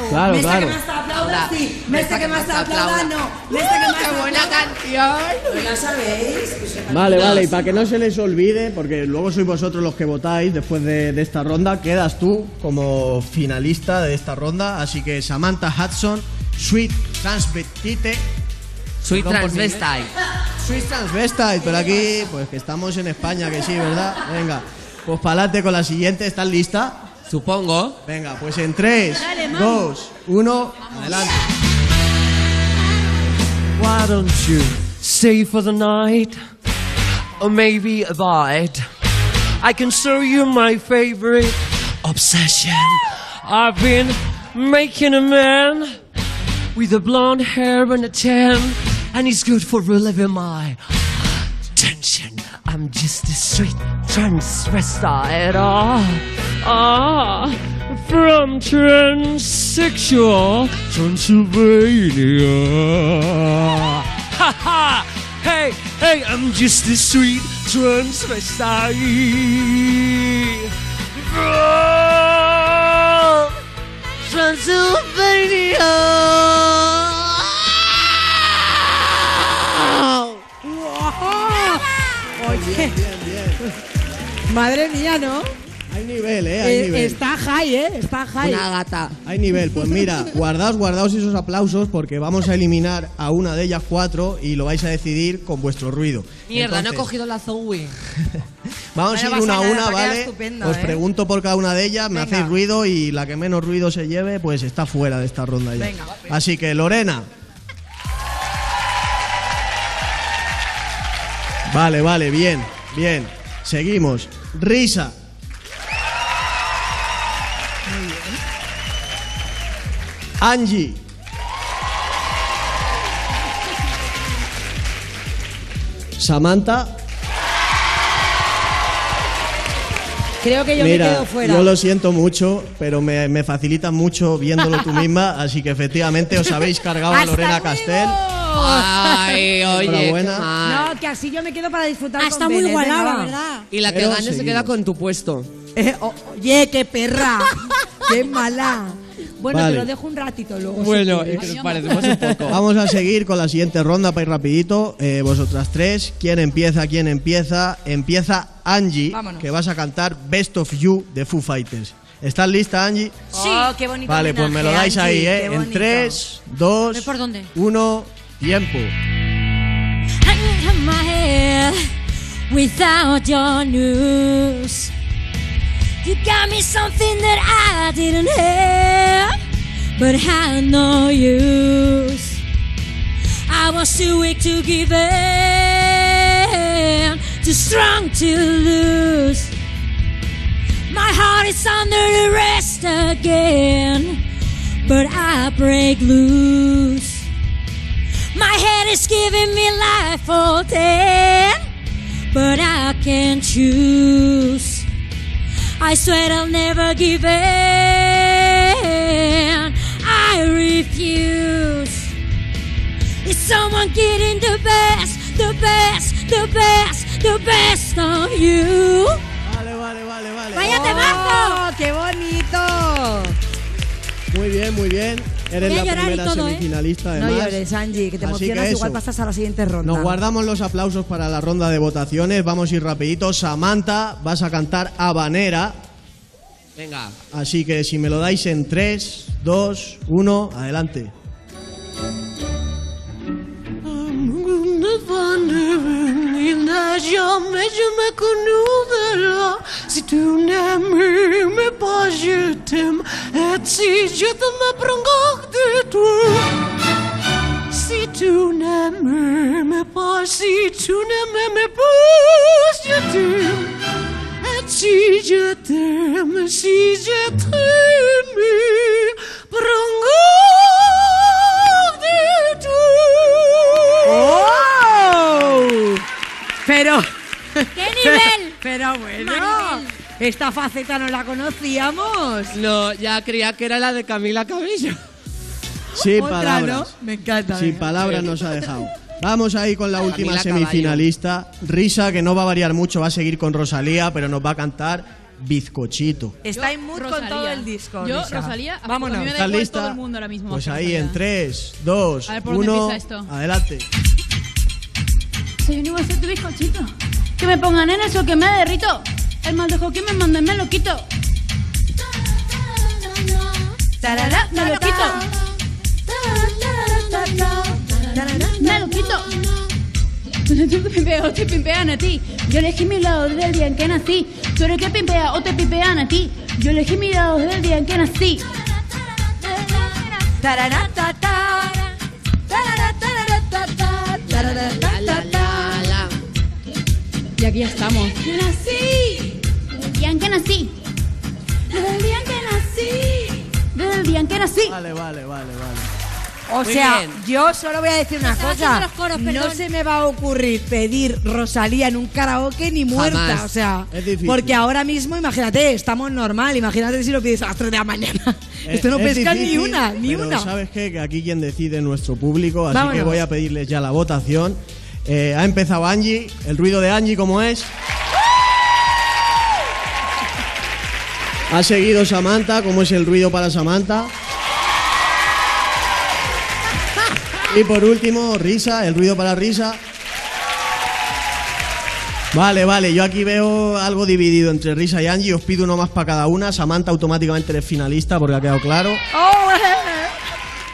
Claro,
Mesa
claro.
que más te aplauda, sí.
Mesa
Mesa que
que
más te aplauda,
aplauda.
no. Mesa que más
¡Qué buena canción!
¿No la sabéis?
Vale, vale, y para que no se les olvide, porque luego sois vosotros los que votáis después de, de esta ronda, quedas tú como finalista de esta ronda, así que Samantha Hudson, Sweet Transvestite. Inglés.
Transvestite.
Sweet Transvestite, pero aquí, pues que estamos en España, que sí, ¿verdad? Venga, pues para adelante con la siguiente, ¿estás lista?
Supongo.
Venga, pues en 3,
Dale, mami.
2, 1, adelante.
Why don't you stay for the night? Or maybe a bite? I can show you my favorite obsession. I've been making a man with a blonde hair and a tan, and it's good for relieving my tension. I'm just a sweet transvestite. Ah, ah, from transsexual Transylvania. Ha ha! Hey, hey, I'm just a sweet transvestite. From Transylvania.
Madre mía, ¿no?
Hay nivel, ¿eh? Hay
Eh,
nivel.
está high, ¿eh? Está high.
Una gata.
Hay nivel, pues mira, guardaos, guardaos esos aplausos porque vamos a eliminar a una de ellas cuatro y lo vais a decidir con vuestro ruido.
Mierda, no he cogido la Zoe.
Vamos a ir una a una, ¿vale?
estupendo,
Os
¿eh?
pregunto por cada una de ellas, me
Venga.
hacéis ruido y la que menos ruido se lleve, pues está fuera de esta ronda ya.
Venga.
Así que Lorena. Vale, vale, bien, bien. Seguimos. Risa. Angie. Samantha.
Creo que yo me quedo fuera.
yo lo siento mucho, pero me, me facilitas mucho viéndolo tú misma, así que efectivamente os habéis cargado a
¡Hasta
Lorena! Castel.
Ay, oye, qué
Enhorabuena.
mal.
No, que así yo me quedo para disfrutar
Ah,
con
está muy
Belén,
igualada,
venga, va.
¿verdad?
Y la que
Pero
gane se
seguimos.
queda con tu puesto.
Eh, o- oye, qué perra. qué mala. Bueno,
Vale.
te lo dejo un ratito luego.
Bueno,
si
y
quieres.
que nos parecemos un poco.
Vamos a seguir con la siguiente ronda para ir rapidito. Eh, vosotras tres, ¿quién empieza? ¿Quién empieza? Empieza Angie,
Vámonos.
que vas a cantar Best of You de Foo Fighters. ¿Estás lista, Angie?
Oh, qué bonito
Vale, pues me lo
homenaje,
dais ahí,
Angie,
¿eh?
qué
En
bonito.
3, 2,
¿Ves por dónde?
1, tiempo.
hanging in my head without your news. You got me something that I didn't have, but had no use. I was too weak to give in, too strong to lose. My heart is under arrest again, but I break loose. My head is giving me life all ten, but I can't choose. I swear I'll never give in. I refuse. Is someone getting the best, the best, the best, the best of you.
Vale, vale, vale, vale.
¡Vaya
¡Oh,
temazo!
¡Qué bonito!
Muy bien, muy bien. Eres la primera
todo, ¿eh?
semifinalista,
No
además.
llores, Angie, que te
Así
emocionas,
que
igual
eso.
pasas a la siguiente ronda.
Nos guardamos los aplausos para la ronda de votaciones. Vamos a ir rapidito. Samantha, vas a cantar Habanera.
Venga.
Así que si me lo dais en 3, 2, 1, adelante.
Si tu n'aimes mais pas je t'aime. Et si je te me prends de toi. Si tu n'aimes pas Si tu n'aimes pas je t'aime. Et si je t'aime Si je t'aime Prends de
Pero.
¡Qué nivel!
Pero bueno.
Maribel.
Esta faceta no la conocíamos.
No, ya creía que era la de Camila Cabello.
Sin
Otra,
palabras.
¿no? Me encanta.
Sin
venga.
palabras nos ha dejado. Vamos ahí con la última
Camila Caballo.
semifinalista. Risa, que no va a variar mucho, va a seguir con Rosalía, pero nos va a cantar Bizcochito.
Está en mood con
Rosalía.
todo el disco.
Yo,
Risa.
Rosalía, a-
Vámonos.
a mí me da
¿Estás
igual
lista?
todo el mundo ahora mismo.
Pues ahí en
Rosalía.
3, 2,
A ver, ¿por dónde
1,
empieza
adelante.
Soy un igual tu bizcochito. Que me pongan en eso, que me derrito. El mal dejo que me manden, me lo quito. Tarara, me lo quito. Me lo quito. Tú pimpeas o te pimpean a ti. Yo elegí mi lado desde el día en que nací. Tú eres que pimpea o te pimpean a ti. Yo elegí mi lado desde el día en que nací.
Tarara, ta, ta. Tarara, tarara, ta, ta. Tarara, ta, ta, ta.
Y aquí estamos. Yo nací. Desde el día en que nací. Desde el día en que nací. Desde el día en que nací.
Vale, vale, vale, vale.
O
Muy
sea,
bien.
yo solo voy a decir una
Estaba
cosa.
haciendo los coros,
no
perdón.
se me va a ocurrir pedir Rosalía en un karaoke ni muerta.
Jamás.
O sea,
Es difícil.
porque ahora mismo, imagínate, estamos normal. Imagínate si lo pides a las 3 de la mañana. Esto no
Eh, es
pesca ni
difícil,
una, ni
pero
una.
¿Sabes qué? Que aquí quien decide es nuestro público, así
Vámonos.
que voy a pedirles ya la votación. Eh, ha empezado Angie, el ruido de Angie, ¿cómo es? Ha seguido Samantha, ¿cómo es el ruido para Samantha? Y por último, Risa, el ruido para Risa. Vale, vale, yo aquí veo algo dividido entre Risa y Angie, os pido uno más para cada una. Samantha automáticamente eres finalista porque ha quedado claro.
Oh,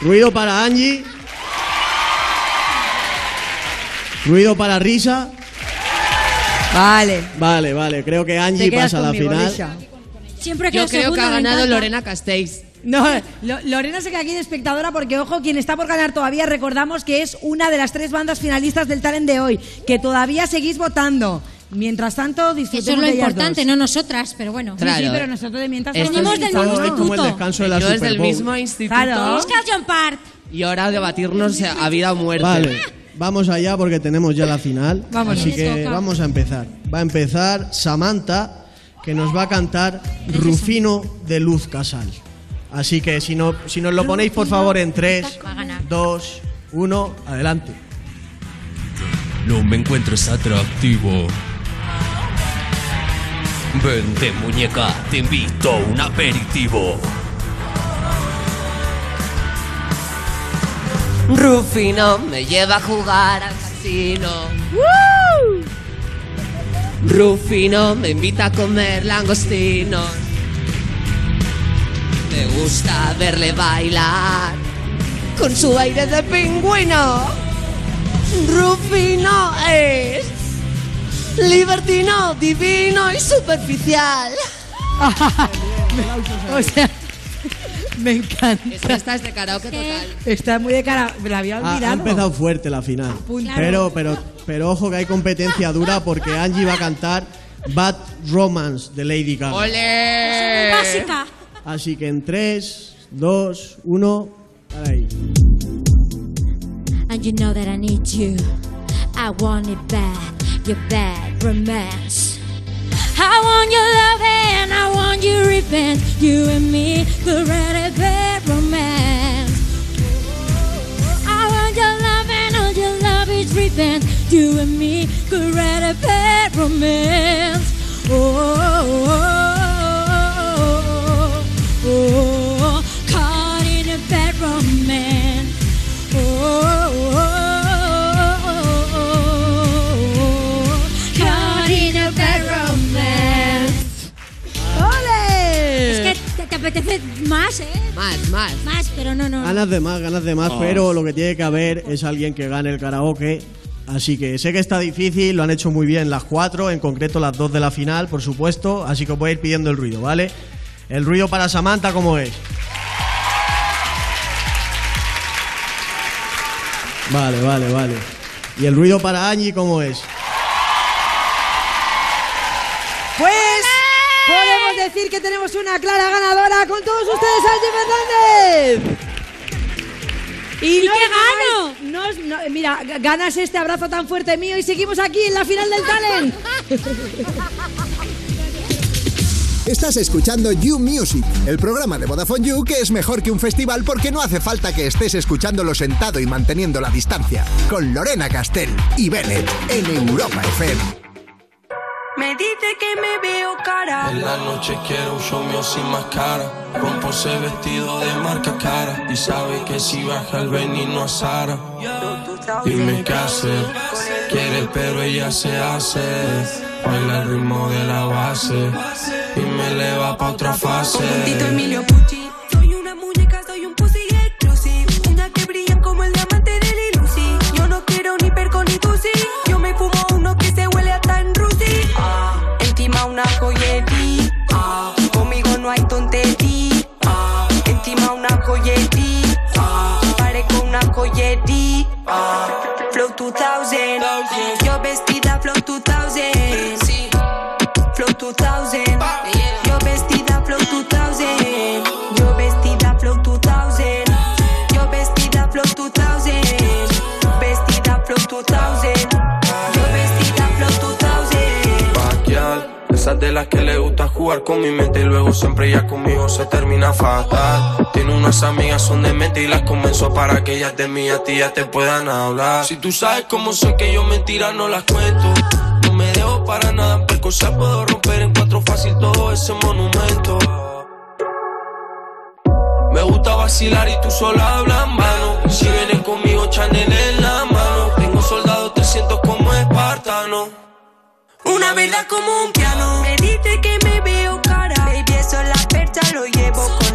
Ruido para Angie. Ruido para Risa.
Vale.
Vale, vale, creo que Angie pasa a la
conmigo,
final.
Siempre que
Yo creo que ha ganado. Lorena Castells.
No, Lo- Lorena se queda aquí de espectadora porque, ojo, quien está por ganar todavía, recordamos que es una de las tres bandas finalistas del talent de hoy, que todavía seguís votando. Mientras tanto, disfrutemos
Eso es lo
de ellas
importante,
dos.
no nosotras, pero bueno.
Sí, sí, pero nosotros de mientras
Esto
Venimos
es-
del mismo
es como el
instituto.
descanso de la
Yo es
Super
del
Bowl.
mismo instituto.
Claro.
Park.
Y ahora debatirnos a vida o muerte.
Vale, vamos allá porque tenemos ya la final.
Vámonos.
Así que
toca.
vamos a empezar. Va a empezar Samantha, que nos va a cantar Rufino de Luz Casal. Así que si, no, si nos lo ponéis por favor en 3,
Va a ganar.
2, 1, adelante.
No me encuentres atractivo. Vente, muñeca, te invito a un aperitivo.
Rufino me lleva a jugar al casino. Rufino me invita a comer langostinos. Me gusta verle bailar con su aire de pingüino. Rufino es libertino, divino y superficial.
O sea, me encanta.
Esta es de karaoke total.
Está muy de cara. Me la había
Ha, ha
olvidado.
empezado fuerte la final.
Claro.
Pero, pero, pero ojo que hay competencia dura porque Angie va a cantar Bad Romance de Lady Gaga.
¡Ole!
Básica.
Así que en 3, 2, 1, para ahí.
And you know that I need you. I want it bad, your bad romance. I want your love and I want your revenge. You and me could write a bad romance. I want your love and all your love is revenge. You and me could romance. Oh, oh, oh, oh, apetece más, ¿eh?
Más, más.
Más, pero no, no.
Ganas de más, ganas de más,
Oh.
pero lo que tiene que haber es alguien que gane el karaoke. Así que sé que está difícil, lo han hecho muy bien las cuatro, en concreto las dos de la final, por supuesto. Así que os voy a ir pidiendo el ruido, ¿vale? El ruido para Samantha, ¿cómo es? Vale, vale, vale. ¿Y el ruido para Angie, cómo es?
Decir que tenemos una clara ganadora con todos ustedes, Angie Fernández.
¿Y
no
qué
hagáis- no mira, ganas este abrazo tan fuerte mío y seguimos aquí en la final del talent.
Estás escuchando You Music, el programa de Vodafone You que es mejor que un festival porque no hace falta que estés escuchándolo sentado y manteniendo la distancia. Con Lorena Castell y Bennett en Europa FM.
Me dice que me veo cara.
En la noche quiero un show mío sin máscara. Rompo ese vestido de marca cara. Y sabe que si baja el veneno a Sara. Dime qué hacer. Quiere, pero ella se hace. Baila el ritmo de la base. Y me eleva pa' otra fase.
Tito Emilio Pucci. Soy una muñeca, soy un pussy exclusive. Una que brillan como el diamante de Lil Uzi. Yo no quiero ni perco ni tusi. Yo me fumo una joyería. Ah, conmigo no hay tontería. Ah, encima una joyería. Ah, parezco una joyería. Ah, Flow 2000. Yo vestida Flow 2000. Flow 2000. Yo vestida Flow 2000. Yo vestida Flow 2000. Yo vestida Flow 2000. Vestida Flow 2000.
De las que le gusta jugar con mi mente y luego siempre ya conmigo se termina fatal. Tiene unas amigas son de mente y las convenzo para que ellas de mí a ti ya te puedan hablar. Si tú sabes cómo sé que yo mentiras no las cuento. No me dejo para nada, en cosas puedo romper en cuatro fácil todo ese monumento. Me gusta vacilar y tú sola hablas. Y si vienes
Una verdad como un piano. Me dice que me veo cara. Baby, eso la percha lo llevo con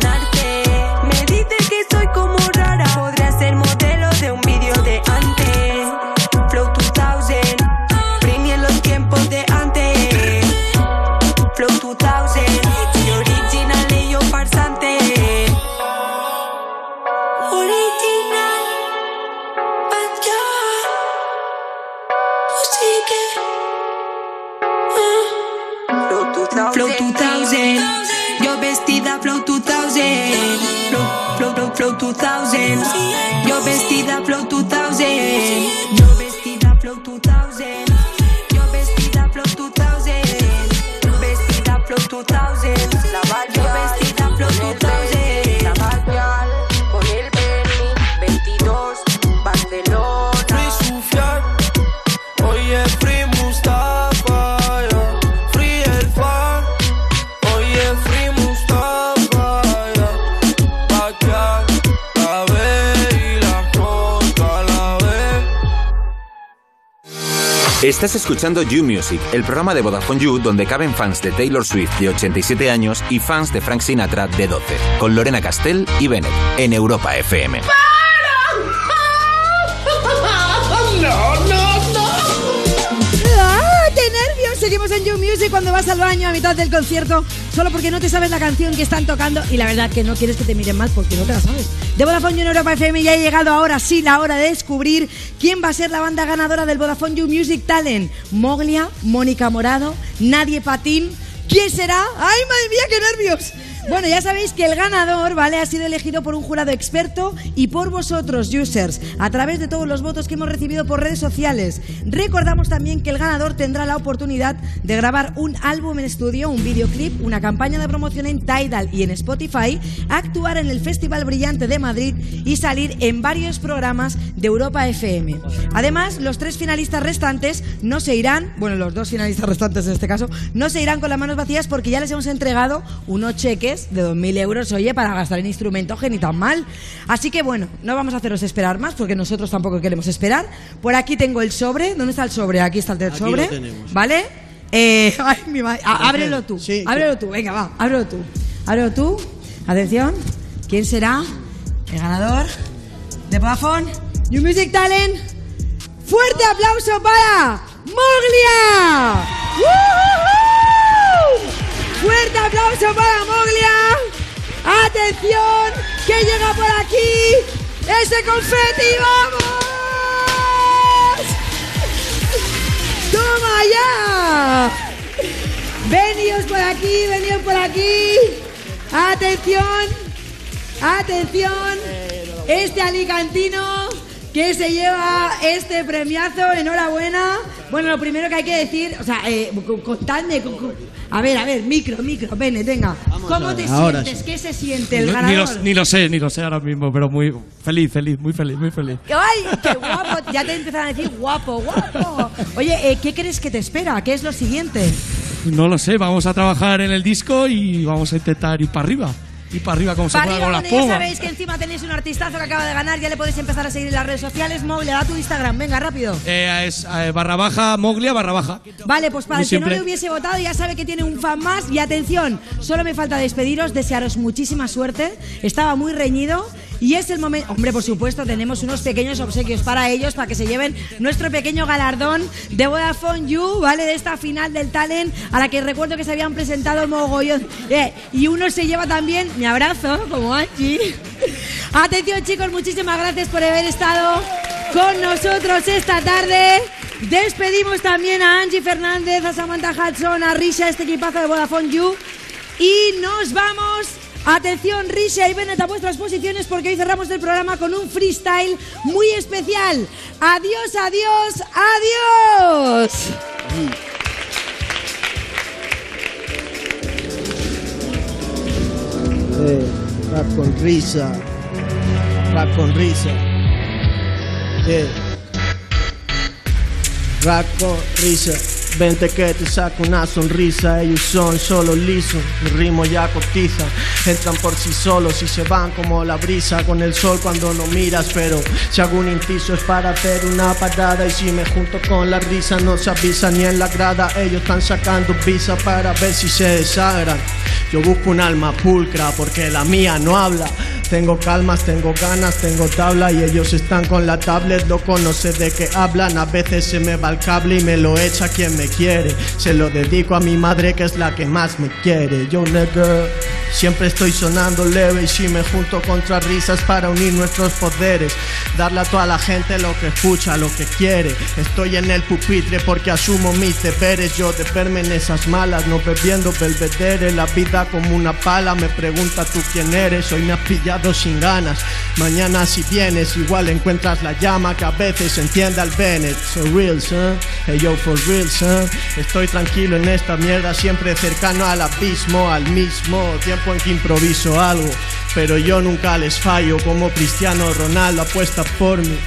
Estás escuchando You Music, el programa de Vodafone You donde caben fans de Taylor Swift de 87 años y fans de Frank Sinatra de 12, con Lorena Castell y Bennett en Europa FM.
¡No, You Music cuando vas al baño a mitad del concierto solo porque no te sabes la canción que están tocando y la verdad que no quieres que te miren mal porque no te la sabes. De Vodafone You en Europa FM ya ha llegado ahora sí la hora de descubrir quién va a ser la banda ganadora del Vodafone You Music Talent. Moglia, Mónica Morado, Nadie Patín. ¿Quién será? ¡Ay, madre mía, qué nervios! Bueno, ya sabéis que el ganador, ¿vale? Ha sido elegido por un jurado experto y por vosotros, users, a través de todos los votos que hemos recibido por redes sociales. Recordamos también que el ganador tendrá la oportunidad de grabar un álbum en estudio, un videoclip, una campaña de promoción en Tidal y en Spotify, actuar en el Festival Brillante de Madrid y salir en varios programas de Europa FM. Además, los tres finalistas restantes no se irán, bueno, los dos finalistas restantes en este caso, no se irán con las manos vacías porque ya les hemos entregado unos cheques de 2.000 euros, oye, para gastar en instrumento, ni tan mal. Así que bueno, no vamos a haceros esperar más porque nosotros tampoco queremos esperar. Por aquí tengo el sobre. ¿Dónde está el sobre? Aquí está el
Aquí
sobre.
lo tenemos.
¿Vale? Eh, ay, mi madre. Ah, ábrelo tú. ábrelo tú. Venga, va. Ábrelo tú. Ábrelo tú. Atención. ¿Quién será el ganador de Vodafone New Music Talent? ¡Fuerte aplauso para Moglia! ¡Woohoo! ¡Fuerte aplauso para Moglia! ¡Atención! ¡Que llega por aquí! ¡Ese confeti! ¡Vamos! ¡Toma ya! Veníos por aquí, veníos por aquí. Atención, atención. Este alicantino que se lleva este premiazo, enhorabuena. Bueno, lo primero que hay que decir, o sea, eh, co- contadme, co- co- a ver, a ver, micro, micro, Bene, venga. ¿Cómo te
Ahora
sientes? ¿Qué se siente el
No, ni,
ganador?
lo, ni lo sé, ni lo sé ahora mismo, pero muy feliz, feliz, muy feliz, muy feliz.
¡Ay, qué guapo! Ya te empezaron a decir guapo, guapo. Oye, eh, ¿qué crees que te espera? ¿Qué es lo siguiente?
No lo sé, vamos a trabajar en el disco y vamos a intentar ir para arriba. Ir para arriba como se
Para arriba,
con la
bueno, ya sabéis que encima tenéis un artistazo que acaba de ganar, ya le podéis empezar a seguir en las redes sociales. Móvil, da tu Instagram, venga, rápido.
Eh, es eh, barra baja, Moglia, barra baja.
Vale, pues para
Muy
el que no le hubiese votado ya sabe que tiene un fan más. Y atención, solo me falta despediros, desearos muchísima suerte. Estaba muy reñido y es el momento... Hombre, por supuesto, tenemos unos pequeños obsequios para ellos, para que se lleven nuestro pequeño galardón de Vodafone You, ¿vale? De esta final del talent, a la que recuerdo que se habían presentado mogollón. Eh, y uno se lleva también mi abrazo, como Angie. Atención, chicos, muchísimas gracias por haber estado con nosotros esta tarde. Despedimos también a Angie Fernández, a Samantha Hudson, a Risha, este equipazo de Vodafone You. Y nos vamos. Atención, Risha y Bennett a vuestras posiciones porque hoy cerramos el programa con un freestyle muy especial. Adiós, adiós, adiós.
Eh, rap con risa. Rap con risa. Eh. Rap con risa. Vente que te saco una sonrisa. Ellos son solo lisos. Mi ritmo ya cotiza. Entran por sí solos y se van como la brisa con el sol cuando no miras. Pero si hago un inciso es para hacer una parada. Y si me junto con la risa no se avisa ni en la grada. Ellos están sacando visa para ver si se desagran. Yo busco un alma pulcra porque la mía no habla. Tengo calmas, tengo ganas, tengo tabla y ellos están con la tablet, loco, no sé de qué hablan. A veces se me va el cable y me lo echa quien me quiere. Se lo dedico a mi madre que es la que más me quiere. Yo, nigga, siempre estoy sonando leve y si me junto contra risas para unir nuestros poderes. Darle a toda la gente lo que escucha, lo que quiere. Estoy en el pupitre porque asumo mis deberes. Yo de verme en esas malas, no bebiendo belvedere. La vida como una pala, me pregunta tú quién eres. Hoy me has sin ganas. Mañana si vienes, igual encuentras la llama que a veces enciende al Bennett. So real, son. Yo, for real, son. Estoy tranquilo en esta mierda, siempre cercano al abismo, al mismo tiempo en que improviso algo. Pero yo nunca les fallo, como Cristiano Ronaldo apuesta por mí.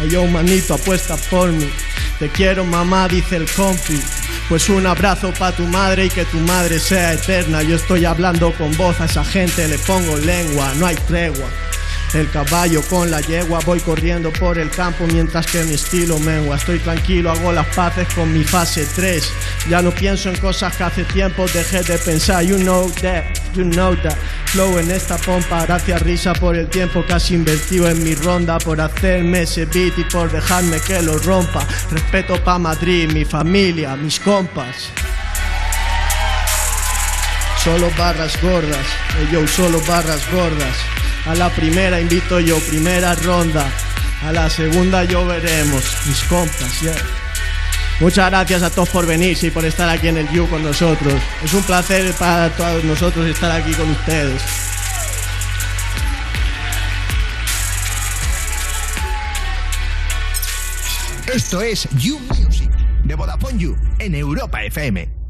Hey yo, manito, apuesta por mí. Te quiero, mamá, dice el compi. Pues un abrazo pa' tu madre y que tu madre sea eterna. Yo estoy hablando con voz a esa gente, le pongo lengua, no hay tregua. El caballo con la yegua, voy corriendo por el campo mientras que mi estilo mengua. Estoy tranquilo, hago las paces con mi fase 3. Ya no pienso en cosas que hace tiempo dejé de pensar. You know that, you know that. Flow en esta pompa, gracias risa por el tiempo que has invertido en mi ronda, por hacerme ese beat y por dejarme que lo rompa. Respeto pa' Madrid, mi familia, mis compas. Solo barras gordas, eh, yo solo barras gordas. A la primera invito yo, primera ronda. A la segunda yo veremos, mis compas, yeah. Muchas gracias a todos por venirse y por estar aquí en el You con nosotros. Es un placer para todos nosotros estar aquí con ustedes.
Esto es You Music de Vodafone You en Europa FM.